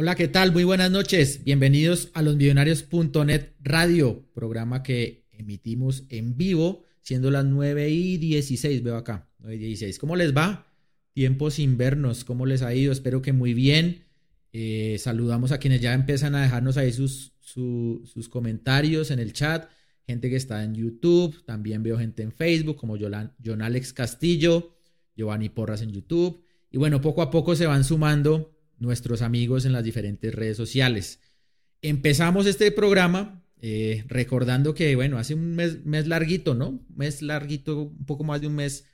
Hola, ¿qué tal? Muy buenas noches. Bienvenidos a los millonarios.net radio, programa que emitimos en vivo, siendo las 9 y 16, veo acá, 9 y 16. ¿Cómo les va? Tiempo sin vernos, ¿cómo les ha ido? Espero que muy bien. Eh, saludamos a quienes ya empiezan a dejarnos ahí sus, sus comentarios en el chat, gente que está en YouTube, también veo gente en Facebook como John Alex Castillo, Giovanni Porras en YouTube. Y bueno, poco a poco se van sumando nuestros amigos en las diferentes redes sociales. Empezamos este programa eh, recordando que, bueno, hace un mes, mes larguito, ¿no? Mes larguito, un poco más de un mes,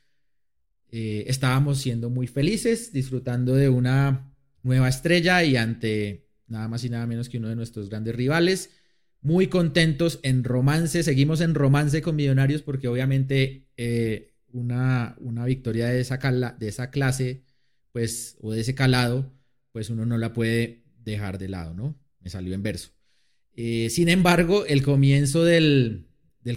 eh, estábamos siendo muy felices, disfrutando de una nueva estrella y ante nada más y nada menos que uno de nuestros grandes rivales. Muy contentos en romance, seguimos en romance con Millonarios porque obviamente eh, una, una, victoria de esa, de esa clase, pues, o de ese calado, pues uno no la puede dejar de lado, ¿no? Me salió en verso. Eh, sin embargo, el comienzo del,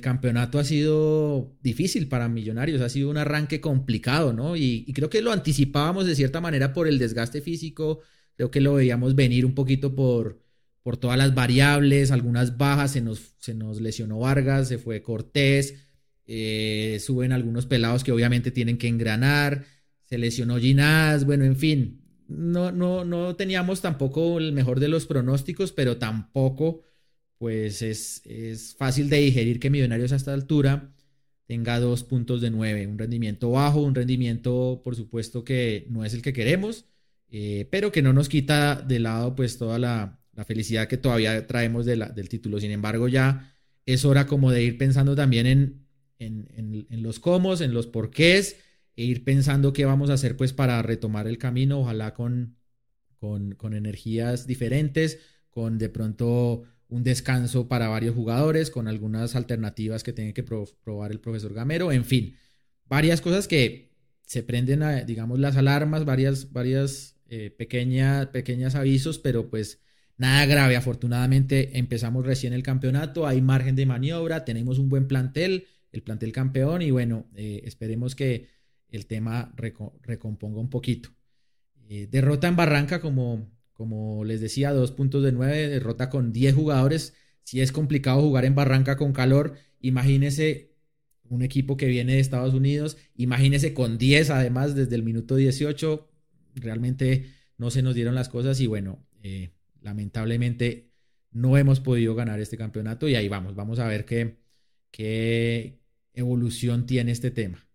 campeonato ha sido difícil para Millonarios, ha sido un arranque complicado, ¿no? Y, creo que lo anticipábamos de cierta manera por el desgaste físico, creo que lo veíamos venir un poquito por, por todas las variables, algunas bajas, se nos, se nos lesionó Vargas, se fue Cortés, eh, suben algunos pelados que obviamente tienen que engranar, se lesionó Ginás, bueno, en fin, no, no, no teníamos tampoco el mejor de los pronósticos, pero tampoco, pues es, es fácil de digerir que Millonarios a esta altura tenga dos puntos de nueve, un rendimiento bajo, un rendimiento, por supuesto, que no es el que queremos, eh, pero que no nos quita de lado, pues, toda la, felicidad que todavía traemos de la, del título. Sin embargo, ya es hora como de ir pensando también en, en, en, en los cómo, en los porqués e ir pensando qué vamos a hacer pues para retomar el camino, ojalá con, con, energías diferentes, con de pronto un descanso para varios jugadores, con algunas alternativas que tiene que probar el profesor Gamero, en fin, varias cosas que se prenden, digamos, las alarmas, varias, varias eh, pequeñas, pequeñas avisos, pero pues nada grave. Afortunadamente empezamos recién el campeonato, hay margen de maniobra, tenemos un buen plantel, el plantel campeón y bueno, eh, esperemos que el tema recomponga un poquito. Eh, derrota en Barranca, como, como les decía, dos puntos de nueve, derrota con 10 jugadores. Si es complicado jugar en Barranca con calor, imagínese un equipo que viene de Estados Unidos, imagínese con 10 además desde el minuto 18, realmente no se nos dieron las cosas y bueno, eh, lamentablemente no hemos podido ganar este campeonato y ahí vamos, vamos a ver qué, qué evolución tiene este tema.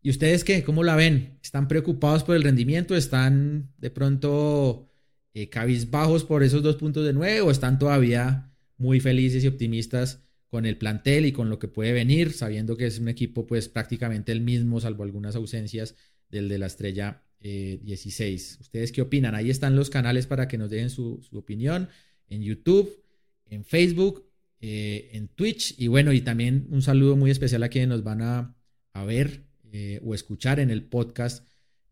¿Y ustedes qué? ¿Cómo la ven? ¿Están preocupados por el rendimiento? ¿Están de pronto eh, cabizbajos por esos dos puntos de nueve? ¿O están todavía muy felices y optimistas con el plantel y con lo que puede venir, sabiendo que es un equipo pues prácticamente el mismo, salvo algunas ausencias del de la estrella 16? Eh, ¿Ustedes qué opinan? Ahí están los canales para que nos dejen su, opinión en YouTube, en Facebook, eh, en Twitch y bueno, y también un saludo muy especial a quienes nos van a ver eh, o escuchar en el podcast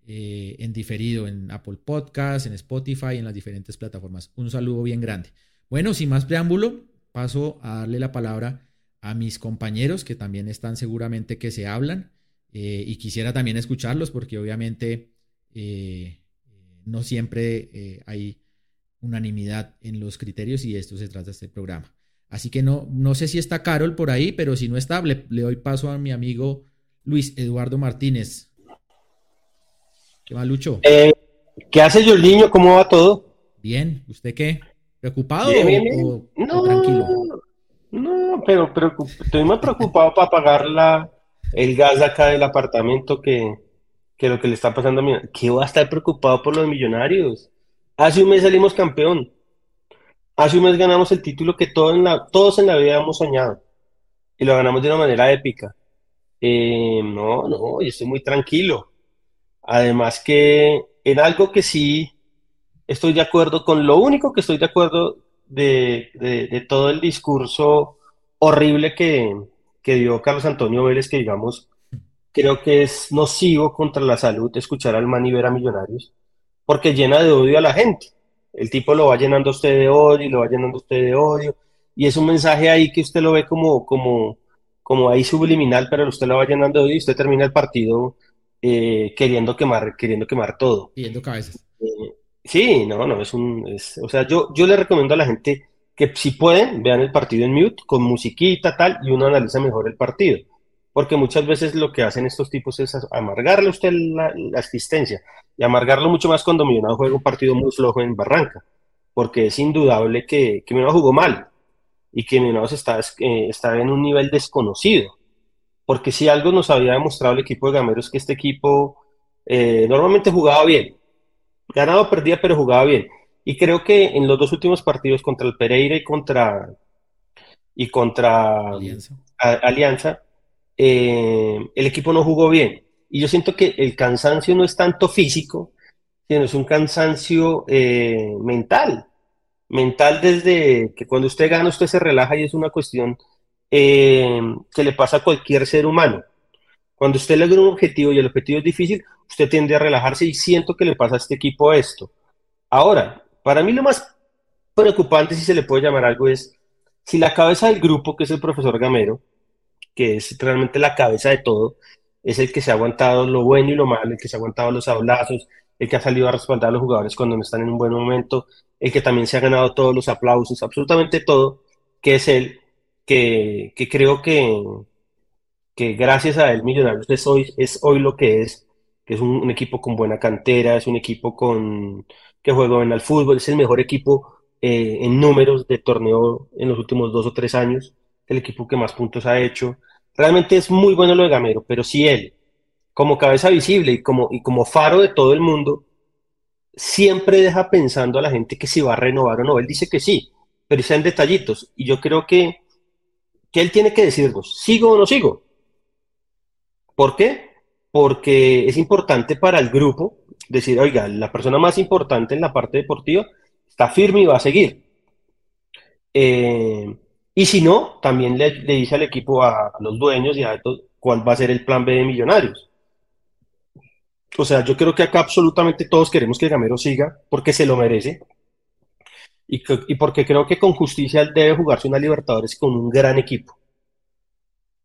eh, en diferido en Apple Podcast, en Spotify, en las diferentes plataformas. Un saludo bien grande. Bueno, sin más preámbulo, paso a darle la palabra a mis compañeros que también están seguramente que se hablan eh, y quisiera también escucharlos porque obviamente no siempre hay unanimidad en los criterios y esto se trata de este programa. Así que no, no sé si está Carol por ahí, pero si no está, le doy paso a mi amigo Luis Eduardo Martínez. ¿Qué va, Lucho? Eh, ¿Qué hace niño? ¿Cómo va todo? Bien, ¿usted qué? ¿Preocupado O, no, tranquilo? No, pero, estoy más preocupado para pagar la, el gas acá del apartamento que, lo que le está pasando a mi... ¿Qué va a estar preocupado por los millonarios? Hace un mes salimos campeón. Hace un mes ganamos el título que todos en la, todos en la vida hemos soñado. Y lo ganamos de una manera épica. Eh, no, no, yo estoy muy tranquilo. Además que en algo que sí estoy de acuerdo con, lo único que estoy de acuerdo de, todo el discurso horrible que, dio Carlos Antonio Vélez, que digamos, creo que es nocivo contra la salud escuchar al man y ver a Millonarios, porque llena de odio a la gente. El tipo lo va llenando usted de odio y lo va llenando usted de odio, y es un mensaje ahí que usted lo ve como, como, como ahí subliminal, pero usted lo va llenando y usted termina el partido eh, queriendo quemar, queriendo quemar todo. Pidiendo cabezas. Eh, Sí, no, no, es un, es, o sea, yo, yo le recomiendo a la gente que si pueden, vean el partido en mute, con musiquita, tal, y uno analiza mejor el partido. Porque muchas veces lo que hacen estos tipos es amargarle a usted la, la existencia, y amargarlo mucho más cuando Millonarios juega un partido muy flojo en Barranca, porque es indudable que, que Millonarios jugó mal, y que Millonarios está, eh, está en un nivel desconocido. Porque si algo nos había demostrado el equipo de Gamero es que este equipo eh, normalmente jugaba bien, ganaba o perdía, pero jugaba bien. Y creo que en los dos últimos partidos contra el Pereira y contra, y contra Alianza, eh, el equipo no jugó bien. Y yo siento que el cansancio no es tanto físico, sino es un cansancio eh, mental. Mental desde que cuando usted gana, usted se relaja y es una cuestión eh, que le pasa a cualquier ser humano. Cuando usted logra un objetivo y el objetivo es difícil, usted tiende a relajarse y siento que le pasa a este equipo esto. Ahora, para mí lo más preocupante, si se le puede llamar algo, es si la cabeza del grupo, que es el profesor Gamero, que es realmente la cabeza de todo, es el que se ha aguantado lo bueno y lo malo, el que se ha aguantado los abrazos, el que ha salido a respaldar a los jugadores cuando no están en un buen momento, el que también se ha ganado todos los aplausos, absolutamente todo, que es él, que, creo que, que gracias a él Millonarios es hoy, es hoy lo que es, que es un, equipo con buena cantera, es un equipo con, que juega bien al fútbol, es el mejor equipo eh, en números de torneo en los últimos dos o tres años, el equipo que más puntos ha hecho. Realmente es muy bueno lo de Gamero, pero si él, como cabeza visible y como, y como faro de todo el mundo, siempre deja pensando a la gente que si va a renovar o no. Él dice que sí, pero sean detallitos. Y yo creo que, que él tiene que decirnos, ¿sigo o no sigo? ¿Por qué? Porque es importante para el grupo decir, oiga, la persona más importante en la parte deportiva está firme y va a seguir. Eh, y si no, también le, dice al equipo, a, los dueños y a todos, cuál va a ser el plan B de Millonarios. O sea, yo creo que acá absolutamente todos queremos que Gamero siga porque se lo merece. Y, y porque creo que con justicia él debe jugarse una Libertadores con un gran equipo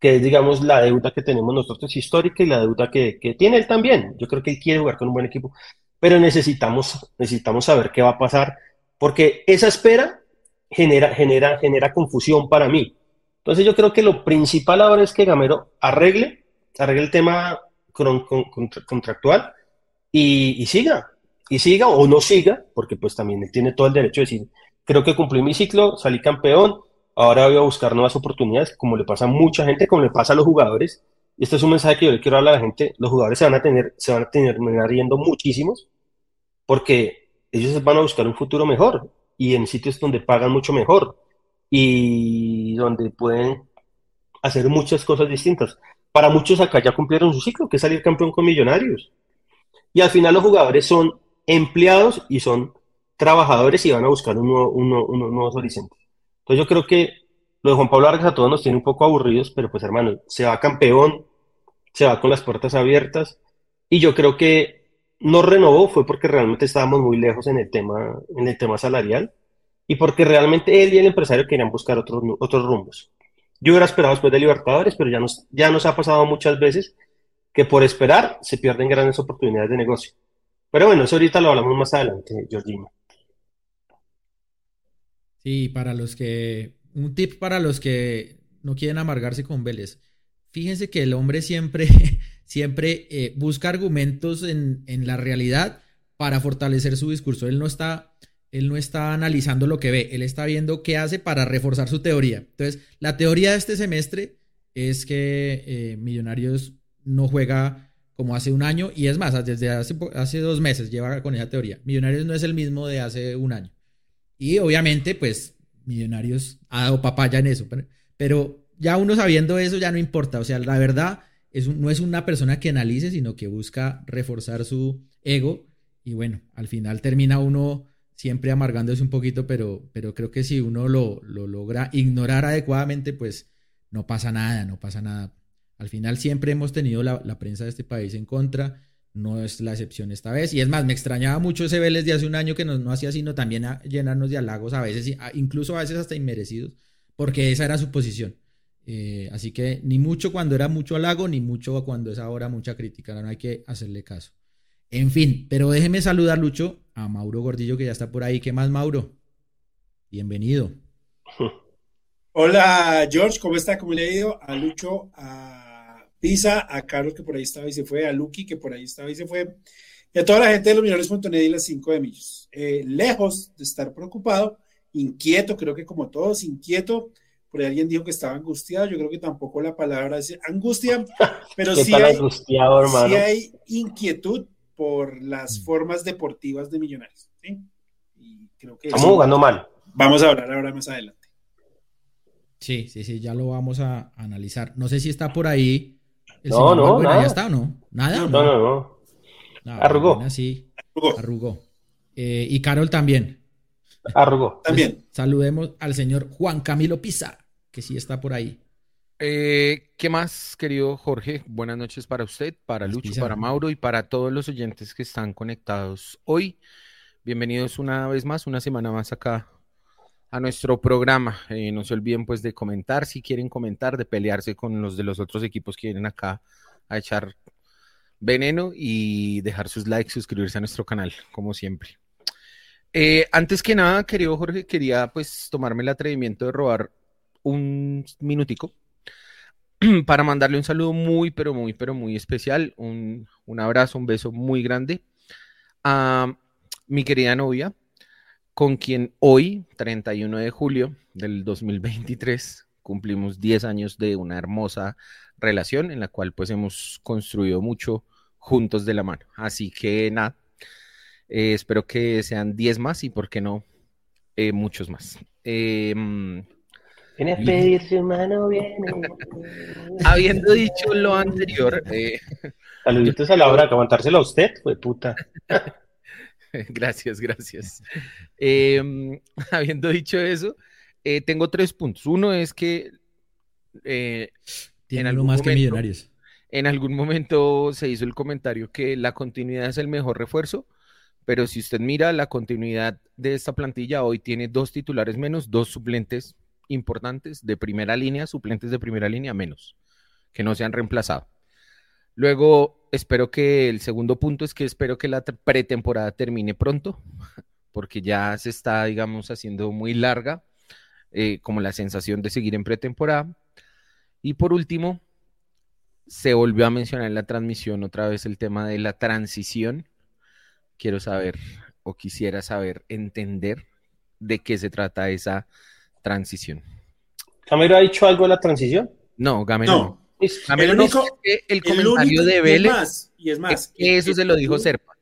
que es, digamos, la deuda que tenemos nosotros histórica y la deuda que, que, tiene él también. Yo creo que él quiere jugar con un buen equipo, pero necesitamos, necesitamos saber qué va a pasar, porque esa espera genera, genera, genera confusión para mí. Entonces yo creo que lo principal ahora es que Gamero arregle, arregle el tema con, con, contractual y, y, siga, y siga o no siga, porque pues también él tiene todo el derecho de decir, creo que cumplí mi ciclo, salí campeón, Ahora voy a buscar nuevas oportunidades, como le pasa a mucha gente, como le pasa a los jugadores. Este es un mensaje que yo le quiero hablar a la gente. Los jugadores se van a tener, se van a tener riendo muchísimos, porque ellos van a buscar un futuro mejor y en sitios donde pagan mucho mejor y donde pueden hacer muchas cosas distintas. Para muchos acá ya cumplieron su ciclo, que es salir campeón con millonarios. Y al final los jugadores son empleados y son trabajadores y van a buscar un unos nuevos horizontes. Entonces yo creo que lo de Juan Pablo Vargas a todos nos tiene un poco aburridos, pero pues hermano, se va campeón, se va con las puertas abiertas y yo creo que no renovó fue porque realmente estábamos muy lejos en el tema, en el tema salarial y porque realmente él y el empresario querían buscar otros, otros rumbos. Yo hubiera esperado después de Libertadores, pero ya nos, ya nos ha pasado muchas veces que por esperar se pierden grandes oportunidades de negocio. Pero bueno, eso ahorita lo hablamos más adelante, Georgina. Sí, para los que, un tip para los que no quieren amargarse con Vélez. Fíjense que el hombre siempre, siempre eh, busca argumentos en, en, la realidad para fortalecer su discurso. Él no está, él no está analizando lo que ve, él está viendo qué hace para reforzar su teoría. Entonces, la teoría de este semestre es que eh, Millonarios no juega como hace un año y es más, desde hace, dos meses lleva con esa teoría. Millonarios no es el mismo de hace un año. Y obviamente, pues, Millonarios ha dado papaya en eso. Pero, ya uno sabiendo eso ya no importa. O sea, la verdad es no es una persona que analice, sino que busca reforzar su ego. Y bueno, al final termina uno siempre amargándose un poquito, pero, pero creo que si uno lo, lo logra ignorar adecuadamente, pues no pasa nada, no pasa nada. Al final siempre hemos tenido la, la prensa de este país en contra no es la excepción esta vez. Y es más, me extrañaba mucho ese Vélez de hace un año que no, no hacía sino también llenarnos de halagos a veces, incluso a veces hasta inmerecidos, porque esa era su posición. Eh, así que ni mucho cuando era mucho halago, ni mucho cuando es ahora mucha crítica, no hay que hacerle caso. En fin, pero déjeme saludar, Lucho, a Mauro Gordillo, que ya está por ahí. ¿Qué más, Mauro? Bienvenido. Hola, George, ¿cómo está? ¿Cómo le ha ido? A Lucho, a Pisa, a Carlos, que por ahí estaba y se fue, a Lucky, que por ahí estaba y se fue, y a toda la gente de los millonarios.net y las 5 de millos. Eh, lejos de estar preocupado, inquieto, creo que como todos, inquieto. Por ahí alguien dijo que estaba angustiado, yo creo que tampoco la palabra es angustia, pero sí hay, sí hay inquietud por las mm. formas deportivas de Millonarios. ¿sí? Y creo que Estamos jugando mal. Vamos a hablar ahora más adelante. Sí, sí, sí, ya lo vamos a analizar. No sé si está por ahí. no, no, ¿Ya está o no? ¿Nada? No, no, no. arrugó. sí, arrugó. Eh, y Carol también. Arrugó. También. saludemos al señor Juan Camilo Pisa, que sí está por ahí. Eh, ¿Qué más, querido Jorge? Buenas noches para usted, para Lucho, para Mauro y para todos los oyentes que están conectados hoy. Bienvenidos una vez más, una semana más acá a nuestro programa. Eh, no se olviden pues de comentar si quieren comentar, de pelearse con los de los otros equipos que vienen acá a echar veneno y dejar sus likes, suscribirse a nuestro canal, como siempre. Eh, antes que nada, querido Jorge, quería pues tomarme el atrevimiento de robar un minutico para mandarle un saludo muy, pero muy, pero muy especial, un, abrazo, un beso muy grande a mi querida novia, con quien hoy, 31 de julio del 2023, cumplimos 10 años de una hermosa relación en la cual pues hemos construido mucho juntos de la mano. Así que nada, eh, espero que sean 10 más y por qué no, eh, muchos más. Eh, Viene a pedir su mano, viene. Habiendo dicho lo anterior. Eh... Saluditos a la hora de aguantárselo a usted, fue puta. gracias, gracias. Em, habiendo dicho eso, eh, tengo tres puntos. Uno es que. Eh, Tiene algo más que millonarios. En algún momento se hizo el comentario que la continuidad es el mejor refuerzo, pero si usted mira la continuidad de esta plantilla, hoy tiene dos titulares menos, dos suplentes importantes de primera línea, suplentes de primera línea menos, que no se han reemplazado. Luego, espero que el segundo punto es que espero que la pretemporada termine pronto, porque ya se está, digamos, haciendo muy larga, eh, como la sensación de seguir en pretemporada. Y por último, se volvió a mencionar en la transmisión otra vez el tema de la transición. Quiero saber o quisiera saber, entender de qué se trata esa transición. ¿Gamero ha dicho algo de la transición? No, Gamero no. Gamero no el comentario de Vélez. Y es más, eso se lo dijo Serpa.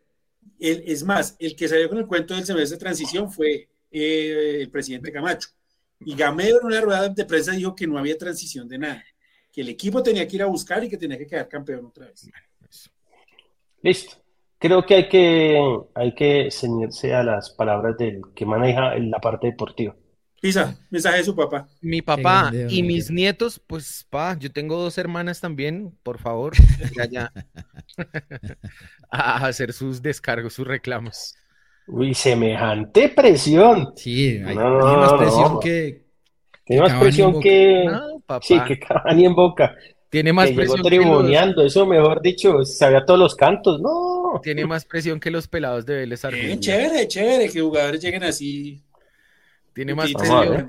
es más, el que salió con el cuento del semestre de transición fue eh, el presidente Camacho. Y Gamero en una rueda de prensa dijo que no había transición de nada, que el equipo tenía que ir a buscar y que tenía que quedar campeón otra vez. Listo. Creo que hay que, hay que ceñirse a las palabras del que maneja la parte deportiva. Pisa, mensaje de su papá. Mi papá y mis nietos, pues, pa, yo tengo dos hermanas también, por favor, ya, a hacer sus descargos, sus reclamos. Uy, semejante presión. Sí, hay, más presión que. Tiene más presión que. Sí, que ni en boca. Tiene más presión. que eso mejor dicho, sabía todos los cantos, no. Tiene más presión que los pelados de Vélez Chévere, chévere, que jugadores lleguen así tiene más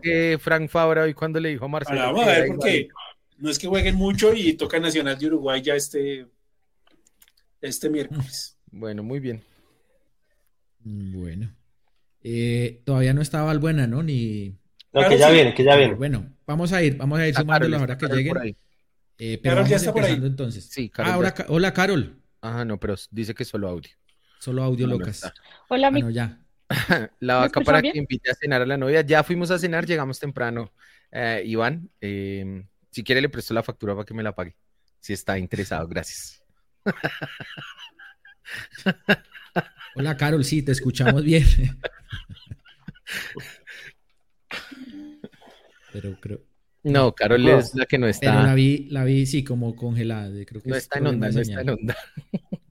que Frank Fabra hoy cuando le dijo a Marcelo. vamos a ver, porque no es que jueguen mucho y toca Nacional de Uruguay ya este, este miércoles. Bueno, muy bien. Bueno. Eh, todavía no estaba buena, ¿no? Ni. No, que ya viene, que ya viene. Bueno, vamos a ir, vamos a ir sumando la hora que lleguen. Eh, pero ya está por ahí. entonces. Sí, Carol. Ahora, hola, Carol. Ajá, no, pero dice que solo audio. Solo audio, locas. hola, mi... Bueno, ya. la vaca para que invite a cenar a la novia. Ya fuimos a cenar, llegamos temprano. Eh, Iván, em, si quiere le presto la factura para que me la pague. Si está interesado, gracias. Hola, Carol, sí, te escuchamos bien. Pero creo. No, Carol es la que no está. Pero la vi, la vi sí, como congelada. Creo que no está en onda, no está en onda.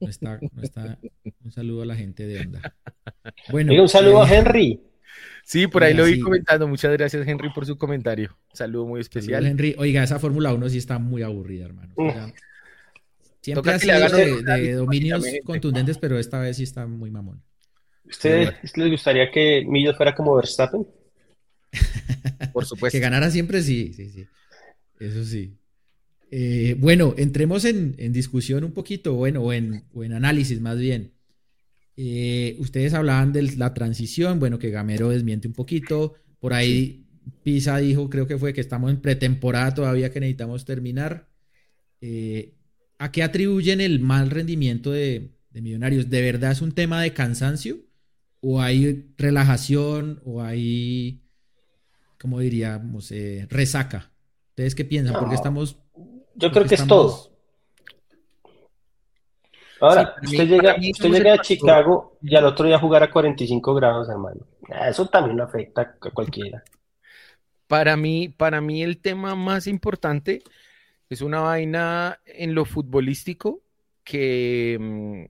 No está, no está. Un saludo a la gente de onda. Bueno, un saludo a eh, Henry. Sí, por ahí lo vi comentando. Muchas gracias, Henry, por su comentario. saludo muy especial. Henry. Oiga, esa Fórmula 1 sí está muy aburrida, hermano. Siempre ha sido de, de dominios contundentes, pero esta vez sí está muy mamón. ¿Ustedes les gustaría que Millos fuera como Verstappen? Por supuesto. que ganara siempre, sí, sí, sí. Eso sí. Eh, bueno, entremos en, discusión un poquito, bueno, o en, análisis más bien. Eh, ustedes hablaban de la transición, bueno, que Gamero desmiente un poquito. Por ahí Pisa dijo, creo que fue que estamos en pretemporada todavía que necesitamos terminar. Eh, ¿A qué atribuyen el mal rendimiento de, Millonarios? ¿De verdad es un tema de cansancio? ¿O hay relajación? ¿O hay, cómo diríamos, resaca? ¿Ustedes qué piensan? Porque estamos yo creo que es todo. Ahora, usted, llega, usted llega a Chicago y al otro día jugar a 45 grados, hermano. Eso también afecta a cualquiera. Para mí, para mí el tema más importante es una vaina en lo futbolístico que mm,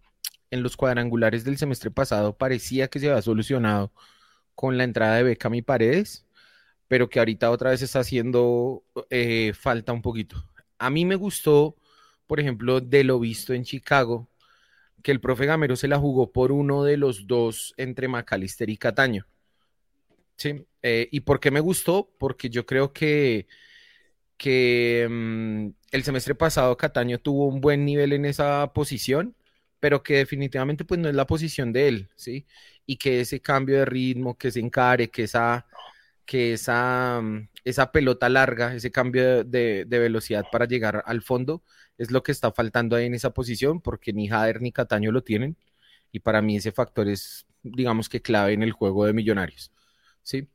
en los cuadrangulares del semestre pasado parecía que se había solucionado con la entrada de Beckham y Paredes, pero que ahorita otra vez está haciendo eh, falta un poquito. A mí me gustó, por ejemplo, de lo visto en Chicago, que el profe Gamero se la jugó por uno de los dos entre McAllister y Cataño. Sí, eh, ¿y por qué me gustó? Porque yo creo que, que mm, el semestre pasado Cataño tuvo un buen nivel en esa posición, pero que definitivamente pues no es la posición de él, ¿sí? Y que ese cambio de ritmo, que se encare, que esa, que esa, mm, esa pelota larga, ese cambio de, velocidad para llegar al fondo, es lo que está faltando ahí en esa posición, porque ni Jader ni Cataño lo tienen. Y para mí ese factor es, digamos que clave en el juego de Millonarios. ¿sí?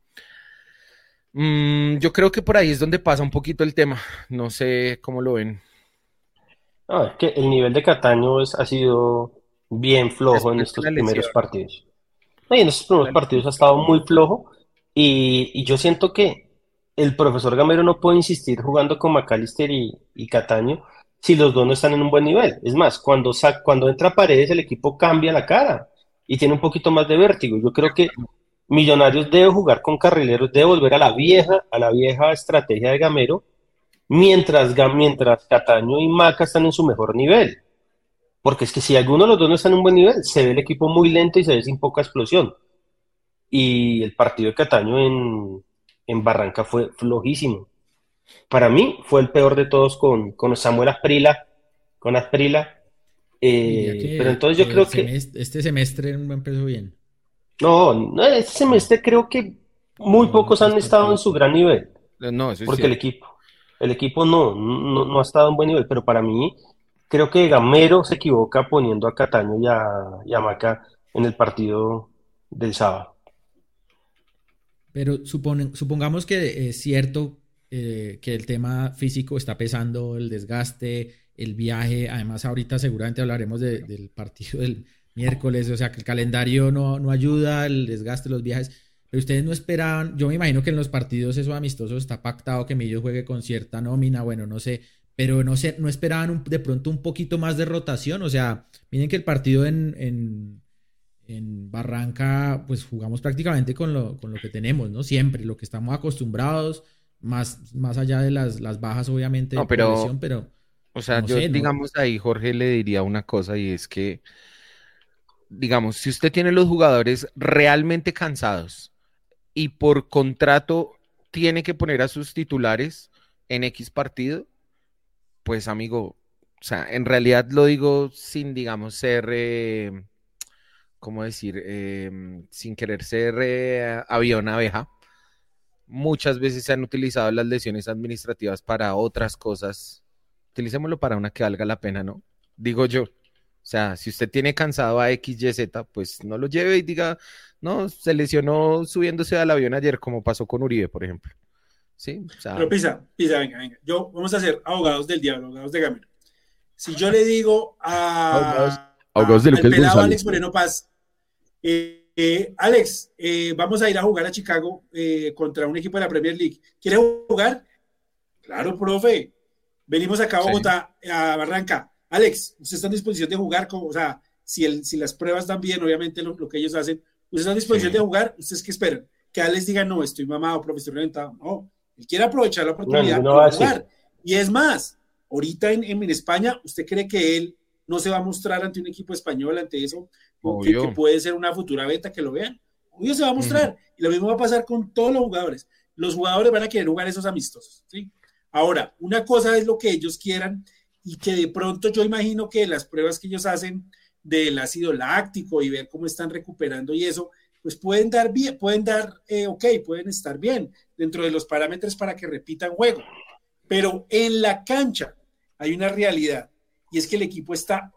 Mm, yo creo que por ahí es donde pasa un poquito el tema. No sé cómo lo ven. No, es que el nivel de Cataño es, ha sido bien flojo en estos primeros partidos. en estos primeros partidos ha estado muy flojo y yo siento que el profesor Gamero no puede insistir jugando con McAllister y, Cataño si los dos no están en un buen nivel. Es más, cuando, cuando entra Paredes el equipo cambia la cara y tiene un poquito más de vértigo. Yo creo que Millonarios debe jugar con carrileros, debe volver a la vieja, a la vieja estrategia de Gamero, mientras, mientras Cataño y Maca están en su mejor nivel. Porque es que si alguno de los dos no está en un buen nivel, se ve el equipo muy lento y se ve sin poca explosión. Y el partido de Cataño en, en Barranca fue flojísimo. Para mí fue el peor de todos con, con Samuel Asprila, con Asprila. Eh, pero entonces yo creo que... Este semestre no empezó bien. No, no, este semestre creo que muy pocos han estado en su gran nivel. No, porque el equipo, el equipo no, no, ha estado en buen nivel, pero para mí creo que Gamero se equivoca poniendo a Cataño y a, y a Maca en el partido del sábado. Pero supongamos que es cierto eh, que el tema físico está pesando, el desgaste, el viaje. Además, ahorita seguramente hablaremos del partido del miércoles, o sea, que el calendario no, no ayuda, el desgaste, los viajes. Pero ustedes no esperaban, yo me imagino que en los partidos esos amistosos está pactado que Millos juegue con cierta nómina, bueno, no sé, pero no sé, no esperaban de pronto un poquito más de rotación, o sea, miren que el partido en en Barranca, pues jugamos prácticamente con lo, con lo que tenemos, ¿no? Siempre, lo que estamos acostumbrados, más, más allá de las, las bajas, obviamente, no, pero, pero. O sea, yo, digamos, ahí Jorge le diría una cosa y es que, digamos, si usted tiene los jugadores realmente cansados y por contrato tiene que poner a sus titulares en X partido, pues amigo, o sea, en realidad lo digo sin, digamos, ser. Eh, ¿cómo decir? Em, sin querer ser eh, avión abeja, muchas veces se han utilizado las lesiones administrativas para otras cosas. Utilicémoslo para una que valga la pena, ¿no? Digo yo. O sea, si usted tiene cansado a X, Y, Z, pues no lo lleve y diga, no, se lesionó subiéndose al avión ayer, como pasó con Uribe, por ejemplo. ¿Sí? Pero pisa, pisa, venga, venga. Yo, vamos a ser abogados del diablo, abogados de Gamero. Si yo le digo a, abogados, de pelado Alex Moreno Paz, eh, eh, Alex, eh, vamos a ir a jugar a Chicago contra un equipo de la Premier League. ¿Quiere jugar? Claro, profe. Venimos acá a Bogotá, a Barranca. Alex, ¿usted está en disposición de jugar? o sea, si, el, si las pruebas dan bien, obviamente lo, que ellos hacen, ¿usted está en disposición de jugar? ¿Ustedes qué esperan? Que Alex diga, no, estoy mamado, profe, estoy reventado. No, él quiere aprovechar la oportunidad de jugar. Y es más, ahorita en, en, España, ¿usted cree que él no se va a mostrar ante un equipo español, ante eso, que, que, puede ser una futura beta que lo vean? Obvio se va a mostrar. Y lo mismo va a pasar con todos los jugadores. Los jugadores van a querer jugar esos amistosos, ¿sí? Ahora, una cosa es lo que ellos quieran y que de pronto yo imagino que las pruebas que ellos hacen del ácido láctico y ver cómo están recuperando y eso, pues pueden dar bien, pueden dar, eh, ok, pueden estar bien dentro de los parámetros para que repitan juego. Pero en la cancha hay una realidad y es que el equipo está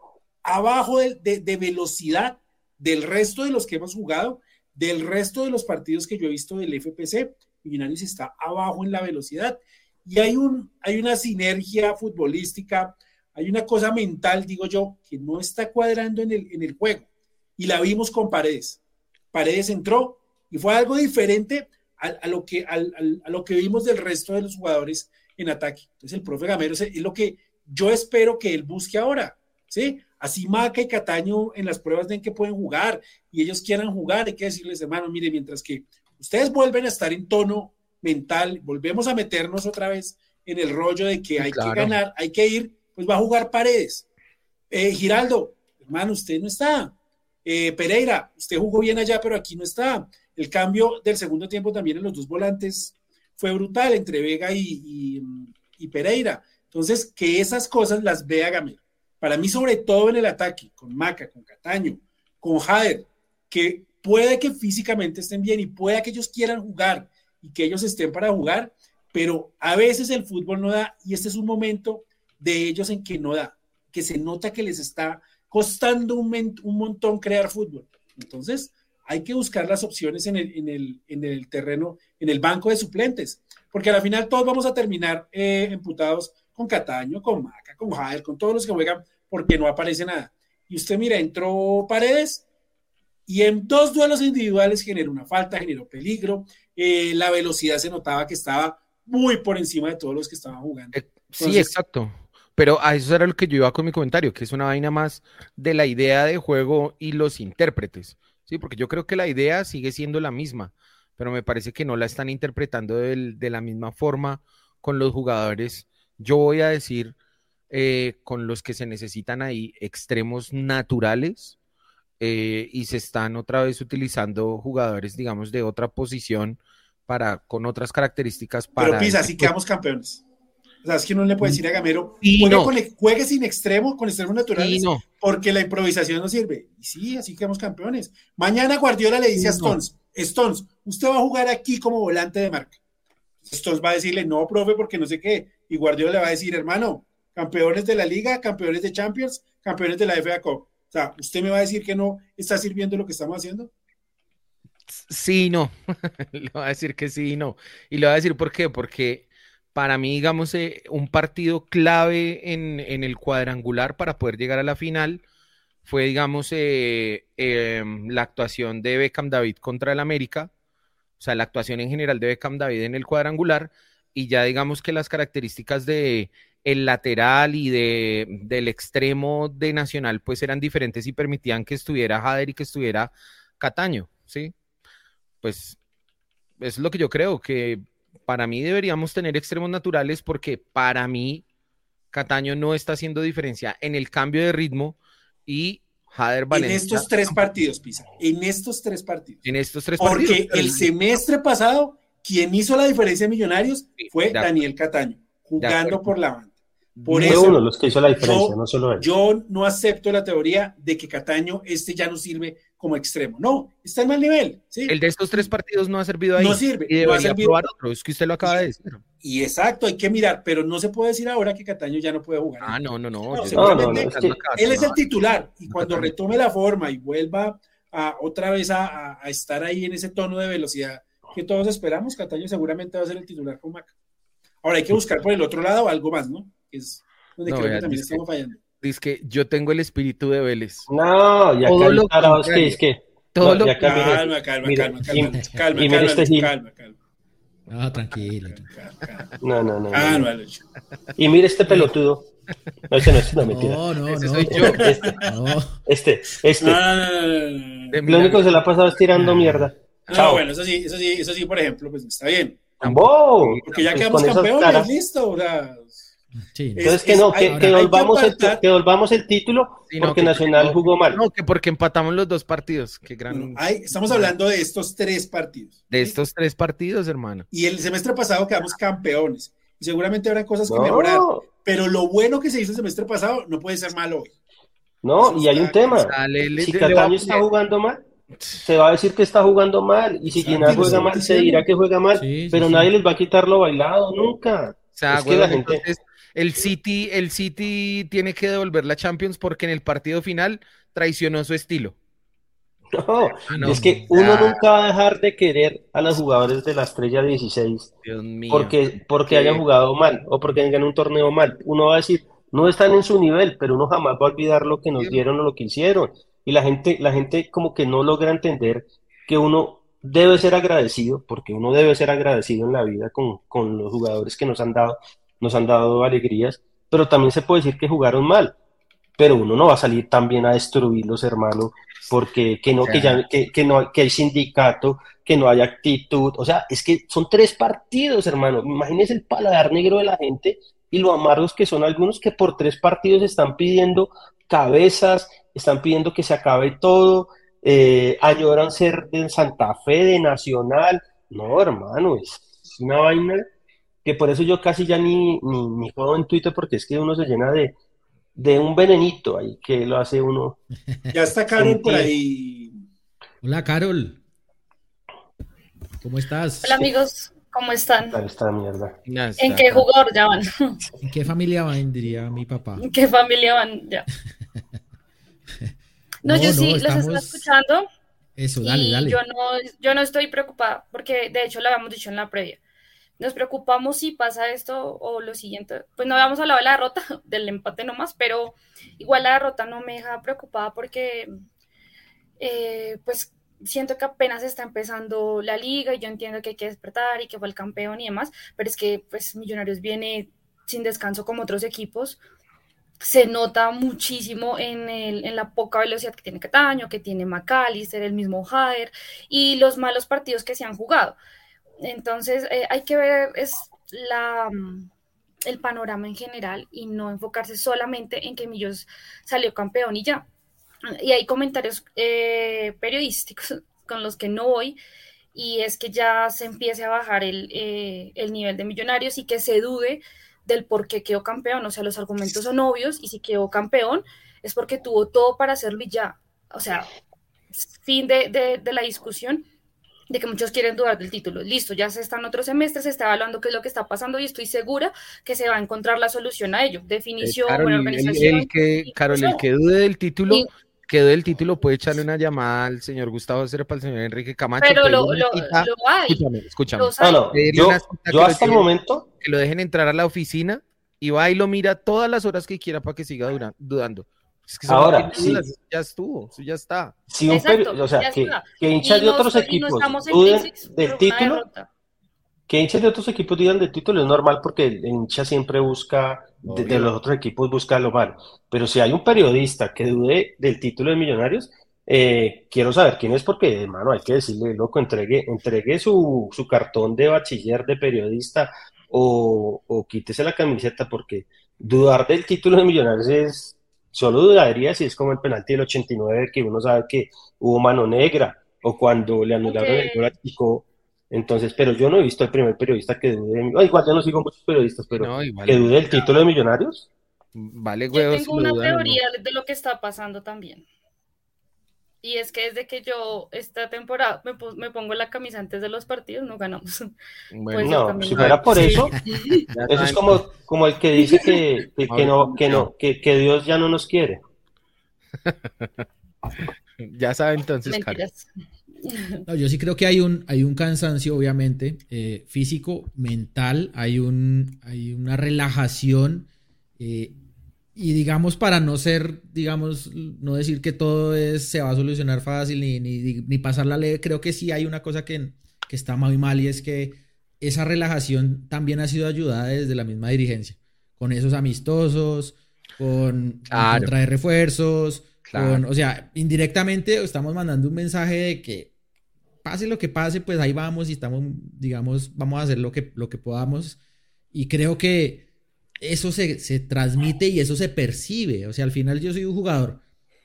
abajo de, de, de velocidad del resto de los que hemos jugado, del resto de los partidos que yo he visto del FPC. Millonarios está abajo en la velocidad y hay, un, hay una sinergia futbolística, hay una cosa mental, digo yo, que no está cuadrando en el, en el juego. Y la vimos con Paredes. Paredes entró y fue algo diferente a, a lo, que, a, a lo que vimos del resto de los jugadores en ataque. Entonces el profe Gamero es, lo que yo espero que él busque ahora. ¿sí? Así Maca y Cataño en las pruebas ven que pueden jugar y ellos quieran jugar, hay que decirles, hermano, mire, mientras que ustedes vuelven a estar en tono mental, volvemos a meternos otra vez en el rollo de que hay claro. que ganar, hay que ir, pues va a jugar Paredes. Eh, Giraldo, hermano, usted no está. Eh, Pereira, usted jugó bien allá, pero aquí no está. El cambio del segundo tiempo también en los dos volantes fue brutal entre Vega y, y, y Pereira. Entonces, que esas cosas las vea Gamero. Para mí, sobre todo en el ataque, con Maca, con Cataño, con Jader, que puede que físicamente estén bien y pueda que ellos quieran jugar y que ellos estén para jugar, pero a veces el fútbol no da y este es un momento de ellos en que no da, que se nota que les está costando un, montón crear fútbol. Entonces, hay que buscar las opciones en el, terreno, en el banco de suplentes, porque al final todos vamos a terminar eh, emputados con Cataño, con Maca, con Jader, con todos los que juegan, porque no aparece nada. Y usted mira, entró Paredes y en dos duelos individuales generó una falta, generó peligro, eh, la velocidad se notaba que estaba muy por encima de todos los que estaban jugando. Eh, Entonces, sí, exacto. Pero a eso era lo que yo iba con mi comentario, que es una vaina más de la idea de juego y los intérpretes. Sí, porque yo creo que la idea sigue siendo la misma, pero me parece que no la están interpretando de la misma forma con los jugadores yo voy a decir eh, con los que se necesitan ahí extremos naturales eh, y se están otra vez utilizando jugadores, digamos, de otra posición para con otras características para. Pero Pisa, así quedamos campeones. O sea, es que uno le puede decir a Gamero, juegue, no. con, juegue, sin extremo, con extremos naturales, no. porque la improvisación no sirve. Y sí, así quedamos campeones. Mañana Guardiola le dice a Stones, Stones, usted va a jugar aquí como volante de marca. Stones va a decirle, no, profe, porque no sé qué. Y Guardiola le va a decir, hermano, campeones de la liga, campeones de Champions, campeones de la FA Cup. O sea, ¿usted me va a decir que no está sirviendo lo que estamos haciendo? Sí, no. le va a decir que sí y no. Y le va a decir por qué. Porque para mí, digamos, eh, un partido clave en, el cuadrangular para poder llegar a la final fue, digamos, eh, eh, la actuación de Beckham David contra el América. O sea, la actuación en general de Beckham David en el cuadrangular y ya digamos que las características de el lateral y de, del extremo de Nacional pues eran diferentes y permitían que estuviera Jader y que estuviera Cataño, ¿sí? Pues es lo que yo creo, que para mí deberíamos tener extremos naturales porque para mí Cataño no está haciendo diferencia en el cambio de ritmo y Jader Valencia. En estos tres partidos, Pisa, en estos tres partidos. En estos tres porque partidos. Porque el semestre pasado quien hizo la diferencia de Millonarios fue Daniel Cataño, jugando por la banda. Por fue eso, uno los que hizo la diferencia, yo, no solo él. Yo no acepto la teoría de que Cataño este ya no sirve como extremo. No, está en mal nivel. ¿sí? El de estos tres partidos no ha servido ahí. No sirve. Y no ha servido. probar otro, es que usted lo acaba de decir. Y exacto, hay que mirar, pero no se puede decir ahora que Cataño ya no puede jugar. Ah, no, no, no. no, no, no es que él es el titular y cuando retome la forma y vuelva a, otra vez a, a, a estar ahí en ese tono de velocidad que todos esperamos, Cataño seguramente va a ser el titular con Maca. Ahora hay que buscar por el otro lado algo más, ¿no? Es donde No, creo vea, que también dice- estamos fallando. Dice que yo tengo el espíritu de Vélez. No, ya Todo lo que es que. Todo no, lo ya mire- Calma, calma, mire, calma, y- calma, calma, y calma, este Lucho, Gil. calma, calma, Ah, tranquilo. calma, calma. No, no, no. no. Calma, Lucho. Y mire este pelotudo. No, ese no es una mentira. No, no, Ese no. soy yo. Este, No. este, este. No, no, no, no, no, no. Lo único que se le ha pasado es tirando mierda. No, Chao. bueno, eso sí, eso sí, eso sí, por ejemplo, pues está bien. ¡Wow! Porque ya Pues quedamos campeones, listo. O sea, Entonces que no, que, que, volvamos el, que, volvamos el, título porque Nacional jugó mal. No, que porque empatamos los dos partidos. Qué gran... estamos hablando de estos tres partidos. De estos tres partidos, hermano. Y el semestre pasado quedamos campeones. Y seguramente habrá cosas que mejorar. Pero lo bueno que se hizo el semestre pasado no puede ser malo hoy. No, y hay un tema. si Cataño está jugando mal, se va a decir que está jugando mal. Y si Ginás juega mal, se dirá que juega mal. pero nadie les va a quitar lo bailado nunca. O sea, es la gente... el City, el City tiene que devolver la Champions porque en el partido final traicionó su estilo. No, ah, es que uno nunca va a dejar de querer a los jugadores de la estrella 16 porque, porque hayan jugado mal o porque tengan un torneo mal. Uno va a decir, no están en su nivel, pero uno jamás va a olvidar lo que nos dieron o lo que hicieron. Y la gente, la gente como que no logra entender que uno debe ser agradecido, porque uno debe ser agradecido en la vida con, con los jugadores que nos han dado, nos han dado alegrías, pero también se puede decir que jugaron mal. Pero uno no va a salir también a destruirlos, hermano, porque que no, que ya, que, que no, que hay sindicato, que no hay actitud. O sea, es que son tres partidos, hermano. Imagínese el paladar negro de la gente y lo amargos que son algunos que por tres partidos están pidiendo cabezas, están pidiendo que se acabe todo, eh, añoran ser de Santa Fe, de Nacional. No, hermano, es, una vaina que por eso yo casi ya ni, ni, juego en Twitter porque es que uno se llena de, de un venenito ahí que lo hace uno. Ya está Carol por ahí. Hola, Carol. ¿Cómo estás? Hola, amigos. ¿Cómo están? Esta mierda. ¿En qué jugador ya van? ¿En qué familia van? Diría mi papá. ¿En qué familia van? Ya. No, yo sí los estoy escuchando. Eso, dale, dale. Yo no, yo no estoy preocupada, porque de hecho lo habíamos dicho en la previa. Nos preocupamos si pasa esto o lo siguiente. Pues no habíamos hablado de la derrota, del empate nomás, pero igual la derrota no me deja preocupada porque, eh, pues siento que apenas está empezando la liga y yo entiendo que hay que despertar y que fue el campeón y demás, pero es que pues Millonarios viene sin descanso como otros equipos. Se nota muchísimo en, el, en la poca velocidad que tiene Cataño, que tiene McAllister, el mismo Jader y los malos partidos que se han jugado. Entonces eh, hay que ver es la, el panorama en general y no enfocarse solamente en que Millos salió campeón y ya y hay comentarios eh, periodísticos con los que no voy, y es que ya se empiece a bajar eh, el, nivel de millonarios y que se dude del por qué quedó campeón. O sea, los argumentos son obvios y si quedó campeón es porque tuvo todo para hacerlo y ya. O sea, fin de, la discusión de que muchos quieren dudar del título. Listo, ya se está en otro semestre, se está evaluando qué es lo que está pasando y estoy segura que se va a encontrar la solución a ello. Definición, eh, organización. El, que, Carol, el que dude del título quedó el título, puede echarle una llamada al señor Gustavo Serpa, al señor Enrique Camacho. Pero lo, lo, hay. Escúchame, escúchame. yo, hasta el momento. Que lo dejen entrar a la oficina y va y lo mira todas las horas que quiera para que siga dudando. Es que Ahora, sí. ya estuvo, ya está. Si un o sea, que, que hinchas de otros equipos duden del título, que hinchas de otros equipos digan del título es normal porque el hincha siempre busca de, los otros equipos busca lo malo. Pero si hay un periodista que dude del título de Millonarios, eh, quiero saber quién es porque, hermano, hay que decirle, loco, entregue, entregue su, su cartón de bachiller de periodista o, o, quítese la camiseta porque dudar del título de Millonarios es, solo dudaría si es como el penalti del 89 que uno sabe que hubo mano negra o cuando le anularon el gol a Chico entonces, pero yo no he visto el primer periodista que dude, oh, igual ya no sigo muchos periodistas, pero que dude el título de Millonarios. Vale, huevos. Yo tengo una teoría de lo que está pasando también. Y es que desde que yo esta temporada me, pongo la camisa antes de los partidos, no ganamos. Pues no, si fuera por eso, eso es como, como el que dice que, que, no, que no, que, que Dios ya no nos quiere. ya sabe entonces, no, yo sí creo que hay un, hay un cansancio, obviamente, eh, físico, mental, hay, un, hay una relajación. Eh, y digamos, para no ser, digamos, no decir que todo es, se va a solucionar fácil ni, ni, pasar la ley, creo que sí hay una cosa que, que está muy mal y es que esa relajación también ha sido ayudada desde la misma dirigencia, con esos amistosos, con, traer refuerzos, o sea, indirectamente estamos mandando un mensaje de que pase lo que pase, pues ahí vamos y estamos, digamos, vamos a hacer lo que, lo que podamos. Y creo que eso se, se transmite y eso se percibe. O sea, al final yo soy un jugador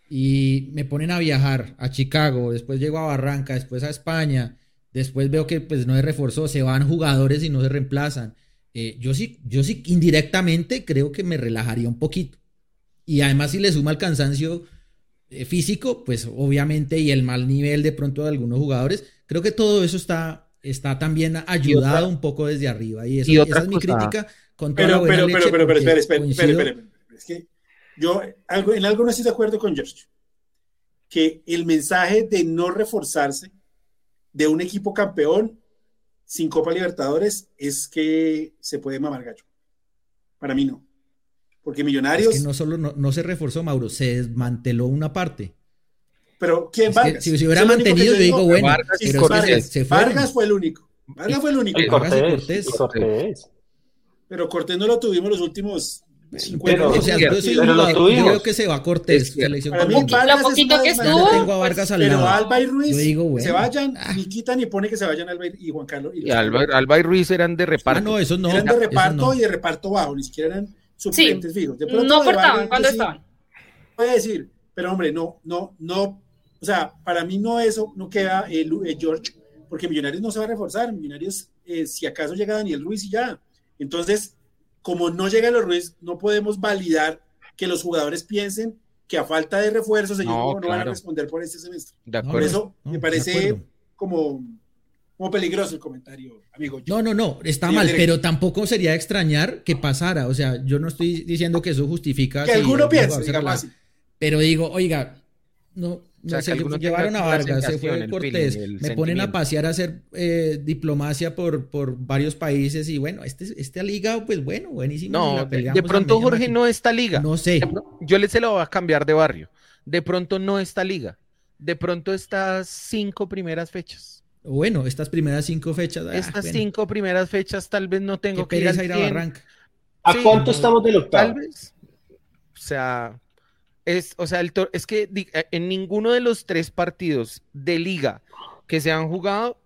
y me ponen a viajar a Chicago, después llego a Barranca, después a España, después veo que pues no se reforzó, se van jugadores y no se reemplazan. Eh, yo sí, yo sí indirectamente creo que me relajaría un poquito. Y además si le suma el cansancio eh, físico, pues obviamente, y el mal nivel de pronto de algunos jugadores, creo que todo eso está, está también ayudado un poco desde arriba. Y, eso, esa es mi crítica con pero, pero, pero, pero, pero, espera, espera, espera, Es que yo en algo no estoy de acuerdo con George. Que el mensaje de no reforzarse de un equipo campeón sin Copa Libertadores es que se puede mamar gallo. Para mí no. Porque Millonarios. Es que no solo no, se reforzó, Mauro, se desmanteló una parte. Pero ¿quién Vargas? Si se hubiera mantenido, yo digo, bueno, Vargas, Vargas, fue el único. Vargas fue el único. Cortés, Cortés. Pero Cortés no lo tuvimos los últimos pero, o sea, yo, soy yo creo que se va a Cortés. selección para mí, Vargas lo poquito que estuvo. Tengo a Vargas al pero Alba y Ruiz digo, bueno, se vayan, ah. ni quitan ni pone que se vayan Alba y Juan Carlos. Y, y Alba, Alba, y Ruiz eran de reparto. Ah, no, esos no. Eran de reparto no. y de reparto bajo, ni siquiera eran suplentes sí, fijos. De no aportaban cuando estaban. Voy a decir, pero hombre, no, no, no. O sea, para mí no eso, no queda el, el George, porque Millonarios no se va a reforzar. Millonarios, eh, si acaso llega Daniel Ruiz y ya. Entonces, como no llega los Ruiz, no podemos validar que los jugadores piensen que a falta de refuerzos ellos no, van a responder por este semestre. por eso me parece como, como peligroso el comentario, amigo. No, no, no, está mal, pero tampoco sería extrañar que pasara. O sea, yo no estoy diciendo que eso justifica. Que alguno piense, Pero digo, oiga, no, se llevaron a Vargas, se fue Cortés, me ponen a pasear a hacer eh, diplomacia por, por varios países y bueno, este, esta liga, pues bueno, buenísimo. No, de pronto Jorge no está liga. No sé. Yo le se lo voy a cambiar de barrio. De pronto no está liga. De pronto estas cinco primeras fechas. Bueno, estas primeras cinco fechas. Ah, estas cinco primeras fechas tal vez no tengo que ir, a, ir a Barranca. ¿A cuánto estamos del octavo? Tal vez. O sea, es, o sea, el es que eh, en ninguno de los tres partidos de liga que se han jugado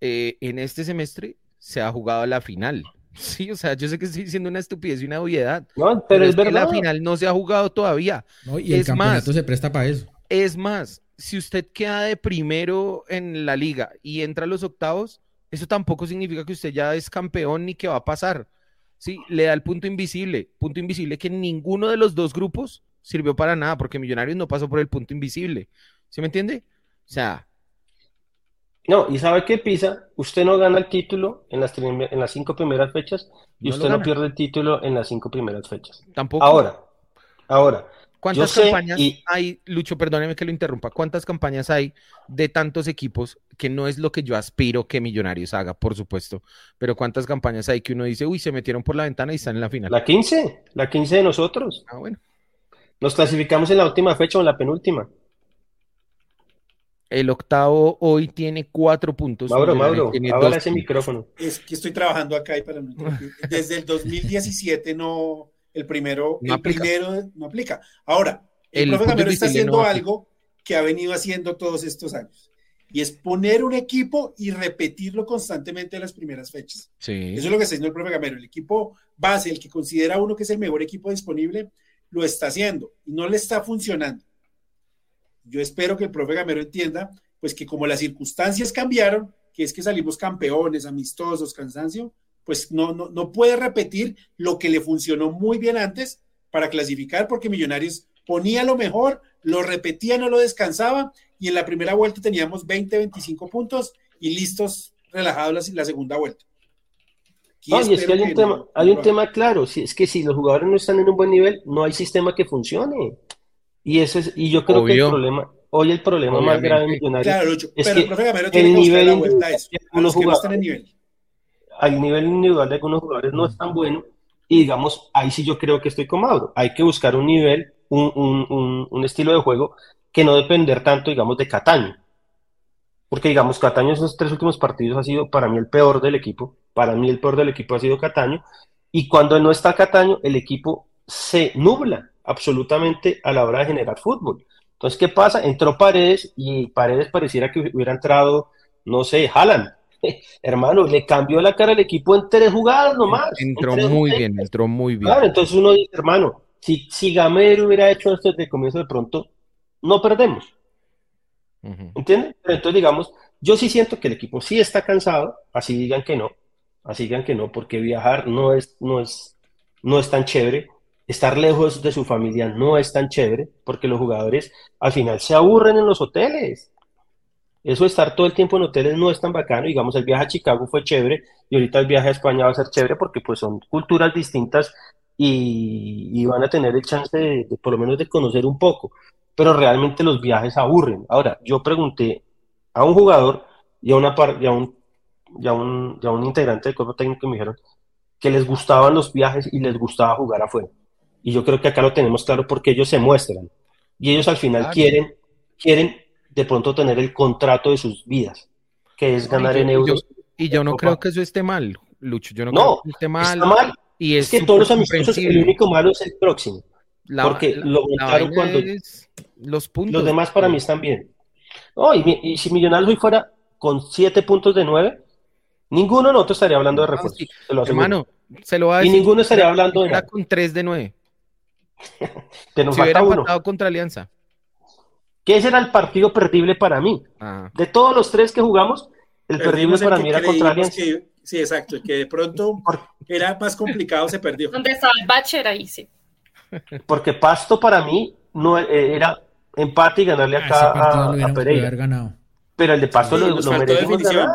eh, en este semestre se ha jugado la final. Sí, o sea, yo sé que estoy diciendo una estupidez y una obviedad. No, pero, es, verdad. que la final no se ha jugado todavía. y el campeonato se presta para eso. Es más, si usted queda de primero en la liga y entra a los octavos, eso tampoco significa que usted ya es campeón ni que va a pasar. Sí, le da el punto invisible. Punto invisible que ninguno de los dos grupos sirvió para nada porque Millonarios no pasó por el punto invisible. ¿Sí me entiende? O sea. No, y sabe qué Pisa, usted no gana el título en las, en las cinco primeras fechas y usted no pierde el título en las cinco primeras fechas. Tampoco. Ahora, ahora. ¿Cuántas campañas hay, Lucho, perdóneme que lo interrumpa, cuántas campañas hay de tantos equipos que no es lo que yo aspiro que Millonarios haga, por supuesto, pero cuántas campañas hay que uno dice, uy, se metieron por la ventana y están en la final? La 15, la 15 de nosotros. Ah, bueno. Nos clasificamos en la última fecha o en la penúltima. El octavo hoy tiene cuatro puntos. Mauro, Mauro, ahora ese micrófono. Es que estoy trabajando acá y para no Desde el 2017 no, el primero, no el aplica. primero no aplica. Ahora, el, el profe está haciendo algo que ha venido haciendo todos estos años. Y es poner un equipo y repetirlo constantemente en las primeras fechas. Sí. Eso es lo que está haciendo el profe Gamero. El equipo base, el que considera uno que es el mejor equipo disponible, lo está haciendo y no le está funcionando. Yo espero que el profe Gamero entienda, pues que como las circunstancias cambiaron, que es que salimos campeones, amistosos, cansancio, pues no, no, no puede repetir lo que le funcionó muy bien antes para clasificar, porque Millonarios ponía lo mejor, lo repetía, no lo descansaba, y en la primera vuelta teníamos 20, 25 puntos y listos, relajados la segunda vuelta. No, y es que hay un, tema, hay un tema claro, si, es que si los jugadores no están en un buen nivel, no hay sistema que funcione. Y eso es, y yo creo que el problema, hoy el problema más grave de Millonarios claro, es pero que el, profe nivel la vuelta a eso, a los que no están en nivel. Al nivel individual de algunos jugadores no es tan bueno, y digamos, ahí sí yo creo que estoy con Mauro. Hay que buscar un nivel, un, un, un, un estilo de juego que no depender tanto, digamos, de Cataño. Porque, digamos, Cataño en esos tres últimos partidos ha sido para mí el peor del equipo. Para mí el peor del equipo ha sido Cataño. Y cuando no está Cataño, el equipo se nubla absolutamente a la hora de generar fútbol. Entonces, ¿qué pasa? Entró Paredes y Paredes pareciera que hubiera entrado, no sé, Haaland. hermano, le cambió la cara al equipo en tres jugadas nomás. Entró muy bien, entró muy bien. Claro, entonces uno dice, hermano, si, si Gamero hubiera hecho esto desde el comienzo de pronto, no perdemos. ¿Entiendes? entonces, digamos, yo sí siento que el equipo sí está cansado, así digan que no, así que no, porque viajar no es, no es, no es tan chévere, estar lejos de su familia no es tan chévere, porque los jugadores al final se aburren en los hoteles. Eso de estar todo el tiempo en hoteles no es tan bacano. Digamos, el viaje a Chicago fue chévere y ahorita el viaje a España va a ser chévere porque pues son culturas distintas y, van a tener el chance de, por lo menos de conocer un poco. Pero realmente los viajes aburren. Ahora, yo pregunté a un jugador y a, una par, y a, un, y un, un integrante del cuerpo técnico y me dijeron que les gustaban los viajes y les gustaba jugar afuera. Y yo creo que acá lo tenemos claro porque ellos se muestran y ellos al final quieren, quieren de pronto tener el contrato de sus vidas, que es ganar en euros. y yo no creo que eso esté mal, Lucho. Yo no, creo que esté mal. Está mal. Y es, que todos los amistosos, el único malo es el próximo. porque lo montaron cuando. Los puntos. Los demás para mí están bien. Oh, y, si Millonarios hoy fuera con siete puntos de nueve, ninguno de nosotros estaría hablando de refuerzo. Hermano, se lo va a decir. Y ninguno estaría hablando de nada. con tres de nueve. Te nos si falta uno. contra Alianza que ese era el partido perdible para mí. Ah. De todos los tres que jugamos, el perdible para mí era contra Alianza. sí, exacto, el que de pronto era más complicado se perdió. Donde estaba el Bacher ahí, sí. Porque Pasto para mí no eh, era empate y ganarle ah, acá a, a Pereira. Ganado. Pero el de Pasto lo, lo merecimos ganar.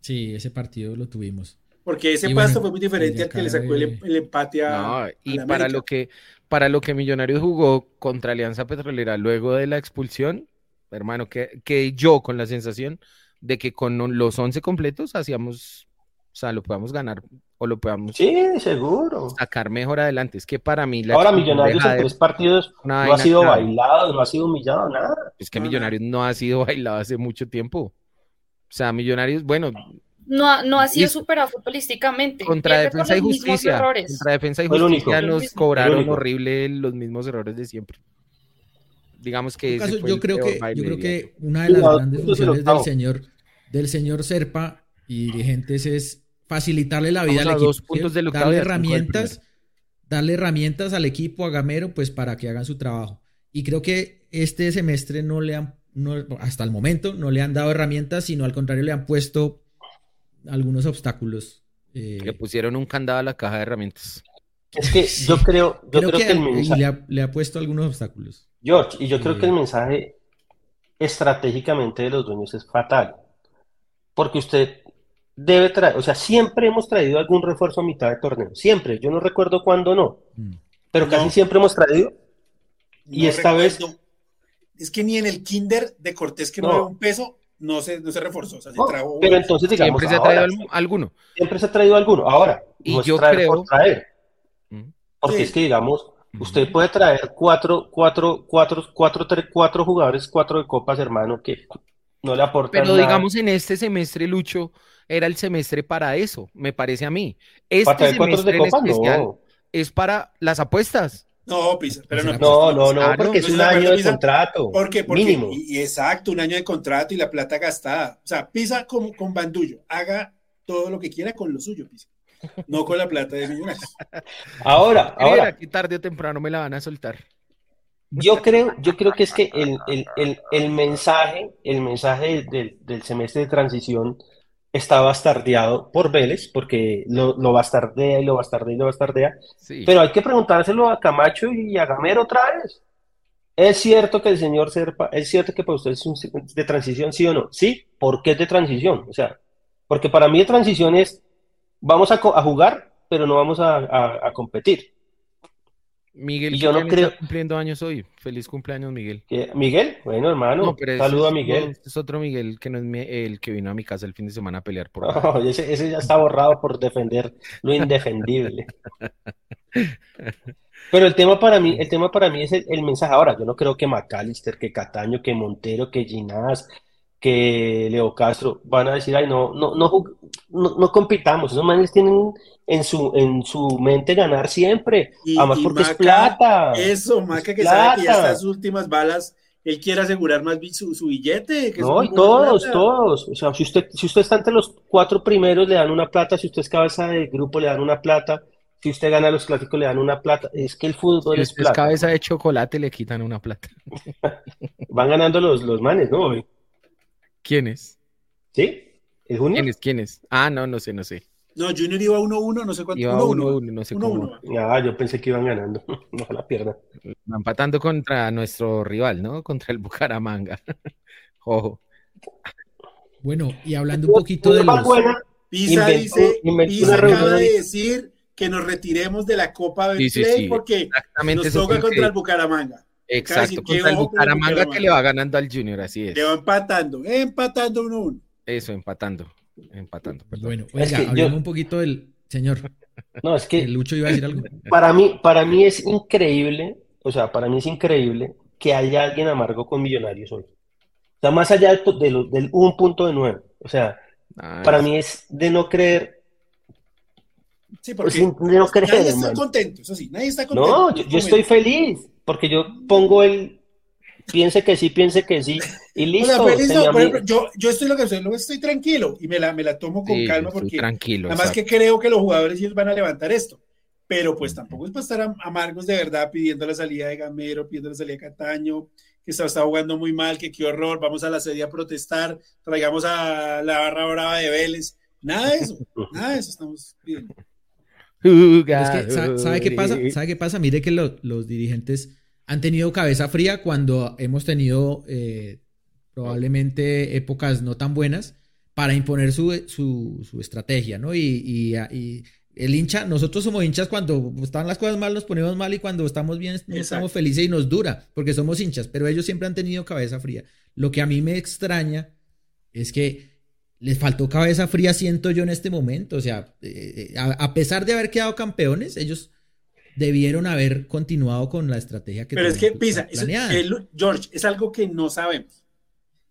Sí, ese partido lo tuvimos. Porque ese pasto fue muy diferente al que le sacó el, empate a. No, y para lo que para lo que Millonarios jugó contra Alianza Petrolera luego de la expulsión, hermano, que, que yo con la sensación de que con los 11 completos hacíamos, o sea, lo podamos ganar o lo podamos sí, seguro. sacar mejor adelante. Es que para mí la Ahora Millonarios en tres partidos no ha sido bailado, no ha sido humillado, nada. Es que Millonarios no ha sido bailado hace mucho tiempo. O sea, Millonarios, bueno, no no ha sido superado futbolísticamente. Contra defensa y justicia. Contra defensa y justicia nos cobraron horrible los mismos errores de siempre. Digamos que yo creo que yo creo que una de las grandes funciones del señor del señor Serpa y dirigentes es facilitarle la vida al equipo, darle herramientas, darle herramientas al equipo, a Gamero, pues para que hagan su trabajo. Y creo que este semestre no le han, hasta el momento, no le han dado herramientas, sino al contrario le han puesto algunos obstáculos. Eh, le pusieron un candado a la caja de herramientas. Es que yo creo, yo creo, que, el mensaje... le, ha, puesto algunos obstáculos. George, y yo creo que el mensaje estratégicamente de los dueños es fatal. Porque usted debe traer, o sea, siempre hemos traído algún refuerzo a mitad de torneo. Siempre. Yo no recuerdo cuándo no. Mm. Pero casi siempre hemos traído. y esta vez. Es que ni en el Kinder de Cortés que no, un peso, no se, no se reforzó. O sea, se trajo pero entonces, digamos, siempre se ha traído alguno. Siempre se ha traído alguno. Ahora, y yo creo. traer. Porque es que, digamos, usted puede traer cuatro, cuatro, cuatro, cuatro, tres, cuatro jugadores, cuatro de copas, hermano, que no le aportan Pero digamos, en este semestre, Lucho, era el semestre para eso, me parece a mí. Este semestre de especial es para las apuestas. No, Pisa, pero no. No, no, no, porque es un año de contrato. ¿Por qué? Porque, mínimo. Y, exacto, un año de contrato y la plata gastada. O sea, Pisa con, con Bandullo, haga todo lo que quiera con lo suyo, Pisa. No con la plata de millonarios. Ahora, ahora. Aquí tarde o temprano me la van a soltar. Yo creo, yo creo que es que el, el, el, el mensaje, el mensaje del, del semestre de transición está bastardeado por Vélez, porque lo, lo bastardea y lo bastardea y lo bastardea. Pero hay que preguntárselo a Camacho y a Gamero otra vez. ¿Es cierto que el señor Serpa, es cierto que para usted es un, de transición, sí o no? Sí, ¿por qué es de transición? O sea, porque para mí de transición es, vamos a, a jugar, pero no vamos a, a competir. Miguel, yo no creo... está cumpliendo años hoy. Feliz cumpleaños, Miguel. ¿Miguel? Bueno, hermano. Saludo a Miguel. este es otro Miguel que no es el que vino a mi casa el fin de semana a pelear por. No, ese, ese ya está borrado por defender lo indefendible. Pero el tema para mí, el tema para mí es el, mensaje. Ahora, yo no creo que McAllister, que Cataño, que Montero, que Ginás, que Leo Castro van a decir, ay, no, no, no, no, compitamos. Esos manes tienen en su, en su mente ganar siempre. Además, porque es plata. Eso, Maca, que sabe que ya está sus últimas balas él quiere asegurar más su, su billete. no, y todos, todos. O sea, si usted, si usted está entre los cuatro primeros, le dan una plata. Si usted es cabeza del grupo, le dan una plata. Si usted gana los clásicos, le dan una plata. Es que el fútbol si es plata. cabeza de chocolate, le quitan una plata. Van ganando los, los manes, ¿no? ¿Quiénes? ¿Sí? ¿El Junior? ¿Quiénes? ¿Quiénes? Ah, no, no sé, no sé. No, Junior iba 1-1, no sé cuánto. Iba 1-1, no sé cómo. Ah, yo pensé que iban ganando. Ojalá pierda. Empatando contra nuestro rival, ¿no? Contra el Bucaramanga. Ojo. Bueno, y hablando un poquito de los... Pisa dice, Pisa acaba de decir que nos retiremos de la Copa del sí, Play porque nos toca contra el Bucaramanga. Exacto, contra el Bucaramanga, que le va ganando al Junior, así es. Le va empatando, empatando 1-1. Eso, empatando empatando. Bueno, oiga, hablemos un poquito del señor. No, es que Lucho iba a decir algo. Para mí, para mí es increíble, o sea, para mí es increíble que haya alguien amargo con Millonarios hoy. O sea, más allá del, del, del un punto de nueve. O sea, para mí es de no creer. Sí, porque de no creer, nadie está contento, eso sí, nadie está contento. No, yo estoy feliz, porque yo pongo el, piense que sí, piense que sí, y listo. yo, yo estoy lo que estoy, estoy tranquilo y me la, me la tomo con calma porque tranquilo, nada más que creo que los jugadores ellos van a levantar esto. Pero pues tampoco es para estar amargos de verdad pidiendo la salida de Gamero, pidiendo la salida de Cataño, que está, está jugando muy mal, que qué horror, vamos a la sede a protestar, traigamos a la barra brava de Vélez. Nada de eso, nada de eso estamos pidiendo. ¿Sabe, qué pasa? ¿Sabe qué pasa? Mire que los dirigentes han tenido cabeza fría cuando hemos tenido eh, probablemente épocas no tan buenas para imponer su, estrategia, ¿no? Y, el hincha, nosotros somos hinchas cuando están las cosas mal, nos ponemos mal y cuando estamos bien, estamos felices y nos dura, porque somos hinchas, pero ellos siempre han tenido cabeza fría. Lo que a mí me extraña es que les faltó cabeza fría, siento yo en este momento, o sea, eh, eh, a pesar de haber quedado campeones, ellos debieron haber continuado con la estrategia que Pero es que, Pisa, George, es algo que no sabemos.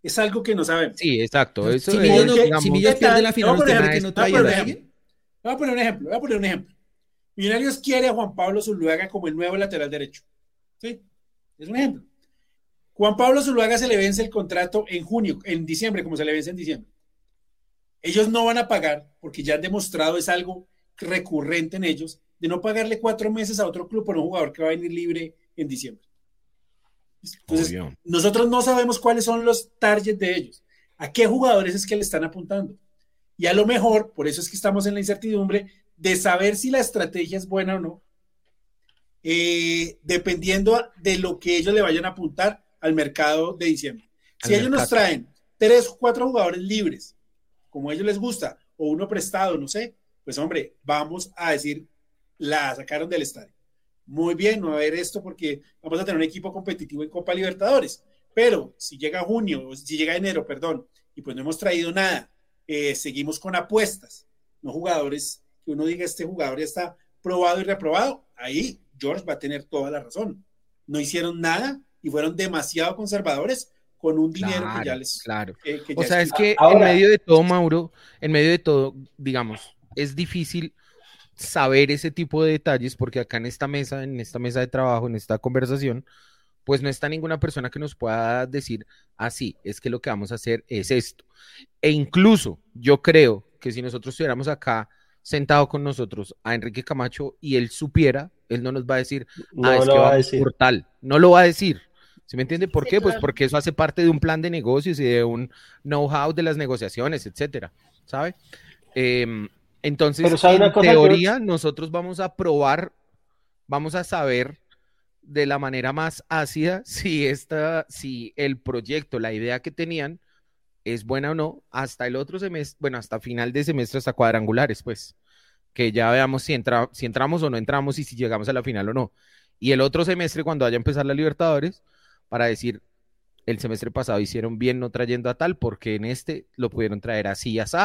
Es algo que no sabemos. Sí, exacto. si Millos, pierde la final, ¿usted cree que no trae a alguien? Voy a poner un ejemplo. Voy a poner un ejemplo. Millonarios quiere a Juan Pablo Zuluaga como el nuevo lateral derecho. ¿Sí? Es un ejemplo. Juan Pablo Zuluaga se le vence el contrato en junio, en diciembre, como se le vence en diciembre. Ellos no van a pagar porque ya han demostrado es algo recurrente en ellos de no pagarle cuatro meses a otro club por un jugador que va a venir libre en diciembre. Entonces, nosotros no sabemos cuáles son los targets de ellos. ¿A qué jugadores es que le están apuntando? Y a lo mejor, por eso es que estamos en la incertidumbre de saber si la estrategia es buena o no, eh, dependiendo de lo que ellos le vayan a apuntar al mercado de diciembre. Si ellos nos traen tres o cuatro jugadores libres, como a ellos les gusta, o uno prestado, no sé, pues hombre, vamos a decir, la sacaron del estadio. Muy bien, no va a haber esto porque vamos a tener un equipo competitivo en Copa Libertadores. Pero si llega junio, si llega enero, perdón, y pues no hemos traído nada, eh, seguimos con apuestas, no jugadores que uno diga este jugador ya está probado y reprobado, ahí George va a tener toda la razón. No hicieron nada y fueron demasiado conservadores con un dinero que ya les. Claro. o sea, es que en medio de todo, Mauro, en medio de todo, digamos, es difícil saber ese tipo de detalles, porque acá en esta mesa, en esta mesa de trabajo, en esta conversación, pues no está ninguna persona que nos pueda decir, así, ah, es que lo que vamos a hacer es esto. E incluso yo creo que si nosotros estuviéramos acá sentado con nosotros a Enrique Camacho y él supiera, él no nos va a decir, ah, es que va a decir. por tal. No lo va a decir. ¿Sí me entiende? ¿Por qué? Pues porque eso hace parte de un plan de negocios y de un know-how de las negociaciones, etcétera. ¿Sabe? Eh, entonces, en teoría, nosotros vamos a probar, vamos a saber de la manera más ácida si esta, si el proyecto, la idea que tenían es buena o no, hasta el otro semestre, bueno, hasta final de semestre, hasta cuadrangulares, pues, que ya veamos si, entra, si entramos o no entramos y si llegamos a la final o no. Y el otro semestre, cuando vaya a empezar la Libertadores, para decir, el semestre pasado hicieron bien no trayendo a tal, porque en este lo pudieron traer así y así,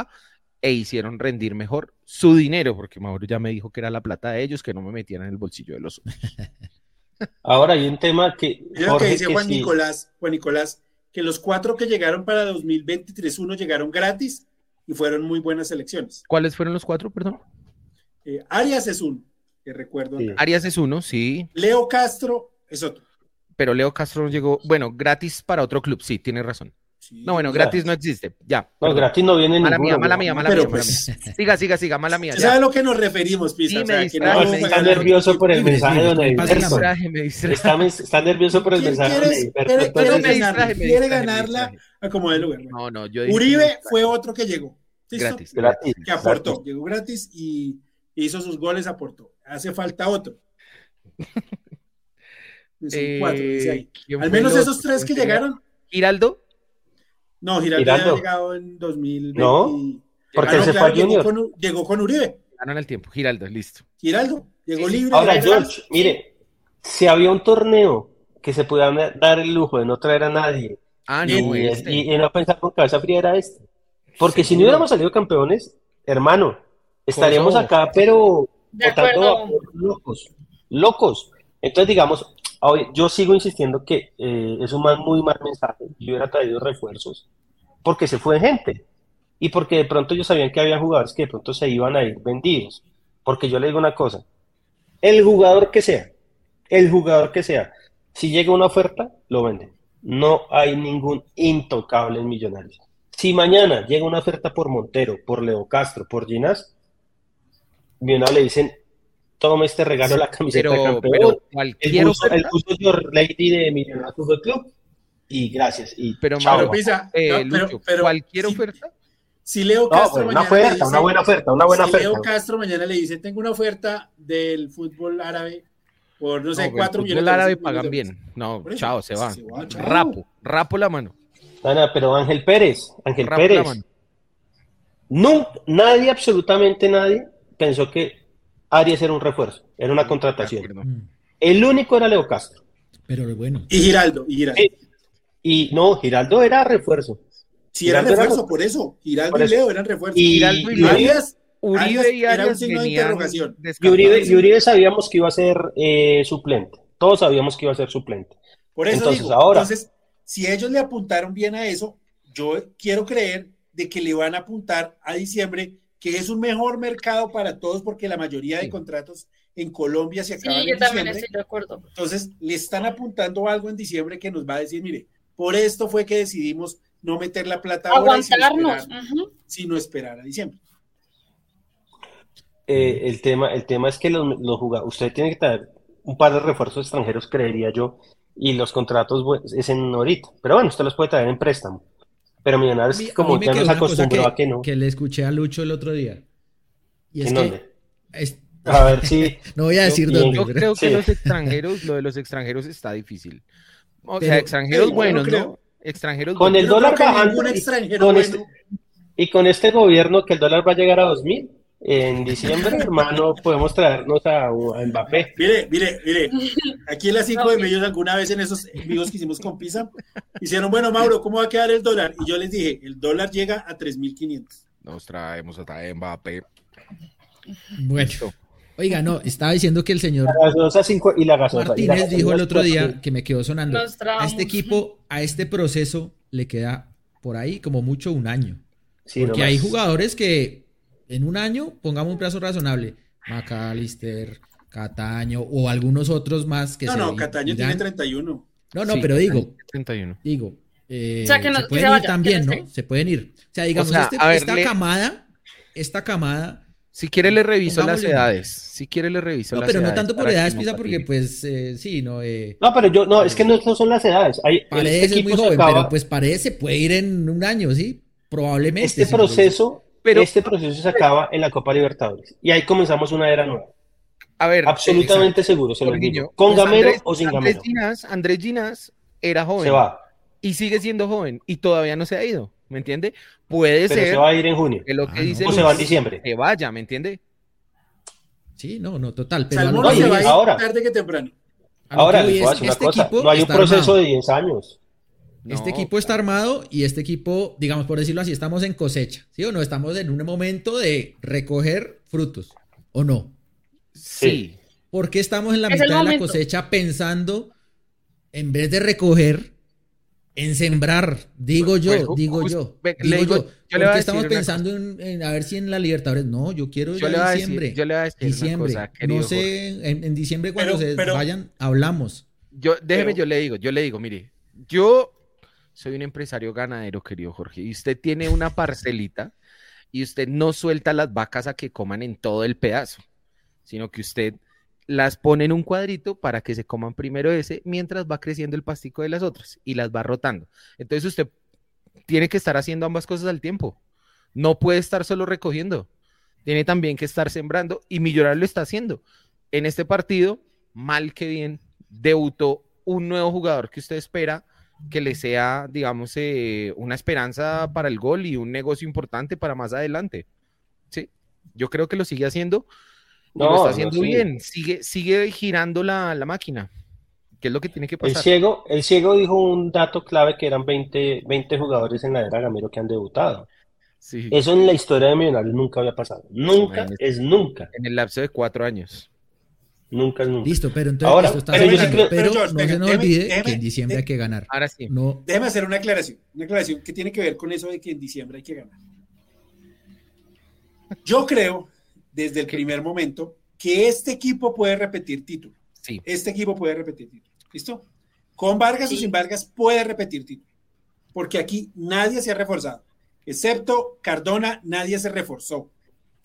e hicieron rendir mejor su dinero, porque Mauro ya me dijo que era la plata de ellos, que no me metían en el bolsillo de los otros. Ahora hay un tema que... lo que dice Juan Nicolás, Juan Nicolás, que los cuatro que llegaron para 2023, uno llegaron gratis y fueron muy buenas elecciones. ¿Cuáles fueron los cuatro, perdón? Eh, Arias es uno, que recuerdo. Arias es uno, sí. Leo Castro es otro. Pero Leo Castro llegó, bueno, gratis para otro club, sí, tiene razón. No, bueno, gratis no existe. Ya. No, gratis no viene Mala ninguno. mía, mala mía, mala Pero mía. pues- mala mía. Siga, siga, siga, mala mía. ¿Usted ya. sabe a lo que nos referimos, Pisa? Sí, O sea, me que distrae, no No, vamos a está nervioso por el mensaje de don distraje. Está, está nervioso por el ¿Quién mensaje quiere- de quiere- entonces- quiere Quiere me ganarla a como de lugar. No, no, yo Uribe fue otro que llegó. Gratis. Que aportó. Llegó gratis y hizo sus goles, aportó. Hace falta otro. Son Eh, cuatro, dice ahí. ¿quién Al menos esos tres que llegaron. Giraldo. No, Giraldo, ha llegado en 2020. No, porque Ah, no, se claro, fue llegó Junior. con, llegó con Uribe. Ganaron el tiempo. Giraldo, listo. Giraldo. Llegó Sí, sí. libre. Ahora, George, mire, si había un torneo que se pudiera dar el lujo de no traer a nadie Ah, y, no, este. y- y no pensar con cabeza fría era este. Porque si no hubiéramos salido campeones, hermano, estaríamos acá, pero De acuerdo. locos, locos. Entonces, digamos, yo sigo insistiendo que eh, es un muy mal mensaje. Yo hubiera traído refuerzos porque se fue gente y porque de pronto ellos sabían que había jugadores que de pronto se iban a ir vendidos. Porque yo le digo una cosa, el jugador que sea, el jugador que sea, si llega una oferta, lo venden. No hay ningún intocable en. Si mañana llega una oferta por Montero, por Leo Castro, por Ginás, Millonarios le dicen, tome este regalo la camiseta de Pero, campeón, pero el cualquier buzo, el oferta. buzo Your Lady de Millonarios Fútbol Club, y gracias. Y Pero, chao. Pero, Mauro, Pisa, eh, no, pero- Lucho, pero cualquier si- oferta. Si Leo No, Castro pues, una mañana oferta, dice- una buena oferta, una buena si Leo oferta. Castro mañana le dice, tengo una oferta del fútbol árabe por, no sé, No, el cuatro fútbol millones de árabe pagan de bien. No, chao, se va. se va, chao. Rapo, rapo la mano. No, no, pero Ángel Pérez, Ángel Rapo la Pérez. mano. No, nadie, absolutamente nadie, pensó que Arias era un refuerzo, era una contratación. De acuerdo. Mm, El único era Leo Castro. Pero bueno, Y Giraldo, y Giraldo. Sí. Y no, Giraldo era refuerzo. Si era Giraldo era refuerzo, por eso. Giraldo Por y. Leo eran refuerzos. Y, Giraldo y y. Uribe, Arias, Uribe Arias y era un Arias signo de venían interrogación. y Uribe- descartados. y Uribe sabíamos que iba a ser eh, suplente. Todos sabíamos que iba a ser suplente. Por eso Entonces, digo, ahora- entonces, si ellos le apuntaron bien a eso, yo quiero creer de que le van a apuntar a diciembre, que es un mejor mercado para todos, porque la mayoría de Sí. contratos en Colombia se Sí, acaban yo en también diciembre. estoy de acuerdo. Entonces, le están apuntando algo en diciembre que nos va a decir, mire, por esto fue que decidimos no meter la plata ahora sino Aguantarnos. esperar, sino esperar a diciembre. Eh, el tema, el tema es que los, los jugadores, usted tiene que tener un par de refuerzos extranjeros, creería yo, y los contratos pues, es en ahorita. Pero bueno, usted los puede traer en préstamo. Pero Millonarios, a como ya nos una cosa acostumbró a que no. que le escuché a Lucho el otro día. Y es ¿En que dónde? es- A ver si. no voy a decir Yo- dónde, Yo pero- creo que Sí. los extranjeros, lo de los extranjeros está difícil. O Pero- sea, extranjeros buenos, no. Extranjeros Con el dólar que bajando y extranjero con bueno- este, y con este gobierno que el dólar va a llegar a 2000 en diciembre, hermano, podemos traernos a, a Mbappé. Mire, mire, mire, aquí en las cinco No, de sí. medios alguna vez en esos vivos que hicimos con Pisa, hicieron, bueno, Mauro, ¿cómo va a quedar el dólar? Y yo les dije, el dólar llega a 3.500. Nos traemos a Mbappé. Bueno, oiga, no, estaba diciendo que el señor La cinco- y la y la Martínez dijo el otro día que me quedó sonando. A este equipo, a este proceso le queda por ahí como mucho un año. Sí, Porque nomás. hay jugadores que en un año, pongamos un plazo razonable, McAllister, Cataño o algunos otros más que No, se no, Cataño irán. tiene 31. No, no, Sí, pero digo, 31. digo, eh, O sea, que no- se que pueden se ir vaya, también, no ¿no? Se pueden ir. O sea, digamos, O sea, este- ver, esta le- camada, esta camada, Si quiere le reviso las edades. Si quiere le reviso no, las pero no edades tanto por edades, no Pisa, porque pues eh, sí, no, eh, No, pero yo, no, es que no, no son las edades. Hay, Paredes este es muy joven, acaba- pero pues Paredes se puede ir en un año, ¿sí? Probablemente. este proceso, Pero- este proceso se acaba en la Copa Libertadores. Y ahí comenzamos una era nueva. A ver, Absolutamente seguro, se lo digo. Con pues Gamero Andrés- o sin Andrés Gamero. Ginás, Andrés Ginás era joven Se va. y sigue siendo joven y todavía no se ha ido, ¿me entiende? Puede Pero ser se va a ir en junio. que lo que Ah, dice no. O se va en diciembre. que vaya, ¿me entiende? Sí, no, no, total. Pero Salmón que se va a es- ir ahora. tarde que temprano. Ahora que voy les voy a es, decir una este cosa. equipo No hay un proceso armado. de 10 años. Este equipo está armado y este equipo, digamos por decirlo así, estamos en cosecha, ¿sí o no? Estamos en un momento de recoger frutos, ¿o no? Sí. ¿Por qué estamos en la Es mitad de la cosecha pensando, en vez de recoger, en sembrar? Digo yo, Pues, digo yo, digo le digo- yo. yo le ¿Por voy a qué decir estamos pensando en, en a ver si en la Libertadores? No, yo quiero Yo voy a diciembre. decir, yo le voy a decir diciembre. una cosa, querido no sé, en, en diciembre cuando Pero- se pero- vayan, hablamos. Yo, déjeme, yo le digo, yo le digo, mire, yo soy un empresario ganadero, querido Jorge, y usted tiene una parcelita y usted no suelta las vacas a que coman en todo el pedazo, sino que usted las pone en un cuadrito para que se coman primero ese mientras va creciendo el pastico de las otras y las va rotando. Entonces usted tiene que estar haciendo ambas cosas al tiempo. No puede estar solo recogiendo. Tiene también que estar sembrando y Millonario lo está haciendo. En este partido, mal que bien, debutó un nuevo jugador que usted espera que le sea, digamos, eh, una esperanza para el gol y un negocio importante para más adelante. Sí, yo creo que lo sigue haciendo. No, lo está haciendo bien. Sigue, sigue girando la, máquina. ¿Qué es lo que tiene que pasar? El ciego, el ciego dijo un dato clave que eran 20, 20 jugadores en la era Gamero que han debutado. Eso en la historia de Millonarios nunca había pasado. Nunca es nunca. En el lapso de cuatro años. Nunca nunca. Listo, pero entonces está pero, no se nos olvide que en diciembre hay que ganar. Ahora sí. No. Déjeme hacer una aclaración. Una aclaración que tiene que ver con eso de que en diciembre hay que ganar. Yo creo, desde el primer momento, que este equipo puede repetir título. Sí. Este equipo puede repetir título. ¿Listo? Con Vargas o sin Vargas puede repetir título. Porque aquí nadie se ha reforzado. Excepto Cardona, nadie se reforzó.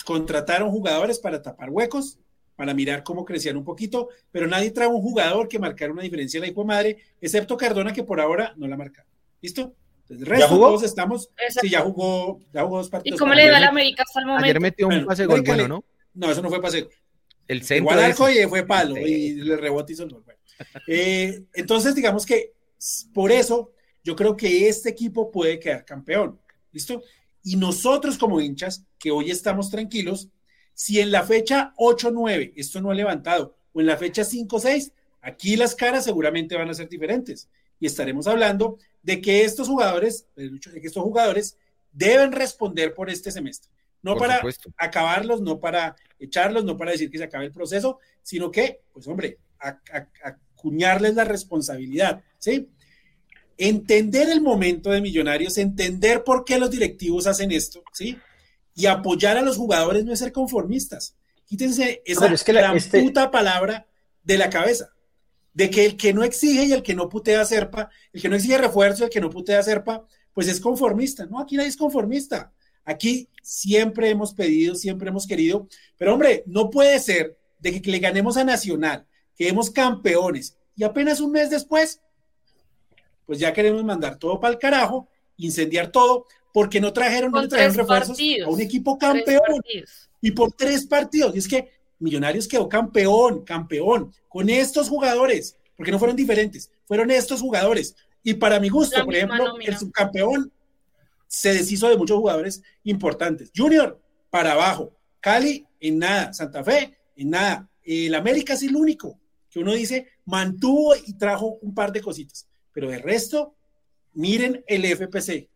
Contrataron jugadores para tapar huecos, para mirar cómo crecían un poquito, pero nadie trae un jugador que marcara una diferencia en la hijo madre, excepto Cardona, que por ahora no la marca. ¿Listo? Entonces, el resto todos estamos. Sí, ya jugó, ya jugó dos partidos. ¿Y cómo le dio a la América hasta el momento? Ayer metió un pase gol bueno, ¿no? No, eso no fue pase gol. El centro. Igual arco y fue palo, y le rebote y hizo el gol. Eh, entonces, digamos que por eso yo creo que este equipo puede quedar campeón. ¿Listo? Y nosotros como hinchas, que hoy estamos tranquilos, si en la fecha 8-9 esto no ha levantado, o en la fecha 5-6, aquí las caras seguramente van a ser diferentes. Y estaremos hablando de que estos jugadores, de que estos jugadores deben responder por este semestre. No para acabarlos, no para echarlos, no para decir que se acabe el proceso, sino que, pues hombre, acuñarles la responsabilidad, ¿sí? entender el momento de Millonarios, entender por qué los directivos hacen esto, ¿sí? Y apoyar a los jugadores no es ser conformistas. Quítense esa gran este puta palabra de la cabeza. De que el que no exige y el que no putea serpa, el que no exige refuerzo, el que no putea serpa, pues es conformista. No, aquí nadie es conformista. Aquí siempre hemos pedido, siempre hemos querido, pero hombre, no puede ser de que le ganemos a Nacional, quedemos campeones y apenas un mes después pues ya queremos mandar todo para el carajo, incendiar todo, porque no trajeron, no trajeron refuerzos a un equipo campeón. Y por tres partidos. Y es que Millonarios quedó campeón, campeón, con estos jugadores, porque no fueron diferentes, fueron estos jugadores. Y para mi gusto, por ejemplo, el subcampeón se deshizo de muchos jugadores importantes. Junior, para abajo. Cali, en nada. Santa Fe, en nada. El América es el único que uno dice mantuvo y trajo un par de cositas. Pero de resto, miren el FPC.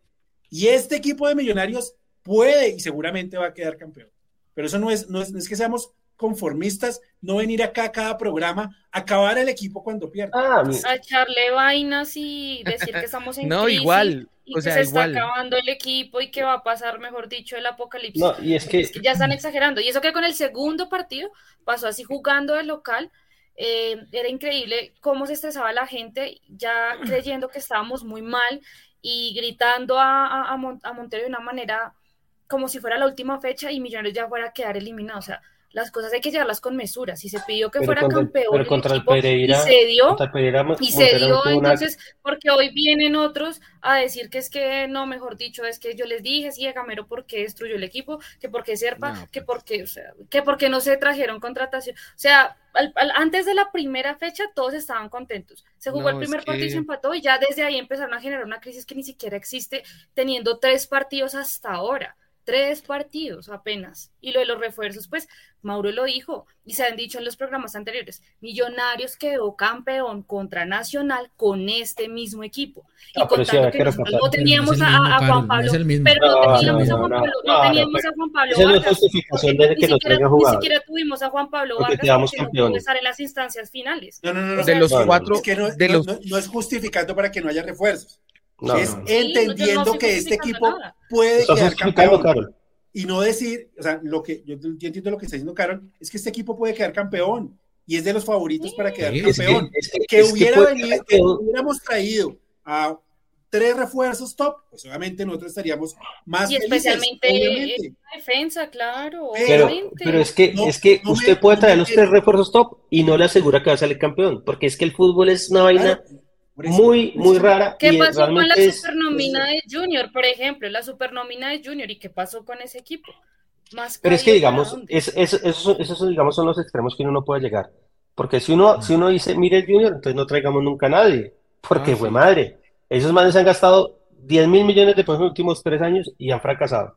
Y este equipo de millonarios puede y seguramente va a quedar campeón. Pero eso no es, no es, que seamos conformistas, no venir acá a cada programa a acabar el equipo cuando pierda. Ah, a echarle vainas y decir que estamos en no, igual. Y que se está acabando el equipo y que va a pasar, mejor dicho, el apocalipsis. No, y es que... es que ya están exagerando. Y eso que con el segundo partido pasó así jugando de local, eh, era increíble cómo se estresaba la gente ya creyendo que estábamos muy mal y gritando a, a, Montero de una manera como si fuera la última fecha y Millonarios ya fuera a quedar eliminado. O sea, las cosas hay que llevarlas con mesura. Si se pidió que fuera campeón el equipo, y se dio, y se dio entonces, porque hoy vienen otros a decir que es que no, mejor dicho, es que yo les dije, sí, Gamero, porque destruyó el equipo, que porque Serpa, que pues. porque, o sea, que porque no se trajeron contratación. O sea, antes de la primera fecha todos estaban contentos. Se jugó el primer partido y se empató y ya desde ahí empezaron a generar una crisis que ni siquiera existe teniendo tres partidos hasta ahora tres partidos apenas. Y lo de los refuerzos, pues Mauro lo dijo y se han dicho en los programas anteriores. Millonarios quedó campeón contra Nacional con este mismo equipo. Y ah, contando que no teníamos a, Juan Pablo, pero no, teníamos a Juan Pablo, no, teníamos a Juan Pablo Vargas. ni, siquiera, tuvimos a Juan Pablo Vargas porque no pudo estar en las instancias finales. No, no, no. De los cuatro, de los... no es justificando para que no haya refuerzos es entendiendo que este equipo puede quedar campeón. Y no decir, o sea, lo que yo entiendo lo que está diciendo Carol, es que este equipo puede quedar campeón. y es de los favoritos para quedar campeón. que, hubiera venido, que hubiéramos traído a tres refuerzos top, pues obviamente nosotros estaríamos más y especialmente en defensa, claro. Pero, pero es que, es que usted puede traer los tres refuerzos top y no le asegura que va a salir campeón, porque es que el fútbol es una vaina muy, muy rara. ¿Qué pasó con la supernómina de Junior, por ejemplo? La supernómina de Junior, ¿y qué pasó con ese equipo? Más pero es que digamos, esos digamos son los extremos que uno no puede llegar. Porque si uno, si uno dice, mire el Junior, entonces no traigamos nunca a nadie. Porque ah, fue madre. Esos manes han gastado 10 mil millones de pesos en los últimos tres años y han fracasado.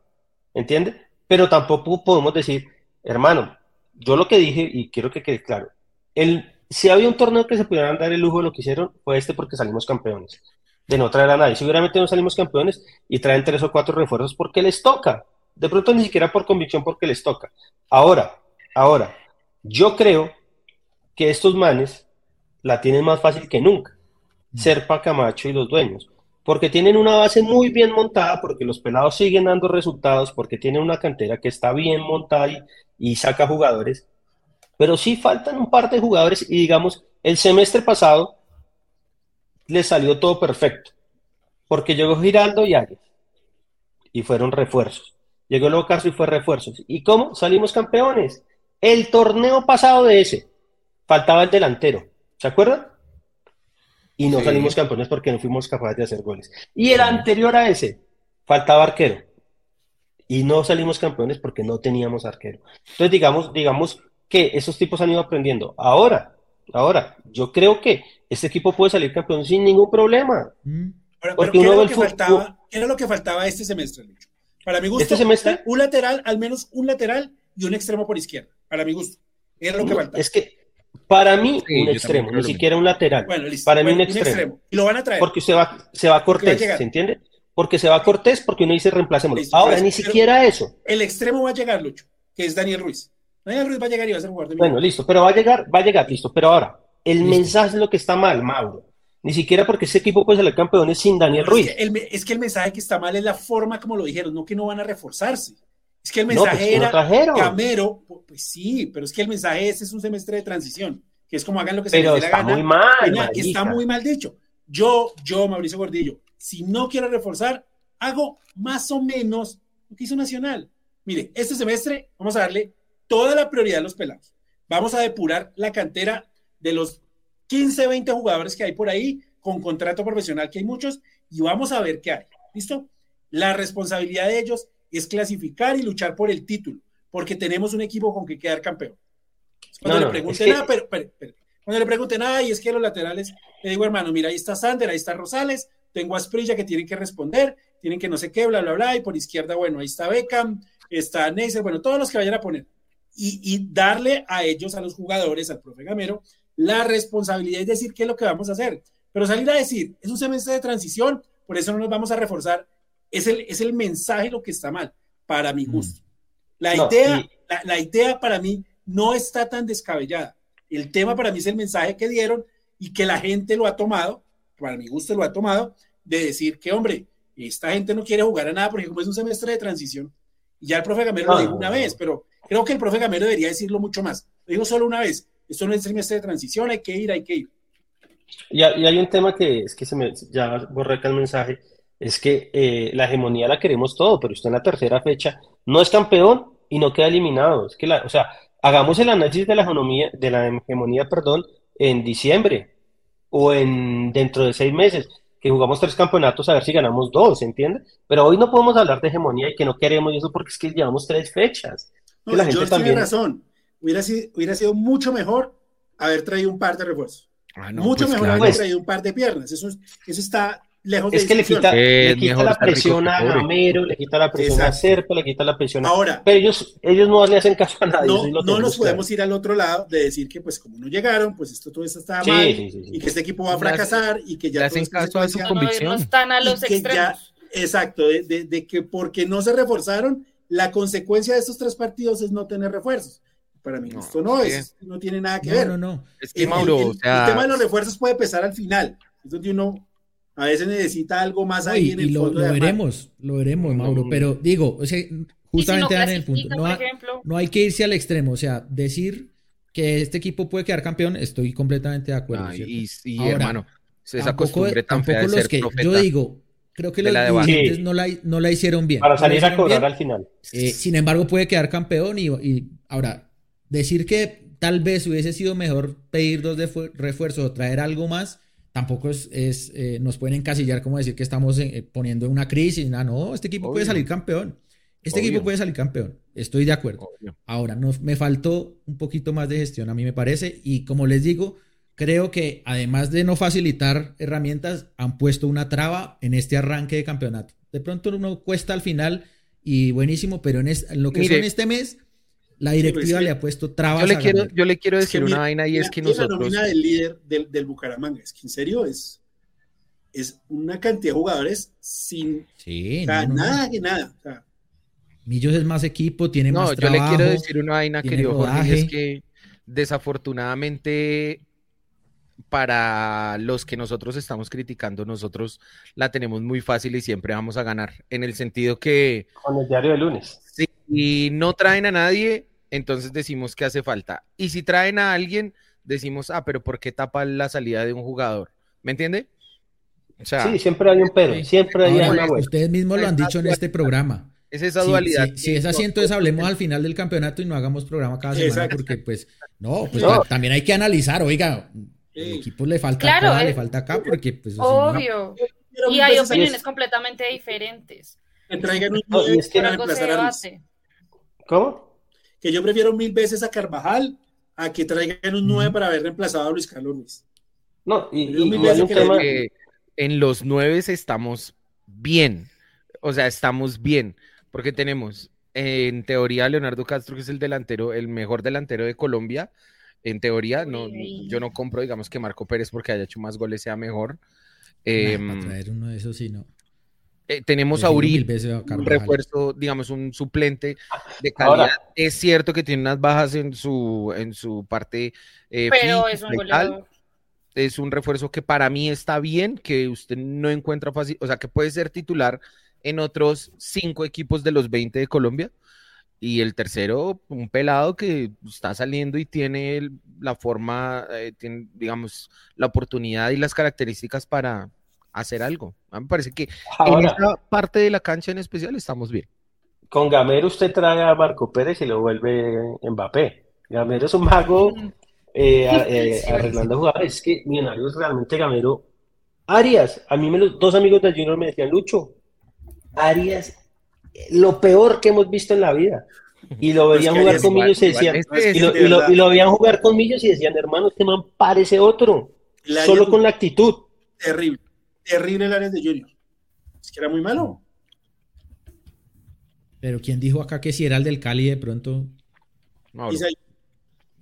¿Entiende? Pero tampoco podemos decir, hermano, yo lo que dije, y quiero que quede claro, el, si había un torneo que se pudieran dar el lujo de lo que hicieron, fue este porque salimos campeones. De no traer a nadie. Seguramente no salimos campeones y traen tres o cuatro refuerzos porque les toca. De pronto ni siquiera por convicción porque les toca. Ahora, ahora, yo creo que estos manes la tienen más fácil que nunca. Serpa, Camacho y los dueños, porque tienen una base muy bien montada, porque los pelados siguen dando resultados, porque tienen una cantera que está bien montada y, saca jugadores, pero sí faltan un par de jugadores y digamos, el semestre pasado les salió todo perfecto, porque llegó Giraldo y Arias, y fueron refuerzos. Llegó Locaso y fue refuerzos. ¿Y cómo? Salimos campeones. El torneo pasado de ese, faltaba el delantero. ¿Se acuerdan? y no salimos campeones porque no fuimos capaces de hacer goles. Y el anterior a ese, faltaba arquero. Y no salimos campeones porque no teníamos arquero. Entonces, digamos, digamos que esos tipos han ido aprendiendo. Ahora, ahora, yo creo que este equipo puede salir campeón sin ningún problema. Mm. porque ¿qué, era lo que faltaba, ¿qué, era lo que faltaba, este semestre, Lucho? Para mi gusto, ¿Este semestre? un lateral, al menos un lateral y un extremo por izquierda. Para mi gusto. Era lo que faltaba. Es que para mí, un extremo, ni siquiera un lateral. Para mí, un, extremo. Y lo van a traer. Porque se va, se va a Cortés, ¿se entiende? Porque se va a Cortés, porque uno dice reemplacémoslo. Ahora, ni siquiera eso. El extremo va a llegar, Lucho, que es Daniel Ruiz. Daniel Ruiz va a llegar y va a ser jugador de Bueno, listo, pero va a llegar, va a llegar, listo. Pero ahora, el mensaje es lo que está mal, Mauro. Ni siquiera porque ese equipo puede ser campeón sin Daniel Ruiz. Es que, el, es que el mensaje que está mal es la forma como lo dijeron, no que no van a reforzarse. Es que el pues, mensaje era Camero, pues sí, pero es que el mensaje ese es un semestre de transición que es como hagan lo que se les dé la gana. Muy mal, está muy mal dicho. Yo, yo, Mauricio Gordillo, si no quiero reforzar, hago más o menos lo que hizo Nacional. Mire, este semestre vamos a darle toda la prioridad a los pelados. Vamos a depurar la cantera de los 15, 20 jugadores que hay por ahí, con contrato profesional, que hay muchos, y vamos a ver qué hay. ¿Listo? La responsabilidad de ellos es clasificar y luchar por el título, porque tenemos un equipo con que quedar campeón. Cuando le pregunten, nada, pero, cuando le pregunten, ay, es que los laterales, le digo, hermano, mira, ahí está Sander, ahí está Rosales, tengo a Sprilla que tienen que responder, tienen que no sé qué, bla, bla, bla, y por izquierda, bueno, ahí está Beckham, está Neisser, bueno, todos los que vayan a poner. Y, y, darle a ellos, a los jugadores, al profe Gamero, la responsabilidad es decir qué es lo que vamos a hacer. Pero salir a decir, es un semestre de transición, por eso no nos vamos a reforzar, es el, es el mensaje lo que está mal, para mi gusto. La, idea, la, la, idea para mí no está tan descabellada. El tema para mí es el mensaje que dieron y que la gente lo ha tomado, para mi gusto lo ha tomado, de decir que, hombre, esta gente no quiere jugar a nada porque como es un semestre de transición, y ya el profe Gamero lo dijo una vez, pero creo que el profe Gamero debería decirlo mucho más. Lo dijo solo una vez, esto no es semestre de transición, hay que ir, hay que ir. Y, hay un tema que es que se me, ya borré acá el mensaje, es que eh, la hegemonía la queremos todo, pero usted en la tercera fecha no es campeón y no queda eliminado. Es que la, o sea, hagamos el análisis de la hegemonía, de la hegemonía, perdón, en diciembre o en dentro de seis meses, que jugamos tres campeonatos a ver si ganamos dos, ¿entiendes? Pero hoy no podemos hablar de hegemonía y que no queremos eso porque es que llevamos tres fechas. No, la gente tiene razón. Hubiera sido, hubiera sido mucho mejor haber traído un par de refuerzos. Ah, mucho pues mejor haber traído un par de piernas. Eso, eso está es que le quita, le quita la presión a Gamero, le quita la presión a Serpa, le quita la presión a... Ahora, pero ellos, ellos no le hacen caso a nadie. No, no nos podemos ir al otro lado de decir que pues como no llegaron, pues esto todo esto está mal y que este equipo va a fracasar y que ya... Le hacen caso a su convicción. No, están a los extremos. exacto, de, de, que porque no se reforzaron, la consecuencia de estos tres partidos es no tener refuerzos. Para mí esto no es, no tiene nada que ver. No, no, Es que, Mauro, el, tema de los refuerzos puede pesar al final. Es donde uno a veces necesita algo más ahí en el y lo, lo veremos, lo veremos, Mauro. Pero digo, o sea, justamente en el punto. No, no, hay que irse al extremo. O sea, decir que este equipo puede quedar campeón, estoy completamente de acuerdo. y, hermano, esa costumbre tan fea de ser que Yo digo, creo que los dirigentes no, la, no la hicieron bien. Para salir a cobrar al final. Eh, sin embargo, puede quedar campeón y, ahora, decir que tal vez hubiese sido mejor pedir dos refuerzos o traer algo más, tampoco es, eh, nos pueden encasillar como decir que estamos eh, poniendo una crisis. no, este equipo puede salir campeón. Este equipo puede salir campeón. Estoy de acuerdo. Ahora, no, me faltó un poquito más de gestión, a mí me parece. Y como les digo, creo que además de no facilitar herramientas, han puesto una traba en este arranque de campeonato. De pronto uno cuesta al final y buenísimo, pero en, lo que son este mes, la directiva le ha puesto trabas. Yo le, quiero, yo le quiero decir una vaina y es que nosotros. La nómina del líder del, Bucaramanga, es que en serio es, es una cantidad de jugadores sin nada que nada. Millos es más equipo, tiene más trabajo. No, yo le quiero decir una vaina, querido Jorge, es que desafortunadamente para los que nosotros estamos criticando, nosotros la tenemos muy fácil y siempre vamos a ganar. En el sentido que. Con el diario de lunes. Si no traen a nadie, entonces decimos que hace falta. Y si traen a alguien, decimos, ah, pero ¿por qué tapa la salida de un jugador? ¿Me entiende? sí, siempre hay un pero, siempre hay una Ustedes mismos lo han dicho en este programa. Es esa dualidad. Si, es así, entonces hablemos al final del campeonato y no hagamos programa cada semana, porque pues, no, pues también hay que analizar, oiga, el equipo le falta acá, le falta acá, porque pues... Obvio. y hay opiniones completamente diferentes. Que traigan un no, es que reemplazar a ¿Cómo? Que yo prefiero mil veces a Carvajal a que traigan un 9 para haber reemplazado a Luis Carlos Ruiz. No, y, que en los 9 estamos bien. O sea, estamos bien. Porque tenemos, en teoría, Leonardo Castro, que es el delantero, el mejor delantero de Colombia, en teoría, no, yo no compro, digamos, que Marco Pérez porque haya hecho más goles sea mejor. Eh, para traer uno de esos, sí, no. Eh, tenemos a Uri, un refuerzo, digamos, un suplente de calidad. es cierto que tiene unas bajas en su, en su parte eh, Pero es un Es un refuerzo que para mí está bien, que usted no encuentra fácil, o sea, que puede ser titular en otros cinco equipos de los 20 de Colombia. Y el tercero, un pelado que está saliendo y tiene la forma, eh, tiene, digamos, la oportunidad y las características para hacer algo. A mí me parece que en esta parte de la cancha en especial estamos bien. Con Gamero usted trae a Marco Pérez y lo vuelve Mbappé. Gamero es un mago eh, eh, arreglando jugadores. Es que Millonarios realmente Gamero. Arias, a mí me los dos amigos de Junior me decían, Lucho, Arias lo peor que hemos visto en la vida. Y lo veían jugar con Millos y decían, y, lo, veían jugar con Millos y decían, hermano, este man parece otro, solo con la actitud. Terrible, terrible el área de Junior. Es que era muy malo. Pero ¿quién dijo acá que si era el del Cali de pronto?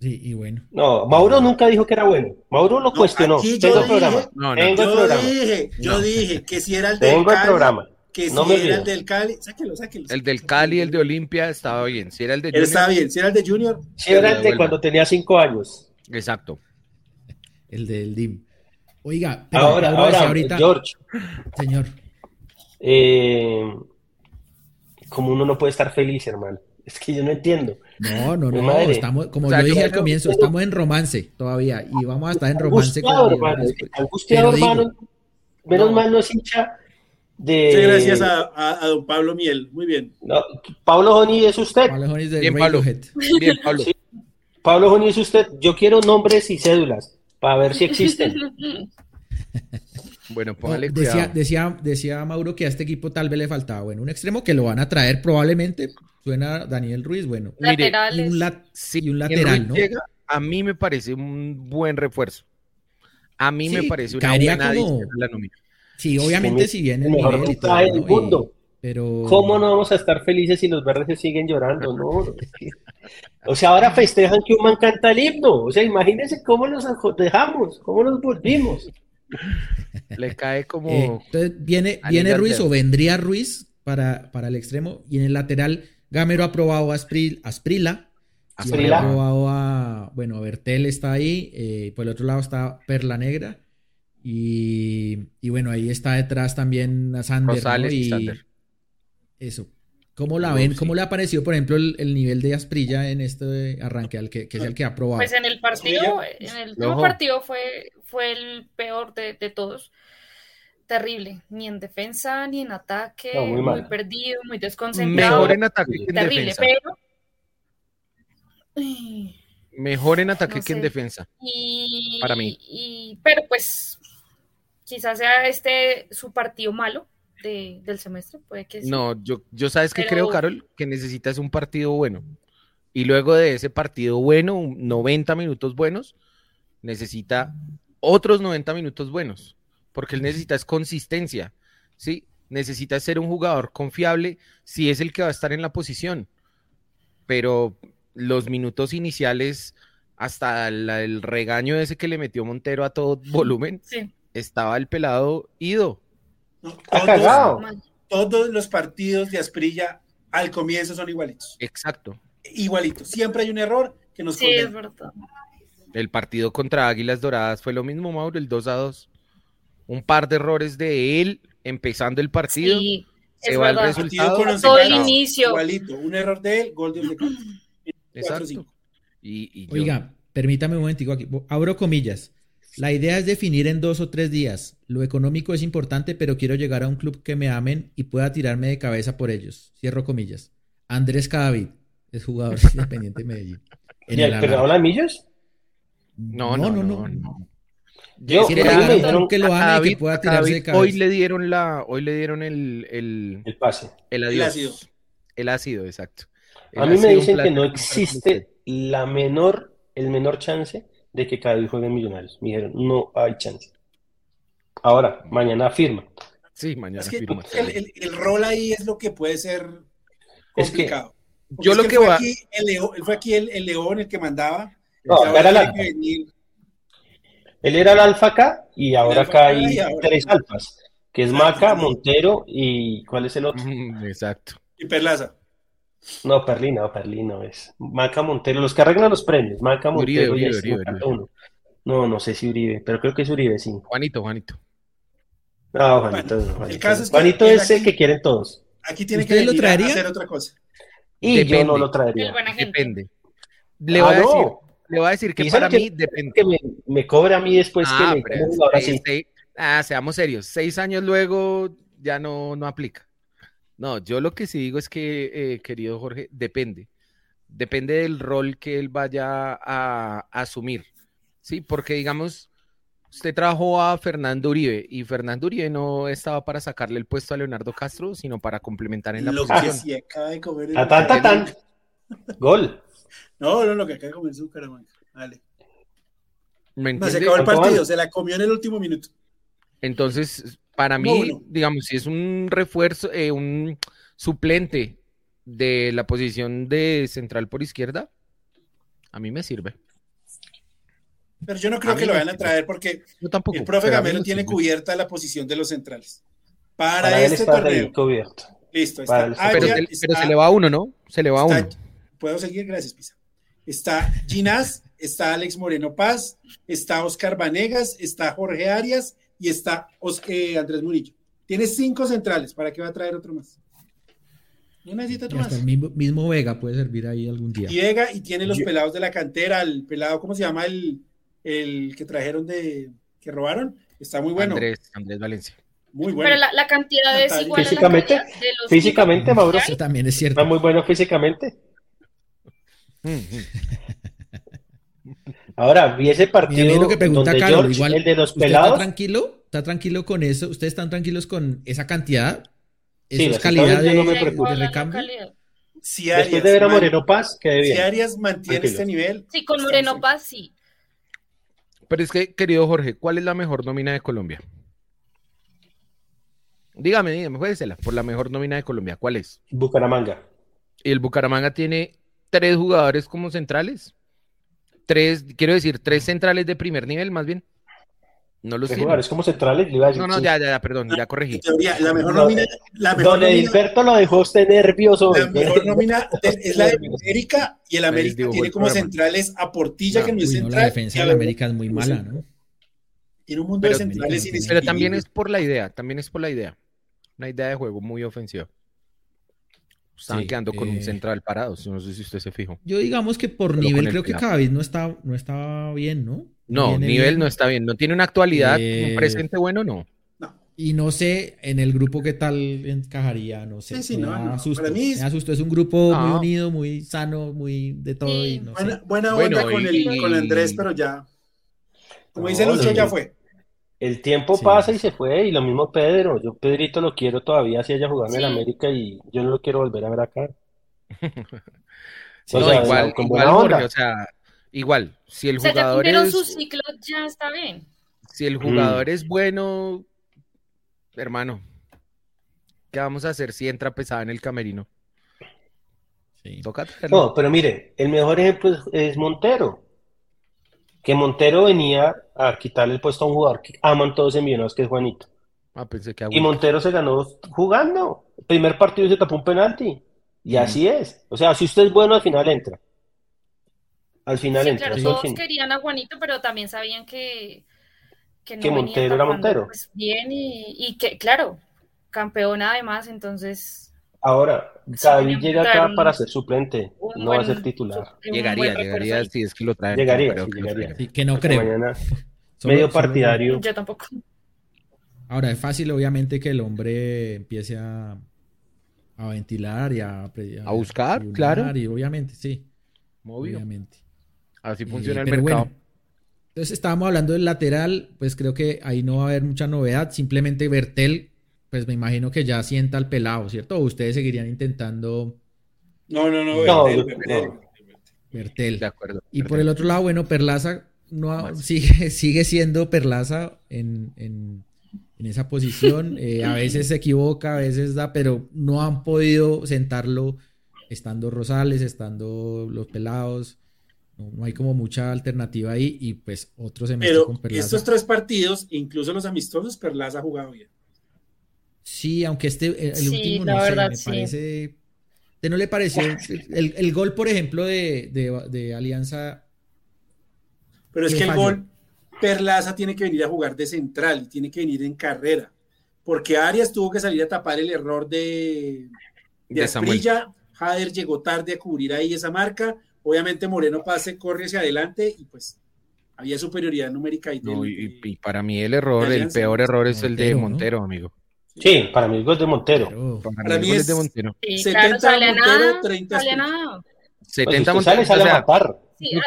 Sí, y bueno. No, Mauro nunca dijo que era bueno. Mauro lo cuestionó. Tengo el programa. Tengo yo programa. Dije, yo dije que si era el del Tengo el programa que si era el del Cali, sáquelo, sáquelo. El del Cali, el de Olimpia, estaba bien. Si era el de Junior. Estaba bien, si era el de Junior. Si era el de cuando tenía cinco años. Exacto. El del DIM. Oiga, pero ahora, ahora ahorita, George. Señor. Eh, como uno no puede estar feliz, hermano. Es que yo no entiendo. No, no, no. Estamos, como yo dije al comienzo, estamos en romance todavía y vamos a estar en romance. Angustiado, hermano. Angustiado, hermano. Menos mal no es hincha Muchas gracias a, don Pablo Miel. Muy bien. Pablo Joni es usted. Pablo Joni es de Bien, Pablo. Bien, Pablo. Pablo Joni es usted. Yo quiero nombres y cédulas para ver si existen. bueno, póngale decía, decía, decía Mauro que a este equipo tal vez le faltaba, bueno, un extremo que lo van a traer probablemente. Suena Daniel Ruiz, bueno. Mire, y, un y un lateral, ¿no? a mí me parece un buen refuerzo. A mí me parece una buena como... la nómina. Sí, obviamente si viene el nivel y todo, el mundo. pero... ¿Cómo no vamos a estar felices si los verdes se siguen llorando? No, o sea, ahora festejan que un man canta el himno. O sea, imagínense cómo nos dejamos, cómo nos volvimos. Le cae como... Eh, entonces viene, viene Ruiz o vendría Ruiz para, para el extremo y en el lateral Gamero ha probado a, Asprila. Asprila. Ha probado a, bueno, Bertel está ahí, eh, por el otro lado está Perla Negra y, bueno, ahí está detrás también a Sander. y, Eso. ¿Cómo la ven? ¿Cómo le ha parecido, por ejemplo, el, nivel de Asprilla en este arranque, al que, es el que ha probado? Pues en el partido, en el último partido fue, fue el peor de, todos. Terrible. Ni en defensa, ni en ataque. muy, perdido, muy desconcentrado. Mejor en ataque que en Terrible, pero... Mejor en ataque que en defensa. para mí. pero pues quizás sea este su partido malo del semestre, puede que No, yo, yo sabes que creo, Carol, que necesitas un partido bueno. Y luego de ese partido bueno, 90 minutos buenos, necesita otros 90 minutos buenos, porque él necesita es consistencia, ¿sí? Necesita ser un jugador confiable si es el que va a estar en la posición. Pero los minutos iniciales, hasta el regaño ese que le metió Montero a todo volumen, estaba el pelado ido todos, los partidos de Asprilla al comienzo son igualitos. Exacto. Igualitos. Siempre hay un error que nos Sí, es verdad. El partido contra Águilas Doradas fue lo mismo, Mauro, el 2 a 2. Un par de errores de él empezando el partido. Sí, se va el resultado. Todo el inicio. Igualito. Un error de él, gol de Exacto. Y, Oiga, permítame un momentico aquí. Abro comillas. La idea es definir en dos o tres días. Lo económico es importante, pero quiero llegar a un club que me amen y pueda tirarme de cabeza por ellos. Cierro comillas. Andrés Cadavid es jugador independiente de Medellín. ¿Y el perdón a Millos? No, no, no, no. no. Yo que lo ame y que pueda tirarse de cabeza. Hoy le dieron la, hoy le dieron el, el, el pase. El, el ácido. El ácido, exacto. a mí me dicen que no existe la menor, el menor chance de que cada vez jueguen Millonarios. Me dijeron, no hay chance. Ahora, mañana firma. Sí, mañana firma. El, rol ahí es lo que puede ser complicado. yo lo que, va... él fue aquí el, león el que mandaba. No, era el alfa. Él era el alfa acá y ahora acá hay tres alfas, que es Maca, Montero y ¿cuál es el otro? Exacto. Y Perlaza. No, Perlina, Perlina es. Maca Montero, los que arreglan los premios. Maca Montero Uribe, Uribe, Uribe, No, no sé si Uribe, pero creo que es Uribe, sí. Juanito, Juanito. No, Juanito, Juanito. El caso es Juanito es el que quieren todos. Aquí tiene que lo traería? hacer otra cosa. Y yo no lo traería. Depende. Le voy, a ah, decir, le voy a decir que para mí depende. Que me, me cobre a mí después que ah, sí. ah, seamos serios. Seis años luego ya no, no aplica. No, yo lo que sí digo es que, eh, querido Jorge, depende. Depende del rol que él vaya a, asumir. Sí, porque digamos, usted trabajó a Fernando Uribe y Fernando Uribe no estaba para sacarle el puesto a Leonardo Castro, sino para complementar en la lo posición. Que acaba de comer Gol. No, no, lo que acaba de comer su Caramanga. Dale. ¿Me no, se acabó el partido, se la comió en el último minuto. Entonces, para mí, digamos, si es un refuerzo, eh, un suplente de la posición de central por izquierda, a mí me sirve. Pero yo no creo que lo vayan a traer porque el profe Gamero tiene cubierta la posición de los centrales. Para, este torneo. Listo, está. pero, se le va a uno, ¿no? Se le va a uno. Puedo seguir, gracias, Pisa. Está Ginás, está Alex Moreno Paz, está Oscar Vanegas, está Jorge Arias y está eh, Andrés Murillo. Tiene cinco centrales. ¿Para qué va a traer otro más? No necesita otro más. el mismo, Vega puede servir ahí algún día. Y Vega y tiene los pelados de la cantera. El pelado, ¿cómo se llama? El, el que trajeron de. que robaron. Está muy bueno. Andrés, Andrés Valencia. Muy bueno. Pero la, cantidad es igual físicamente, a la de los Físicamente, Mauro. Eso también es cierto. Está muy bueno físicamente. Ahora, vi ese partido. lo que pregunta Carlos, igual, el de los pelados. ¿Está tranquilo? ¿Está tranquilo con eso? ¿Ustedes están tranquilos con esa cantidad? ¿Eso es calidad de, no me de recambio? Si Arias, Después de ver a Moreno Paz, quede bien. Si Arias mantiene este nivel. Sí, con Moreno Paz sí. Pero es que, querido Jorge, ¿cuál es la mejor nómina de Colombia? Dígame, dígame, jueguesela, por la mejor nómina de Colombia, ¿cuál es? Bucaramanga. ¿Y el Bucaramanga tiene tres jugadores como centrales? Tres, quiero decir, tres centrales de primer nivel, más bien. No los tiene. Es como centrales, le iba a decir, No, no, ya, ya, perdón, ya corregí. Teoría, la mejor nómina. La mejor Don Edilberto lo dejó usted nervioso. La mejor nómina es la de América y el América tiene como centrales a Portilla, que no es central. la defensa de la América es muy mala, ¿no? Tiene un mundo de centrales Pero también es por la idea, también es por la idea. Una idea de juego muy ofensiva. Estaban quedando con un eh, central parado, no sé si usted se fijó. Yo digamos que por nivel creo que Cadavid no está, no estaba bien, ¿no? No, nivel no está bien, no tiene una actualidad, un eh, presente bueno, no. Y no sé en el grupo qué tal encajaría, no sé. Sí, sí, no, me asusto. Es un grupo muy unido, muy sano, muy de todo. Y no buena, buena onda con, el, con Andrés, pero ya. Como dice Lucho, ya fue. El tiempo pasa y se fue, y lo mismo Pedro. Yo Pedrito lo quiero todavía si haya jugado en América y yo no lo quiero volver a ver acá. o sea, igual, con igual o sea, igual, si el jugador ya es... su ciclo, ya está bien. Si el jugador mm. es bueno, hermano, ¿qué vamos a hacer si entra pesada en el camerino? Sí. no, pero mire, el mejor ejemplo es Montero que Montero venía a quitarle el puesto a un jugador que aman todos en Millonarios, que es Juanito. Ah, pensé que y Montero se ganó jugando. El primer partido se tapó un penalti. Y mm. así es. O sea, si usted es bueno, al final entra. Al final entra. Claro, todos querían a Juanito, pero también sabían que, que, Montero era Montero. Pues, bien y, y que, claro, campeón además, entonces Ahora, David llega acá para ser suplente, no va a ser titular. Llegaría, llegaría si es que lo trae. Llegaría, llegaría. que no creo. medio partidario. Yo tampoco. Ahora, es fácil, obviamente, que el hombre empiece a, a ventilar y a, a, buscar, claro. Y obviamente, sí. Obviamente. Así eh, funciona el mercado. Bueno, entonces, estábamos hablando del lateral, pues creo que ahí no va a haber mucha novedad. Simplemente Bertel pues me imagino que ya sienta el pelado, ¿cierto? ¿O ustedes seguirían intentando? No, no, no, Bertel, De acuerdo. Y por el otro lado, bueno, Perlaza no sigue, sigue siendo Perlaza en, en, esa posición. Eh, a veces se equivoca, a veces da, pero no han podido sentarlo estando Rosales, estando los pelados. No, hay como mucha alternativa ahí y pues otro se mete con Perlaza. Estos tres partidos, incluso los amistosos, Perlaza ha jugado bien. Sí, aunque este, el último no sé, me parece. ¿Te no le pareció? El, gol, por ejemplo, de, Alianza. Pero es que el gol, Perlaza tiene que venir a jugar de central y tiene que venir en carrera. Porque Arias tuvo que salir a tapar el error de, de, Asprilla. Jader llegó tarde a cubrir ahí esa marca. Obviamente Moreno pase, corre hacia adelante y pues había superioridad numérica. Y, y, para mí el error, el peor error es el de Montero, amigo. Sí, para mí el gol de Montero. para, mí es de Montero. 70 sale Montero, 30 sale nada. 70 pues Montero. Sale, a matar.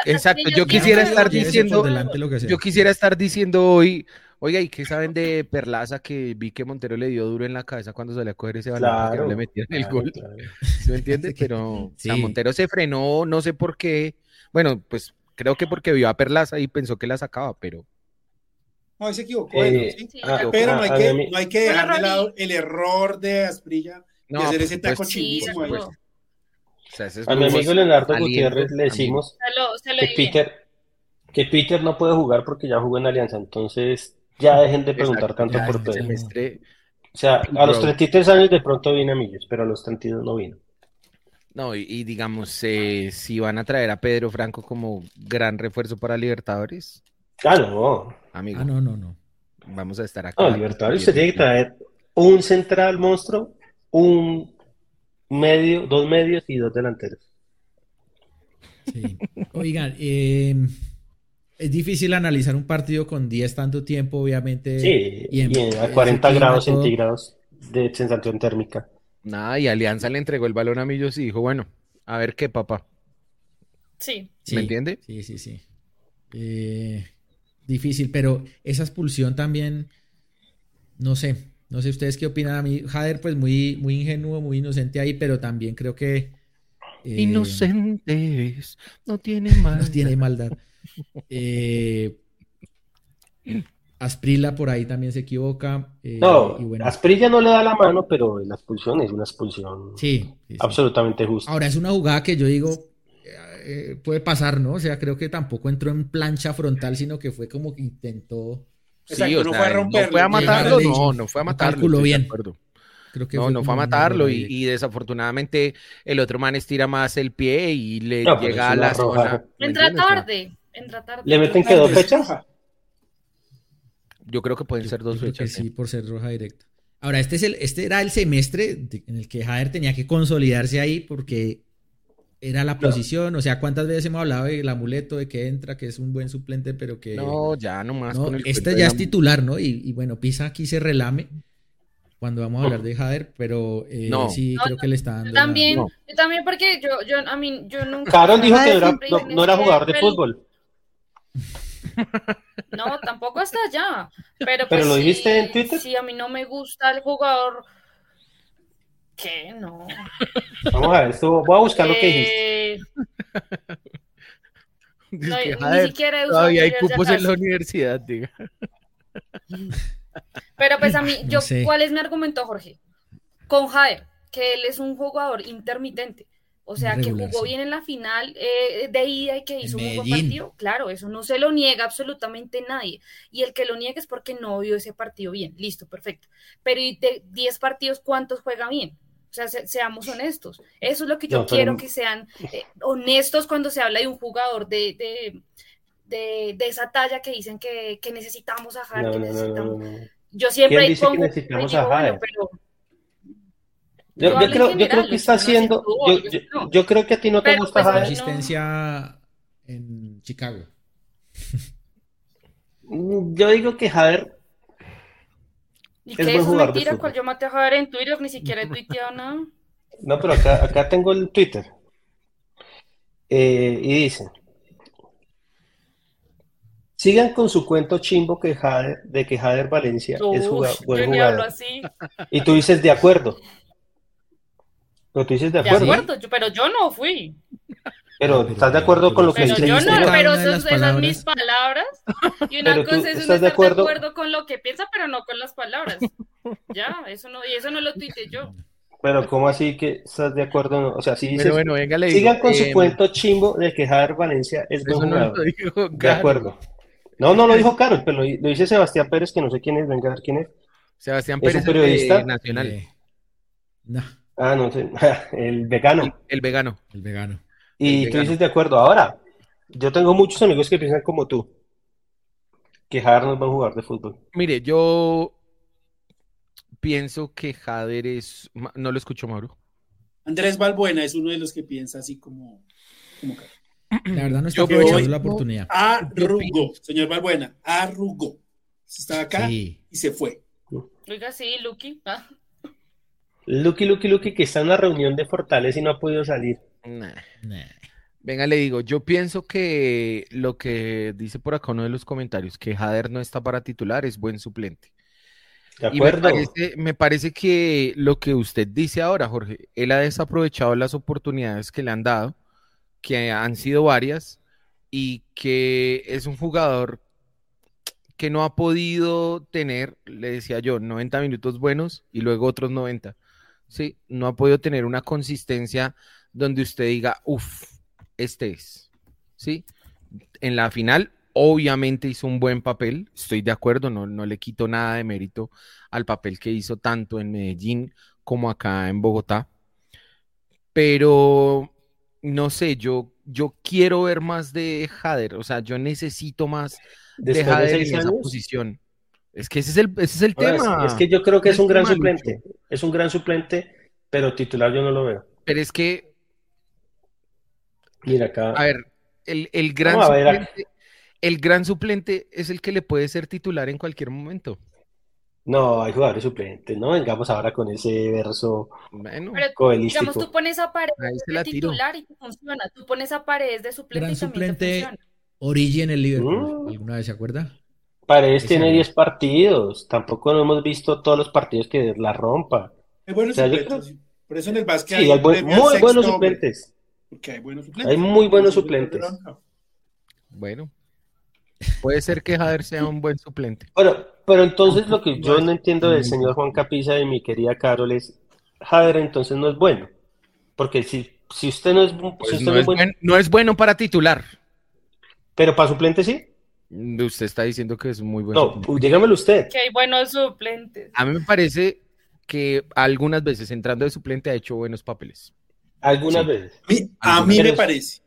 exacto, yo quisiera estar diciendo, yo quisiera estar diciendo hoy, oiga, ¿y qué saben de Perlaza que vi que Montero le dio duro en la cabeza cuando salió a coger ese balón claro, que no le metieron el gol? ¿Se me entiende? Pero Montero se frenó, no sé por qué. Bueno, pues creo que porque vio a Perlaza y pensó que la sacaba, pero no, se equivocó. Eh, ah, pero no hay, que, no hay, que, dejar de lado el error de Asprilla de hacer ese pues, taco pues, a mi amigo Leonardo Gutiérrez le decimos que, Peter, que Peter no puede jugar porque ya jugó en Alianza. Entonces ya dejen de preguntar tanto por Pedro. O sea, a los 33 años de pronto viene a Millos, pero a los 32 no vino. No, y, digamos, eh, si van a traer a Pedro Franco como gran refuerzo para Libertadores, Ah, no. Amigo. Ah, no, no, no. Vamos a estar acá. No, Libertadores usted tiene que traer un central monstruo, un medio, dos medios y dos delanteros. Sí. Oigan, eh, es difícil analizar un partido con 10 tanto tiempo, obviamente. Sí, y, a 40 grados centígrados de sensación térmica. Nada, y Alianza le entregó el balón a Millos y dijo, bueno, a ver qué, papá. Sí. ¿Me entiende? Sí, sí, sí. Eh, difícil, pero esa expulsión también, no sé, no sé ustedes qué opinan a mí. Jader, pues muy, muy ingenuo, muy inocente ahí, pero también creo que... Eh, Inocentes, no tiene maldad. No tiene maldad. Eh, Asprila por ahí también se equivoca. Eh, no, Asprilla no le da la mano, pero la expulsión es una expulsión sí, absolutamente justa. Ahora es una jugada que yo digo, eh, puede pasar, ¿no? O sea, creo que tampoco entró en plancha frontal, sino que fue como que intentó. Sí, no, fue a romperlo, no fue a matarlo, no, no fue a matarlo. bien. Creo que no, no fue a matarlo y, desafortunadamente el otro man estira más el pie y le llega a la zona. Entra tarde, entra tarde. ¿Le meten que dos fechas? Yo creo que pueden ser dos fechas. sí, por ser roja directa. Ahora, este, es el, este era el semestre en el que Jader tenía que consolidarse ahí porque era la posición, o sea, ¿cuántas veces hemos hablado del amuleto, de que entra, que es un buen suplente, pero que... No, ya nomás no, Este ya es titular, ¿no? Y, bueno, Pisa aquí se relame cuando vamos a hablar de Jader, pero eh, sí creo que le está dando... También, yo también porque yo, yo, a mí, yo nunca... Carol dijo que no, era jugador de fútbol. No, tampoco hasta allá. Pero, ¿Pero lo pues dijiste en Twitter? Sí, a mí no me gusta el jugador ¿Qué? No. Vamos a ver, esto, voy a buscar lo que dijiste. Eh, no, ni siquiera todavía hay cupos en la universidad, diga. Pero pues a mí, yo, ¿cuál es mi argumento, Jorge? Con Jaer, que él es un jugador intermitente. O sea, que jugó bien en la final eh, de ida y que hizo un buen partido. Claro, eso no se lo niega absolutamente nadie. Y el que lo niegue es porque no vio ese partido bien. Listo, perfecto. Pero de 10 partidos, ¿cuántos juega bien? O sea, seamos honestos. Eso es lo que yo quiero, que sean eh, honestos cuando se habla de un jugador de, de, de, esa talla que dicen que, que necesitamos a Javier, que necesitamos. Yo siempre dice que necesitamos a Javier? pero... Yo, yo, creo, yo, creo, que está haciendo. Yo, yo, creo que a ti no te gusta pues, Asistencia en Chicago. Yo digo que Javier ¿Y qué es mentira? cual yo maté a Javier en Twitter? Ni siquiera he tuiteado nada. No, pero acá, acá tengo el Twitter. Eh, y dice: Sigan con su cuento chimbo que de que Jader Valencia es jugador, buen jugador. Así. Y tú dices de acuerdo. Pero tú dices de acuerdo. De acuerdo, pero yo no fui. Pero, ¿estás de acuerdo con lo que dice? Yo no, pero esas son mis palabras. Y una cosa es estar de acuerdo? con lo que piensa, pero no con las palabras. Ya, eso no, y eso no lo tuite yo. Pero, ¿cómo así que estás de acuerdo? O sea, si dices, bueno, venga, le sigan con su em, cuento chimbo de que Javier Valencia es buen jugador. de acuerdo. No, no lo dijo Carlos, pero lo, dice Sebastián Pérez, que no sé quién es, venga a ver quién es. Sebastián Pérez, ¿Es un periodista nacional. Eh, no. Ah, no sé, el vegano. el vegano. El vegano. Y tú dices de acuerdo. Ahora, yo tengo muchos amigos que piensan como tú, que Jader no va a jugar de fútbol. Mire, yo pienso que Jader es. No lo escucho, Mauro. Andrés Balbuena es uno de los que piensa así como. La verdad no está aprovechando la oportunidad. Arrugó, señor Balbuena, arrugó. Estaba acá y se fue. Oiga, sí, Lucky. Ah. Lucky, Lucky, Lucky, que está en una reunión de Fortaleza y no ha podido salir. Venga, le digo, yo pienso que lo que dice por acá uno de los comentarios, que Jader no está para titular, es buen suplente. De acuerdo. me, parece, que lo que usted dice ahora, Jorge, él ha desaprovechado las oportunidades que le han dado, que han sido varias, y que es un jugador que no ha podido tener, le decía yo, 90 minutos buenos y luego otros 90. Sí, no ha podido tener una consistencia donde usted diga, uff, este es. ¿Sí? En la final, obviamente hizo un buen papel, estoy de acuerdo, no, no le quito nada de mérito al papel que hizo tanto en Medellín como acá en Bogotá. Pero no sé, yo, yo quiero ver más de Jader, o sea, yo necesito más de Jader en esa posición. Es que ese es el, ese es el tema. Es, que yo creo que es, un gran suplente, es un gran suplente, pero titular yo no lo veo. Pero es que Mira acá. A ver, el, gran suplente, el gran suplente es el que le puede ser titular en cualquier momento. No, hay jugadores suplentes, ¿no? Vengamos ahora con ese verso bueno, Pero, digamos, tú pones a pared de titular y funciona. Tú pones a paredes de suplente gran y suplente funciona. Origi en el Liverpool. Mm. ¿Alguna vez se acuerda? Paredes tiene 10 partidos. Tampoco no hemos visto todos los partidos que la rompa. Es bueno Por eso en el básquet sí, hay, muy buenos suplentes. Porque hay buenos suplentes. Hay muy buenos suplentes. Bueno, puede ser que Jader sea un buen suplente. Bueno, pero entonces lo que yo no entiendo del señor Juan Capiza y mi querida Carol es, Jader entonces no es bueno. Porque si, si usted no es, pues no, es bueno, no es bueno para titular. Pero para suplente sí. Usted está diciendo que es muy bueno. No, dígamelo usted. Que hay buenos suplentes. A mí me parece que algunas veces entrando de suplente ha hecho buenos papeles. Algunas veces. A mí me parece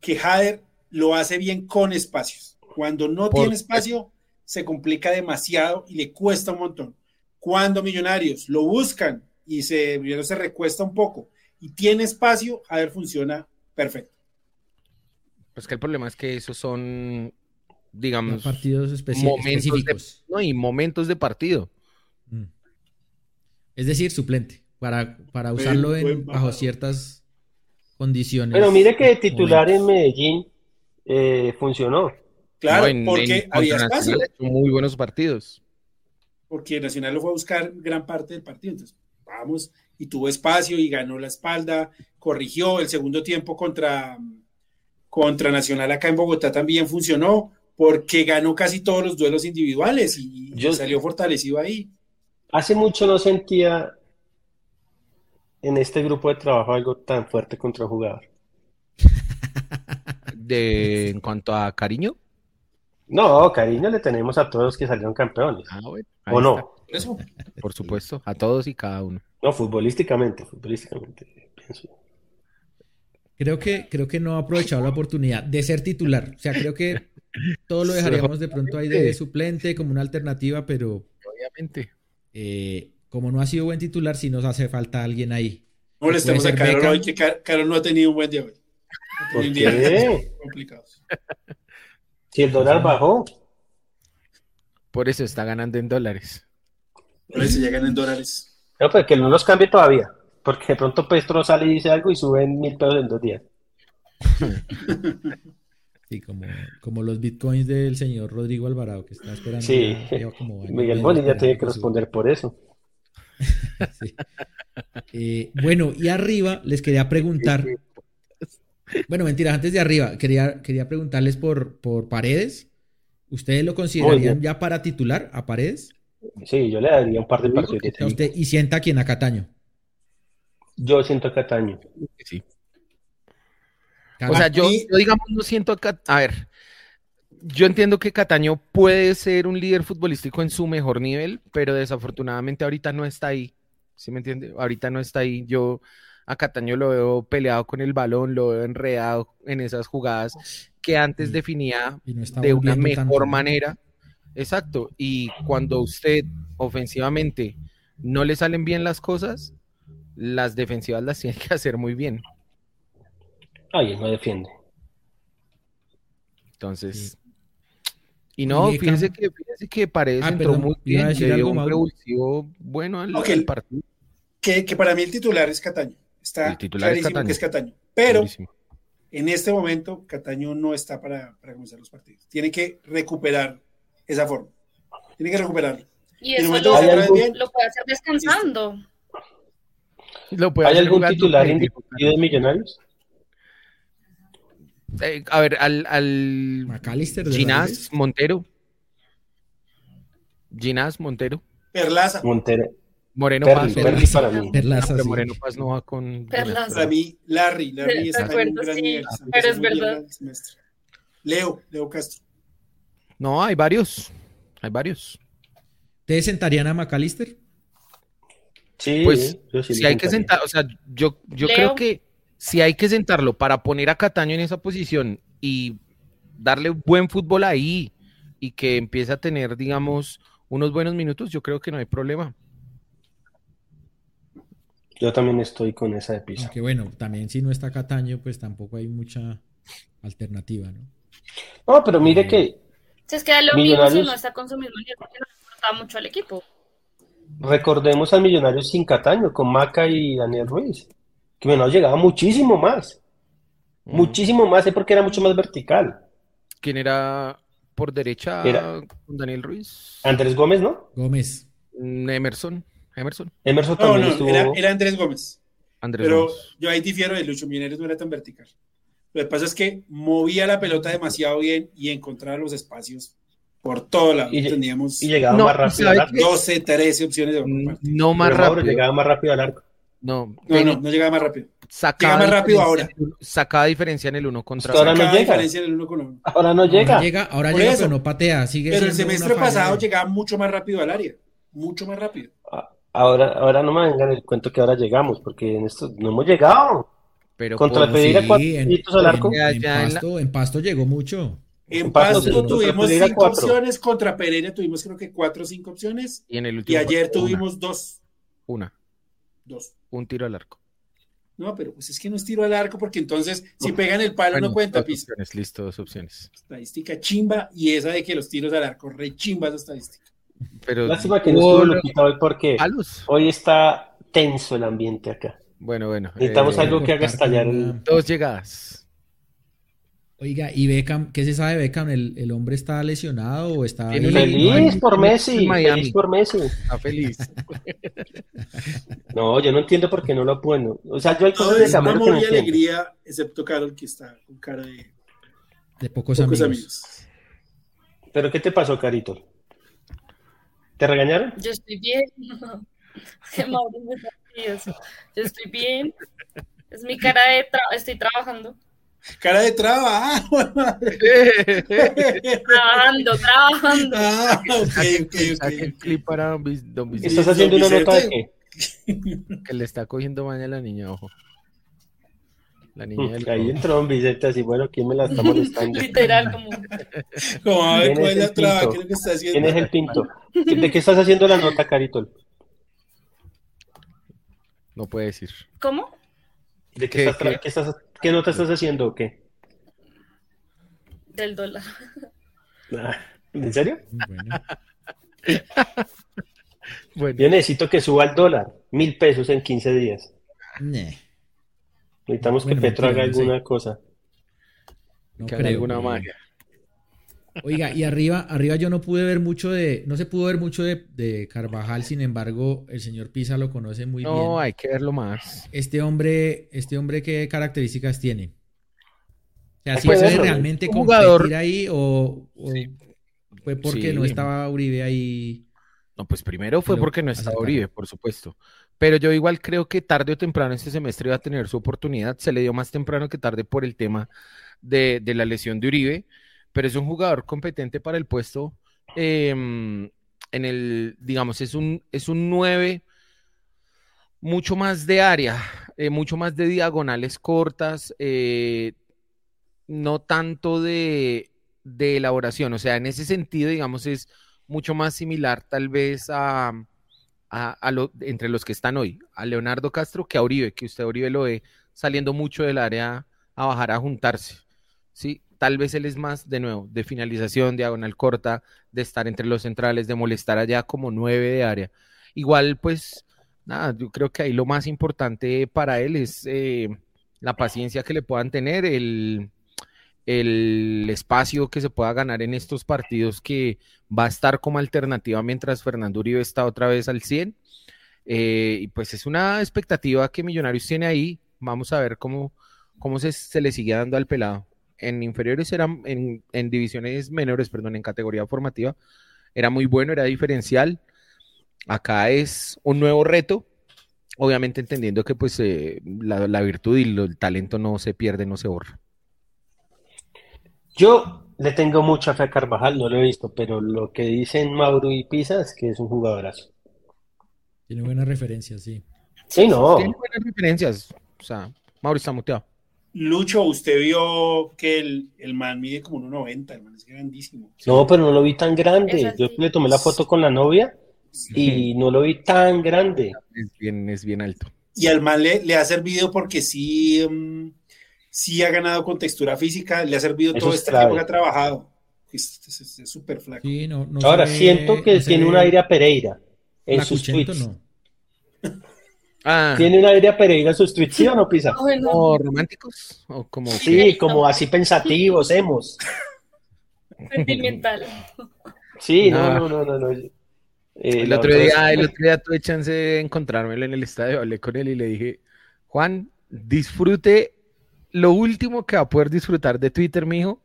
que Jader lo hace bien con espacios. Cuando no tiene espacio, se complica demasiado y le cuesta un montón. Cuando Millonarios lo buscan y se, se recuesta un poco y tiene espacio, Jader funciona perfecto. Pues que el problema es que esos son, digamos, partidos específicos. no, y momentos de partido. Mm. Es decir, suplente, para, para usarlo en, bajo ciertas condiciones. Pero mire que titular en Medellín eh, funcionó. Claro, porque había espacio. Muy buenos partidos. Porque Nacional lo fue a buscar gran parte del partido. Entonces, vamos, y tuvo espacio y ganó la espalda, corrigió el segundo tiempo contra, contra Nacional acá en Bogotá también funcionó porque ganó casi todos los duelos individuales y, salió fortalecido ahí. Hace mucho no sentía en este grupo de trabajo algo tan fuerte contra el jugador. De, en cuanto a cariño. No, cariño le tenemos a todos los que salieron campeones. Ah, ¿O no? Eso. Por supuesto, a todos y cada uno. No, futbolísticamente, futbolísticamente, pienso. Creo que, creo que no ha aprovechado la oportunidad de ser titular. O sea, creo que todo lo dejaríamos de pronto ahí de suplente como una alternativa, pero. Obviamente. Eh, como no ha sido buen titular, si nos hace falta alguien ahí. No le estamos a Carol hoy, que Carol no ha tenido un buen día hoy. ¿Por qué? Complicados. Si el dólar bajó. Por eso está ganando en dólares. Por eso ya ganan en dólares. No, pues que no los cambie todavía, porque de pronto Petro sale y dice algo y suben mil pesos en dos días. Sí, como, como los bitcoins del señor Rodrigo Alvarado, que está esperando. Sí, Miguel Boni ya tiene que responder por eso. Eh, bueno, y arriba les quería preguntar. Bueno, mentira, antes de arriba, quería, quería preguntarles por, por Paredes. ¿Ustedes lo considerarían ya para titular a Paredes? Sí, yo le daría un par de partidos. Usted, ¿Y sienta a quién? ¿A Cataño? Yo siento a Cataño. Sí. O sea, yo, digamos no siento a Cataño. A ver, yo entiendo que Cataño puede ser un líder futbolístico en su mejor nivel, pero desafortunadamente ahorita no está ahí. ¿Sí me entiende? Ahorita no está ahí. Yo a Cataño lo veo peleado con el balón, lo veo enredado en esas jugadas que antes definía de una mejor manera Exacto. Y cuando usted ofensivamente no le salen bien las cosas, las defensivas las tiene que hacer muy bien. Ay, no defiende. Entonces. Y no, fíjense que, fíjense que parece ah, entró muy bien, le dio un revulsivo bueno al, partido. Que, que, para mí el titular es Cataño. Está el titular clarísimo es que es Cataño. Pero en este momento Cataño no está para, para comenzar los partidos. Tiene que recuperar esa forma. Tiene que recuperarlo. Y eso lo, puede hacer descansando. ¿Hay algún titular indiscutido de Millonarios? Eh, a ver, al, al McAllister Ginás Montero. Ginás Montero. Perlaza. Montero. Moreno Paz. para mí. Perlaza, pero Moreno Paz no va con. Perlaza. Para mí, Larry. Larry está en un gran nivel. Pero es verdad. Leo, Leo Castro. No, hay varios. Hay varios. ¿Te sentarían a McAllister? Sí, pues si hay que sentar, o sea, yo, yo creo que si hay que sentarlo para poner a Cataño en esa posición y darle buen fútbol ahí y que empiece a tener, digamos, unos buenos minutos, yo creo que no hay problema. Yo también estoy con esa de pisa. Que bueno, también si no está Cataño, pues tampoco hay mucha alternativa, ¿no? No, pero mire eh, que si es que lo mismo si no está con su mismo nivel, porque no le importaba mucho al equipo. Recordemos al Millonarios sin Cataño, con Maca y Daniel Ruiz, que menos llegaba muchísimo más. Mm. Muchísimo más, porque era mucho más vertical. ¿Quién era por derecha con Daniel Ruiz? Andrés Gómez, ¿no? Gómez. Mm, Emerson. Emerson. Emerson también estuvo... era, Andrés Gómez. Pero yo ahí difiero de Lucho Millonarios no era tan vertical. Lo que pasa es que movía la pelota demasiado bien y encontraba los espacios por todo lado. Y, Teníamos y llegaba más rápido al arco. 12, 13 opciones de No más rápido. Llegaba más rápido al arco. No, no, no, no llegaba más rápido. Sacaba llega más rápido ahora. Sacaba diferencia en el uno contra pues ahora no llega. diferencia en el uno con uno. Ahora no llega. Ahora llega, ahora llega pero no patea. Sigue pero el semestre pasado llegaba mucho más rápido al área. Mucho más rápido. Ah, ahora, ahora no me vengan el cuento que ahora llegamos, porque en esto no hemos llegado. Pero contra el Pereira, sí, en, al arco. En, en, pasto, en, pasto, llegó mucho. En Pasto tuvimos cinco opciones, contra Pereira tuvimos creo que cuatro o cinco opciones. Y, en el y ayer tuvimos dos. Una. Dos. Un tiro al arco. No, pero pues es que no es tiro al arco porque entonces si pegan el palo no cuenta. Dos opciones, listo, dos opciones. Estadística chimba y esa de que los tiros al arco, re chimba esa estadística. Pero, Lástima que no estuvo Luquita hoy porque hoy está tenso el ambiente acá. Bueno, bueno. Necesitamos eh, algo que haga estallar. Dos llegadas. Oiga, ¿y Beckham? ¿Qué se sabe de Beckham? ¿El, el hombre está lesionado o está feliz por Messi? Feliz por Messi. Está feliz. no, yo no entiendo por qué no lo puedo. O sea, yo hay cosas de Camaro que no alegría, excepto Carol, que está con cara de, de pocos, amigos. ¿Pero qué te pasó, Carito? ¿Te regañaron? Yo estoy bien. Yo estoy bien. Es mi cara de trabajo. Estoy trabajando. Cara de trabajo. trabajando, trabajando. Ah, ok, ok, ok. clip para don, ¿Estás haciendo una nota de qué? Que le está cogiendo maña a la niña, ojo. La niña del Ahí entró Don Vicente así, bueno, ¿quién me la está molestando? Literal, como. como a ver cuál es la traba, ¿qué es lo que está haciendo? ¿Quién es el pinto? ¿De qué estás haciendo la nota, Caritol? No puede decir. ¿Cómo? ¿De qué, estás, ¿qué? estás, qué nota estás haciendo o qué? Del dólar. Ah, ¿En serio? Bueno. Yo necesito que suba el dólar, mil pesos en 15 días. Necesitamos que Petro haga alguna cosa. que haga alguna magia. Oiga, y arriba, arriba yo no pude ver mucho de, no se pudo ver mucho de, Carvajal, sin embargo, el señor Pisa lo conoce muy bien. No, hay que verlo más. Este hombre, este hombre, ¿qué características tiene? O sea, si puede realmente competir ahí o, fue porque no estaba Uribe ahí. No, pues primero fue porque no estaba Uribe, por supuesto. Pero yo igual creo que tarde o temprano este semestre iba a tener su oportunidad. Se le dio más temprano que tarde por el tema de, de la lesión de Uribe pero es un jugador competente para el puesto. Em, en el, digamos, es un, es un 9 mucho más de área, eh, mucho más de diagonales cortas, eh, no tanto de, elaboración. O sea, en ese sentido, digamos, es mucho más similar tal vez a, a, lo, entre los que están hoy, a Leonardo Castro que a Uribe, que usted Uribe lo ve saliendo mucho del área a bajar a juntarse. ¿sí? Tal vez él es más, de nuevo, de finalización, diagonal corta, de estar entre los centrales, de molestar allá como nueve de área. Igual, pues, nada, yo creo que ahí lo más importante para él es eh, la paciencia que le puedan tener, el, el espacio que se pueda ganar en estos partidos que va a estar como alternativa mientras Fernando Uribe está otra vez al 100. Eh, y pues es una expectativa que Millonarios tiene ahí. Vamos a ver cómo, cómo se, se le sigue dando al pelado en inferiores era, en, en, divisiones menores, perdón, en categoría formativa, era muy bueno, era diferencial. Acá es un nuevo reto, obviamente entendiendo que pues eh, la, virtud y el talento no se pierde, no se borra. Yo le tengo mucha fe a Carvajal, no lo he visto, pero lo que dicen Mauro y Pisa es que es un jugadorazo. Tiene buenas referencias, sí. Sí, no. Tiene buenas referencias. O sea, Mauro está muteado. Lucho, usted vio que el, el man mide como 1,90, el man es grandísimo. No, pero no lo vi tan grande. Yo le tomé la foto con la novia y no lo vi tan grande. Es bien, es bien alto. Y al man le, ha servido porque sí, mm, sí ha ganado con textura física, le ha servido todo este tiempo que ha trabajado. Es súper flaco. Ahora siento que tiene un aire a Pereira en sus tweets. Ah. ¿Tiene una idea Pereira en sus tweets, o no, Pisa? ¿O románticos? ¿O como... Sí, como así pensativos, hemos. Sentimental. Sí, no, no, no, no. Eh, el, otro día, el otro día tuve chance de encontrármelo en el estadio, hablé con él y le dije, Juan, disfrute lo último que va a poder disfrutar de Twitter, mijo,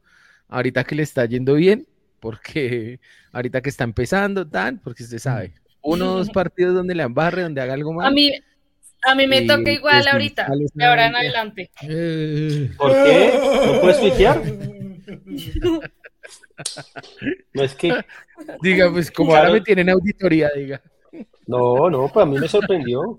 ahorita que le está yendo bien, porque ahorita que está empezando, tan, porque usted sabe, uno o dos partidos donde le embarre, donde haga algo más. A mí, a mí me toca igual ahorita, de ahora en adelante. ¿Por qué? ¿No puedes tuitear? No es que. Diga, pues como ahora me tienen auditoría, diga. No, no, pues a mí me sorprendió.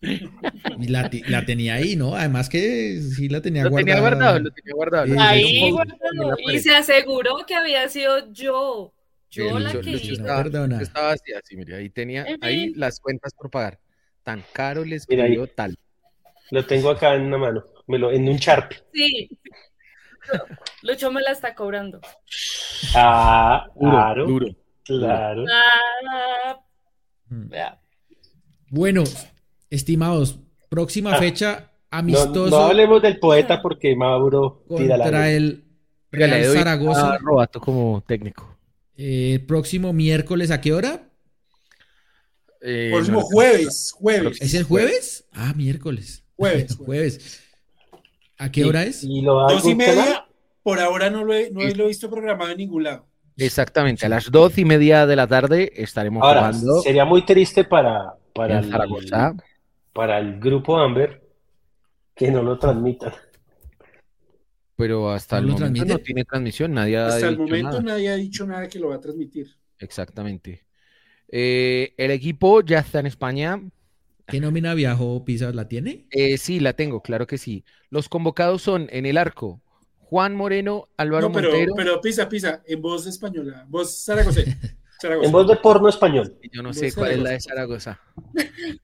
La, la, tenía ahí, ¿no? Además que sí la tenía lo guardada. Tenía guardado, lo tenía guardado. ahí guardado. Y se aseguró que había sido yo. Yo la que hice. Estaba, estaba así, así, mire, ahí tenía, ahí las cuentas por pagar. Tan caro les escribió tal. Lo tengo acá en una mano, me lo, en un charpe. Sí. Lucho me la está cobrando. Ah, claro. Duro. Claro. Ah, bueno, estimados, próxima ah. fecha amistoso. No, hablemos del poeta porque Mauro tira contra el Real Zaragoza. Robato como técnico. Eh, próximo miércoles, ¿a qué hora? Eh, próximo jueves, jueves. ¿Es el jueves? Ah, miércoles. Jueves. jueves. ¿A qué hora es? Dos y media. Por ahora no lo he, no lo he visto programado en ningún lado. Exactamente, a las doce y media de la tarde estaremos Ahora, jugando. Sería muy triste para, para, el, para el grupo Amber que no lo transmitan. Pero hasta el momento no tiene transmisión, nadie ha Hasta el momento nadie ha dicho nada que lo va a transmitir. Exactamente. Eh, el equipo ya está en España. ¿Qué nómina viajó Pisa? ¿La tiene? Eh, sí, la tengo, claro que sí. Los convocados son en el arco Juan Moreno, Álvaro no, pero, Montero. Pero Pisa, Pisa, en voz española, voz Zaragoza. En voz de porno español. Yo no sé cuál es la de Zaragoza.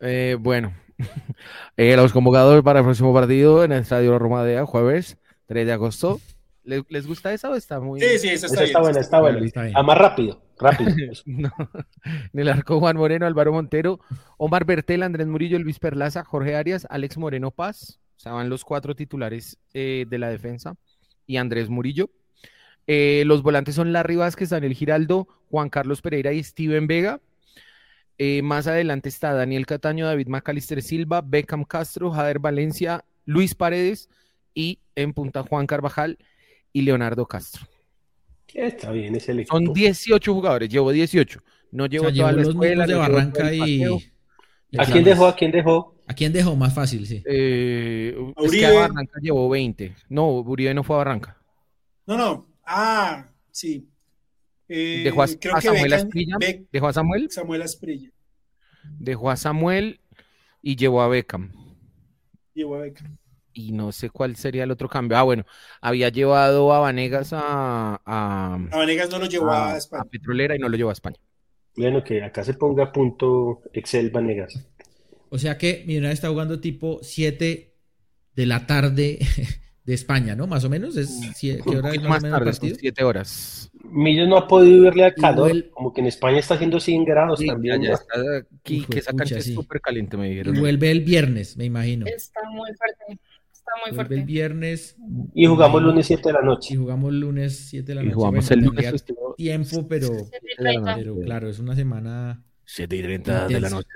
Eh, bueno, eh, los convocados para el próximo partido en el Estadio Romadea, jueves 3 de agosto. ¿Les, gusta esa o está muy.? Sí, sí, esa está, está buena, está buena. Ah, más rápido, rápido. En el arco, Juan Moreno, Álvaro Montero, Omar Bertel, Andrés Murillo, Luis Perlaza, Jorge Arias, Alex Moreno Paz. O sea, van los cuatro titulares eh, de la defensa y Andrés Murillo. Eh, los volantes son Larry Vázquez, Daniel Giraldo, Juan Carlos Pereira y Steven Vega. Eh, más adelante está Daniel Cataño, David Macalister Silva, Beckham Castro, Jader Valencia, Luis Paredes y en punta Juan Carvajal y Leonardo Castro. Está bien, es el Son 18 jugadores, llevo 18. No llevo toda la escuela. de Barranca y... ¿A quién dejó? ¿A quién dejó? ¿A quién dejó? Más fácil, sí. Eh, es que a Barranca llevó 20. No, Uribe no fue a Barranca. No, no. Ah, sí. Eh, dejó a, Samuel Asprilla. dejó a Samuel. Samuel Asprilla. Dejó a Samuel y llevó a Beckham. Llevó a Beckham. Y no sé cuál sería el otro cambio. Ah, bueno, había llevado a Vanegas a. A, a Vanegas no lo llevó a, España. A Petrolera y no lo llevó a España. Bueno, que acá se ponga punto Excel Vanegas. O sea que Millonarios está jugando tipo 7 de la tarde de España, ¿no? Más o menos. ¿Es ¿Qué hora es más, tarde? 7 horas. Millos no ha podido irle al calor, como que en España está haciendo 100 grados también. Ya, está aquí, que esa cancha es súper caliente, me dijeron. Y vuelve el viernes, me imagino. Está muy fuerte. Está muy vuelve el viernes. Y jugamos lunes 7 de la noche. Y jugamos lunes 7 de la noche. Y jugamos el lunes. Tiempo, pero, pero claro, es una semana 7 y 30 de la noche,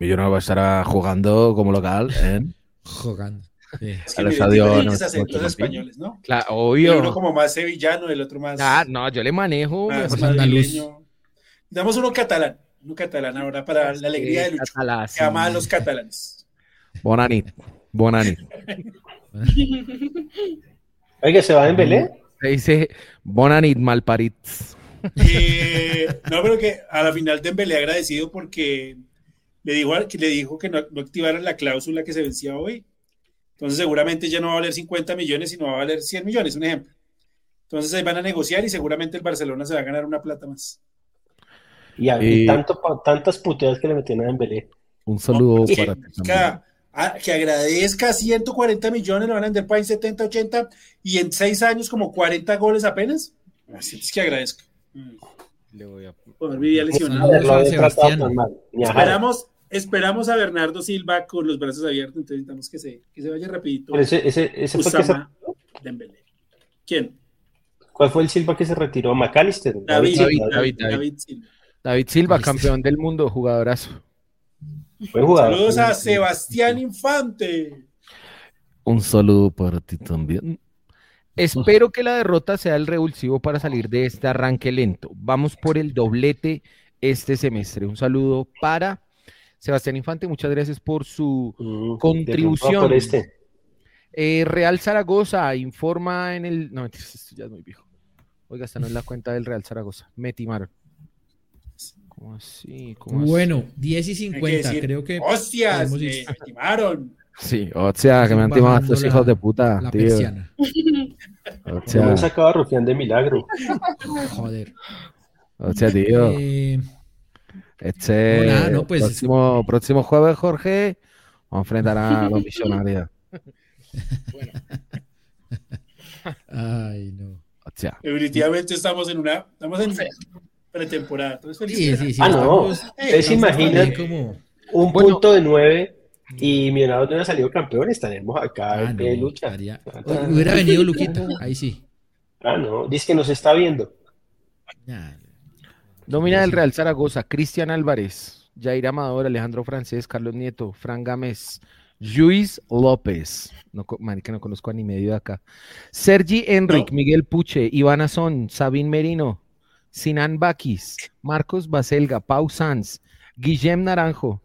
Millonarios va a estar jugando como local en... Jugando. Sí. Es que estadio no, acentos españoles, ¿no? Claro, obvio. Uno como más sevillano, el otro más. Ah, no, yo le manejo. Más andaluz. Damos uno catalán, uno catalán ahora para la alegría de Lucho. Catalá, sí. Que ama a los catalanes. Bonanit, Bonanit. Oiga, ¿se va en Belén? Se dice Bonanit Malparits. Eh, no, pero que a la final Dembélé agradecido porque le dijo, le dijo que no, no activaran la cláusula que se vencía hoy. Entonces seguramente ya no va a valer 50 millones, sino va a valer 100 millones, un ejemplo. Entonces ahí van a negociar y seguramente el Barcelona se va a ganar una plata más. Y, y eh, tanto, tantas puteadas que le metieron a Dembélé. Un saludo para ti que agradezca 140 millones, lo van a vender para en 70, 80 y en 6 años como 40 goles apenas. Así es que agradezco. Le voy a poder lesionado. Esperamos, esperamos a Bernardo Silva con los brazos abiertos, entonces necesitamos que se, que se vaya rapidito. ese, ese, ese fue que se... ¿Quién? ¿Cuál fue el Silva que se retiró? ¿McAllister? David, David, David, David, Silva. David Silva, campeón del mundo, jugadorazo. Saludos a Sebastián Infante. Un saludo para ti también. Espero que la derrota sea el revulsivo para salir de este arranque lento. Vamos por el doblete este semestre. Un saludo para Sebastián Infante. Muchas gracias por su mm, contribución. este. Eh, Real Zaragoza informa en el. No, esto ya es muy viejo. Oiga, esta no es la cuenta del Real Zaragoza. Me timaron. ¿Cómo así? bueno, 10 y 50, creo que. ¡Hostias! Me estimaron. Sí, o sea, que me han timado estos hijos de puta, la tío. Persiana. O sea, me han sacado a Rufián de milagro. Joder. O sea, tío. Eh, Este no, nada, no, pues- próximo, próximo jueves, Jorge, vamos a enfrentar a los millonarios. Ay, no. O sea, Definitivamente estamos en una. Estamos en pretemporada. Sí, sí, sí. Ah, no. ¿Ustedes se estamos imaginan como- un Bueno. punto de nueve y Millonarios no hubiera salido campeón? Estaremos acá Ah, en no, lucha. estaría- Hu- Hubiera venido Luquita, ahí sí. Ah, no, dice que nos está viendo. Nah, Nómina del Real Zaragoza, Cristian Álvarez, Jair Amador, Alejandro Francés, Carlos Nieto, Fran Gámez, Luis López, no, marica, no conozco a ni medio de acá, Sergi Enric, No. Miguel Puche, Iván Azón, Sabín Merino, Sinan Bakis, Marcos Baselga, Pau Sanz, Guillem Naranjo.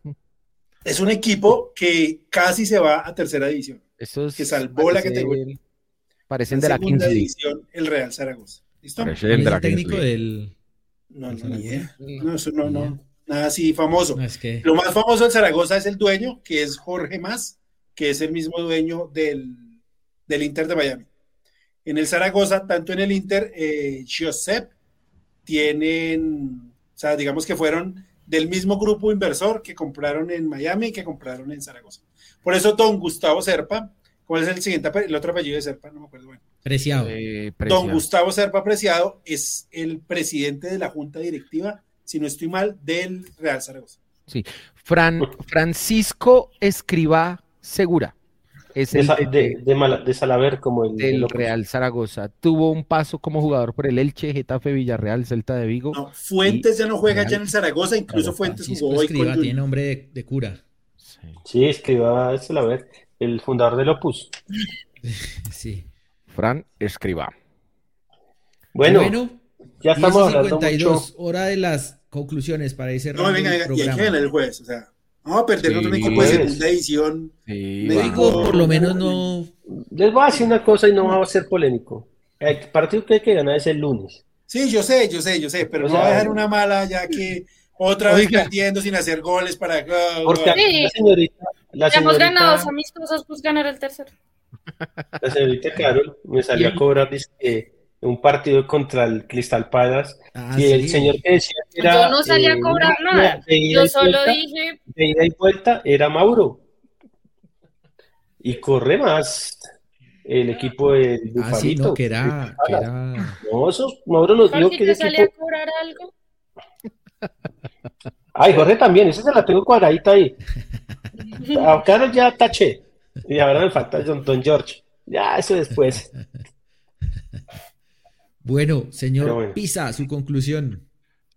Es un equipo que casi se va a tercera división. Que salvó la categoría. Parecen En de la 15. división, el Real Zaragoza. ¿Listo? Parecen ¿Quién de es la el técnico 15. del. No, no, ni idea. No, eso no, no. Nada así famoso. No, es que. Lo más famoso del Zaragoza es el dueño, que es Jorge Más, que es el mismo dueño del, del Inter de Miami. En el Zaragoza, tanto en el Inter, eh, Josep, tienen, o sea, digamos que fueron del mismo grupo inversor que compraron en Miami y que compraron en Zaragoza. Por eso, don Gustavo Serpa, ¿cuál es el siguiente, el otro apellido de Serpa? No me acuerdo. Bueno. Preciado. Eh, Don. Gustavo Serpa Preciado es el presidente de la junta directiva, si no estoy mal, del Real Zaragoza. Fran, Francisco Escribá Segura. Es De, el de- de, de Mala- de Salaver, como el del el- Real Zaragoza. Tuvo un paso como jugador por el Elche, Getafe, Villarreal, Celta de Vigo. No, Fuentes ya no juega Real. ya en el Zaragoza, incluso Claro, Fuentes Francisco jugó hoy Escriba con tiene nombre de, de cura. Sí. Sí, escriba Salaver, el fundador del Opus. Sí. Fran Escriba. Bueno, Bueno, ya 10 estamos y hablando 52, mucho. hora de las conclusiones para ir cerrando No, venga, venga, y hay que programa. ganar el jueves, o sea, vamos a perder Sí, contra un equipo de segunda edición. Sí, Me digo, por lo menos no. Les voy a decir una cosa y no va a ser polémico. El partido que hay que ganar es el lunes. Sí, yo sé, yo sé, yo sé, pero O no sea, va a dejar una mala ya que otra vez perdiendo sin hacer goles para Porque Sí. la señorita, la Ya hemos ganado dos señorita, amistosos, pues ganar el tercero. la señorita Carol me salió a cobrar dice, que un partido contra el Crystal Palace Ah, y el sí. señor que decía que era Yo no salí a eh, cobrar nada. de Yo solo vuelta, dije, de ida y vuelta era Mauro y corre más el equipo del Ah, sí, no, que era. Que era... No, eso, Mauro nos dijo que ¿te ese salí a equipo cobrar algo? Ay, Jorge también, esa se la tengo cuadradita ahí. A Carol ya taché. Y ahora me falta John Don George. Ya, eso después. Bueno, señor bueno. Pisa, su conclusión.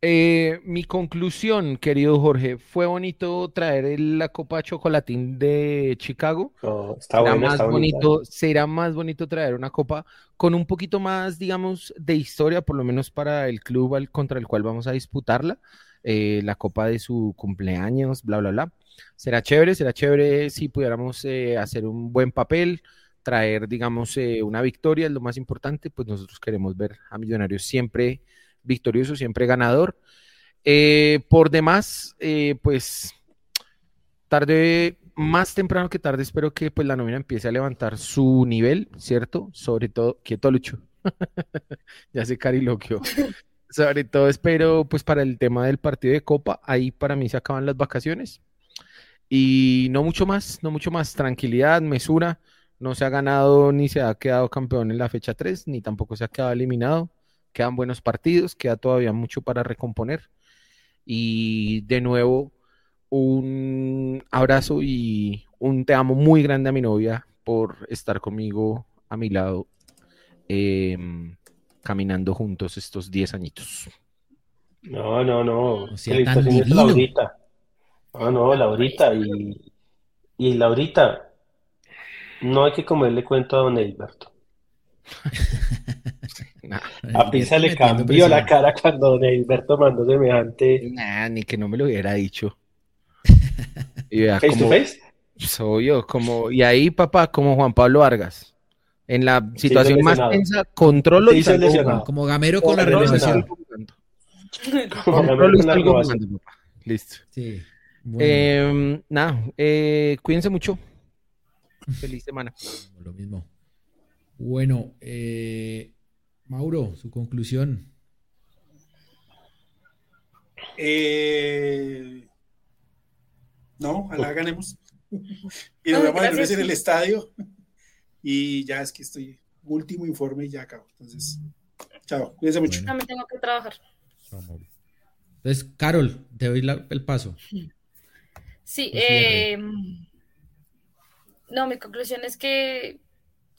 Eh, mi conclusión, querido Jorge, fue bonito traer la Copa Chocolatín de Chicago. No, está Será buena, más está bonita. bonito, será más bonito traer una copa con un poquito más, digamos, de historia, por lo menos para el club al- contra el cual vamos a disputarla, eh, la copa de su cumpleaños, bla, bla, bla. Será chévere, será chévere si pudiéramos eh, hacer un buen papel, traer, digamos, eh, una victoria, es lo más importante, pues nosotros queremos ver a Millonarios siempre victorioso, siempre ganador. Eh, por demás, eh, pues tarde, más temprano que tarde, espero que pues la nómina empiece a levantar su nivel, ¿cierto? Sobre todo, quieto Lucho. ya se cariloquio. Sobre todo espero pues para el tema del partido de Copa, ahí para mí se acaban las vacaciones. Y no mucho más, no mucho más, tranquilidad, mesura. No se ha ganado ni se ha quedado campeón en la fecha 3, ni tampoco se ha quedado eliminado. Quedan buenos partidos, queda todavía mucho para recomponer. Y de nuevo, un abrazo y un te amo muy grande a mi novia por estar conmigo a mi lado, em, caminando juntos estos 10 añitos. No, no, no. O sea, tan Felicitaciones. Laurita. No, no, Laurita. Y, y Laurita, no hay que comerle cuento a don Edilberto. Nah, A Pisa le cambió la cara cuando don Edilberto mandó semejante nah, ni que no me lo hubiera dicho. Y vea face to face. Soy yo, como, y ahí, papá, como Juan Pablo Vargas. En la situación más tensa, controlo y salgo. Como Gamero con la renovación. Salgo jugando. Listo. Sí. Em, nada, eh, cuídense mucho. Feliz semana. Lo mismo. Bueno, eh, Mauro, su conclusión. Eh, no, ojalá ganemos. y nos vemos el en el estadio. Y ya es que estoy último informe y ya acabo. Entonces, chao, cuídense mucho. También tengo que trabajar. Entonces, Carol, te doy el paso. Sí, eh, no, mi conclusión es que,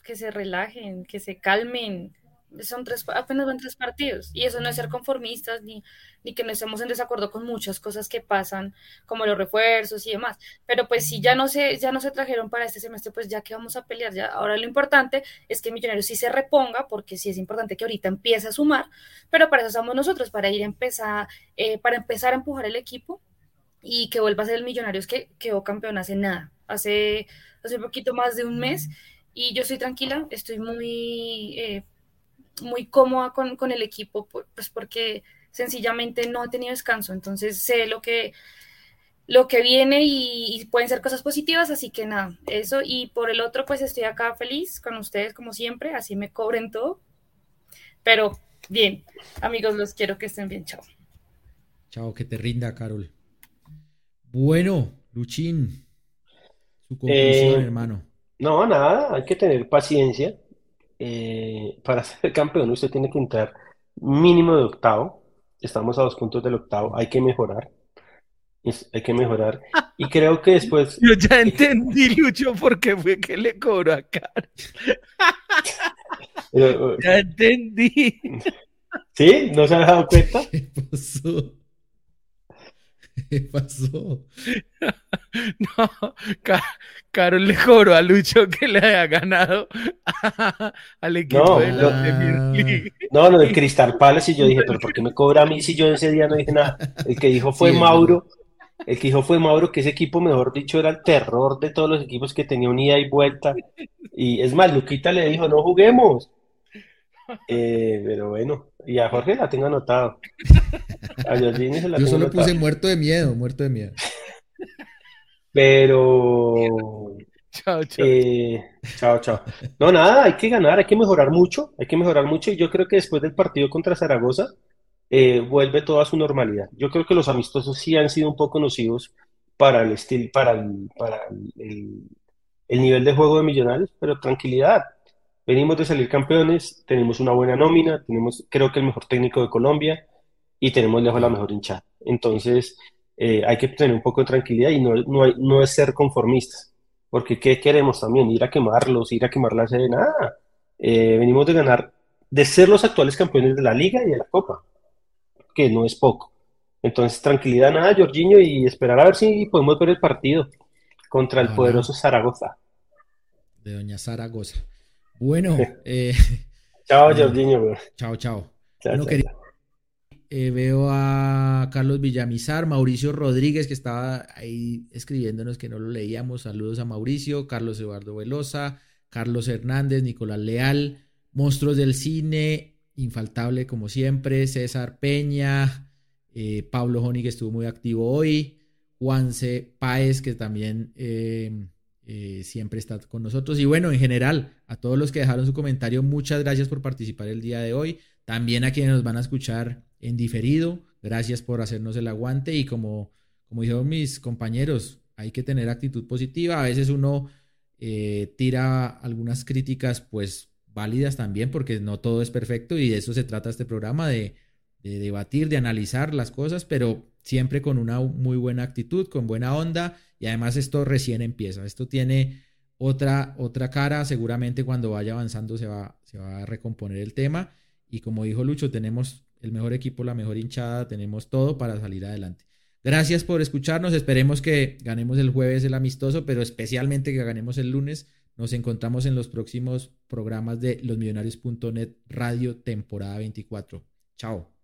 que se relajen, que se calmen, son tres, apenas van tres partidos. Y eso no es ser conformistas ni, ni que no estemos en desacuerdo con muchas cosas que pasan, como los refuerzos y demás. Pero pues si ya no se, ya no se trajeron para este semestre, pues ya que vamos a pelear. Ahora lo importante es que Millonarios sí se reponga, porque sí es importante que ahorita empiece a sumar, pero para eso estamos nosotros, para ir a empezar, eh, para empezar a empujar el equipo y que vuelva a ser el Millonarios que quedó campeón hace nada, hace, hace poquito más de un mes. Y yo estoy tranquila, estoy muy eh, muy cómoda con, con, el equipo, pues porque sencillamente no he tenido descanso, entonces sé lo que, lo que viene y, pueden ser cosas positivas, así que nada, eso y por el otro pues estoy acá feliz con ustedes como siempre, así me cobren todo, pero bien, amigos, los quiero que estén bien, chao. Chao, que te rinda, Carol. Bueno, Luchín, su conclusión, eh, hermano. No, nada, hay que tener paciencia eh, para ser campeón usted tiene que entrar mínimo de octavo. Estamos a dos puntos del octavo. Hay que mejorar. hay que mejorar. Y creo que después. Yo ya entendí, Lucho, por qué fue que le cobró a Carlos. ya entendí. ¿Sí? ¿No se ha dado cuenta? ¿Qué pasó? ¿Qué pasó? No, Carol le cobró a Lucho que le haya ganado al equipo no, de la Premier League. No, lo de Crystal Palace y yo dije, pero ¿por qué me cobra a mí si yo ese día no dije nada? El que dijo fue Mauro, el que dijo fue Mauro que ese equipo, mejor dicho, era el terror de todos los equipos que tenía un ida y vuelta. Y es más, Luquita le dijo, no juguemos. Eh, pero bueno, y a Jorge la tengo anotado. A se la Yo solo puse muerto de miedo, muerto de miedo. Pero. Chao, chao. Eh, chao, chao. No, nada, hay que ganar, hay que mejorar mucho, hay que mejorar mucho. Y yo creo que después del partido contra Zaragoza, eh, vuelve todo a su normalidad. Yo creo que los amistosos sí han sido un poco nocivos para el estilo, para para el, el nivel de juego de Millonarios, pero tranquilidad Venimos de salir campeones, tenemos una buena nómina, tenemos creo que el mejor técnico de Colombia y tenemos lejos la mejor hinchada. Entonces eh, hay que tener un poco de tranquilidad y no, no, no, es ser conformistas, porque ¿qué queremos también? Ir a quemarlos, ir a quemar la sede, nada. Eh, venimos de ganar, de ser los actuales campeones de la liga y de la copa, que no es poco. Entonces tranquilidad, nada, Jorginho, y esperar a ver si podemos ver el partido contra el poderoso Zaragoza. De Doña Zaragoza. Bueno, eh, chao, Jorginho. Chao, chao. Eh, veo a Carlos Villamizar, Mauricio Rodríguez, que estaba ahí escribiéndonos que no lo leíamos. Saludos a Mauricio, Carlos Eduardo Velosa, Carlos Hernández, Nicolás Leal, Monstruos del Cine, infaltable como siempre, César Peña, eh, Pablo Joni, que estuvo muy activo hoy, Juanse Páez, que también eh, siempre está con nosotros. Y bueno, en general, a todos los que dejaron su comentario, muchas gracias por participar el día de hoy. También a quienes nos van a escuchar en diferido, gracias por hacernos el aguante. Y como, como dijeron mis compañeros, hay que tener actitud positiva. A veces uno eh, tira algunas críticas, pues válidas también, porque no todo es perfecto y de eso se trata este programa, de, de debatir, de analizar las cosas, pero siempre con una muy buena actitud, con buena onda y además esto recién empieza. Esto tiene otra, otra cara, seguramente cuando vaya avanzando se va, se va a recomponer el tema y como dijo Lucho, tenemos el mejor equipo, la mejor hinchada, tenemos todo para salir adelante. Gracias por escucharnos, esperemos que ganemos el jueves el amistoso, pero especialmente que ganemos el lunes. Nos encontramos en los próximos programas de losmillonarios.net Radio temporada 24. Chao.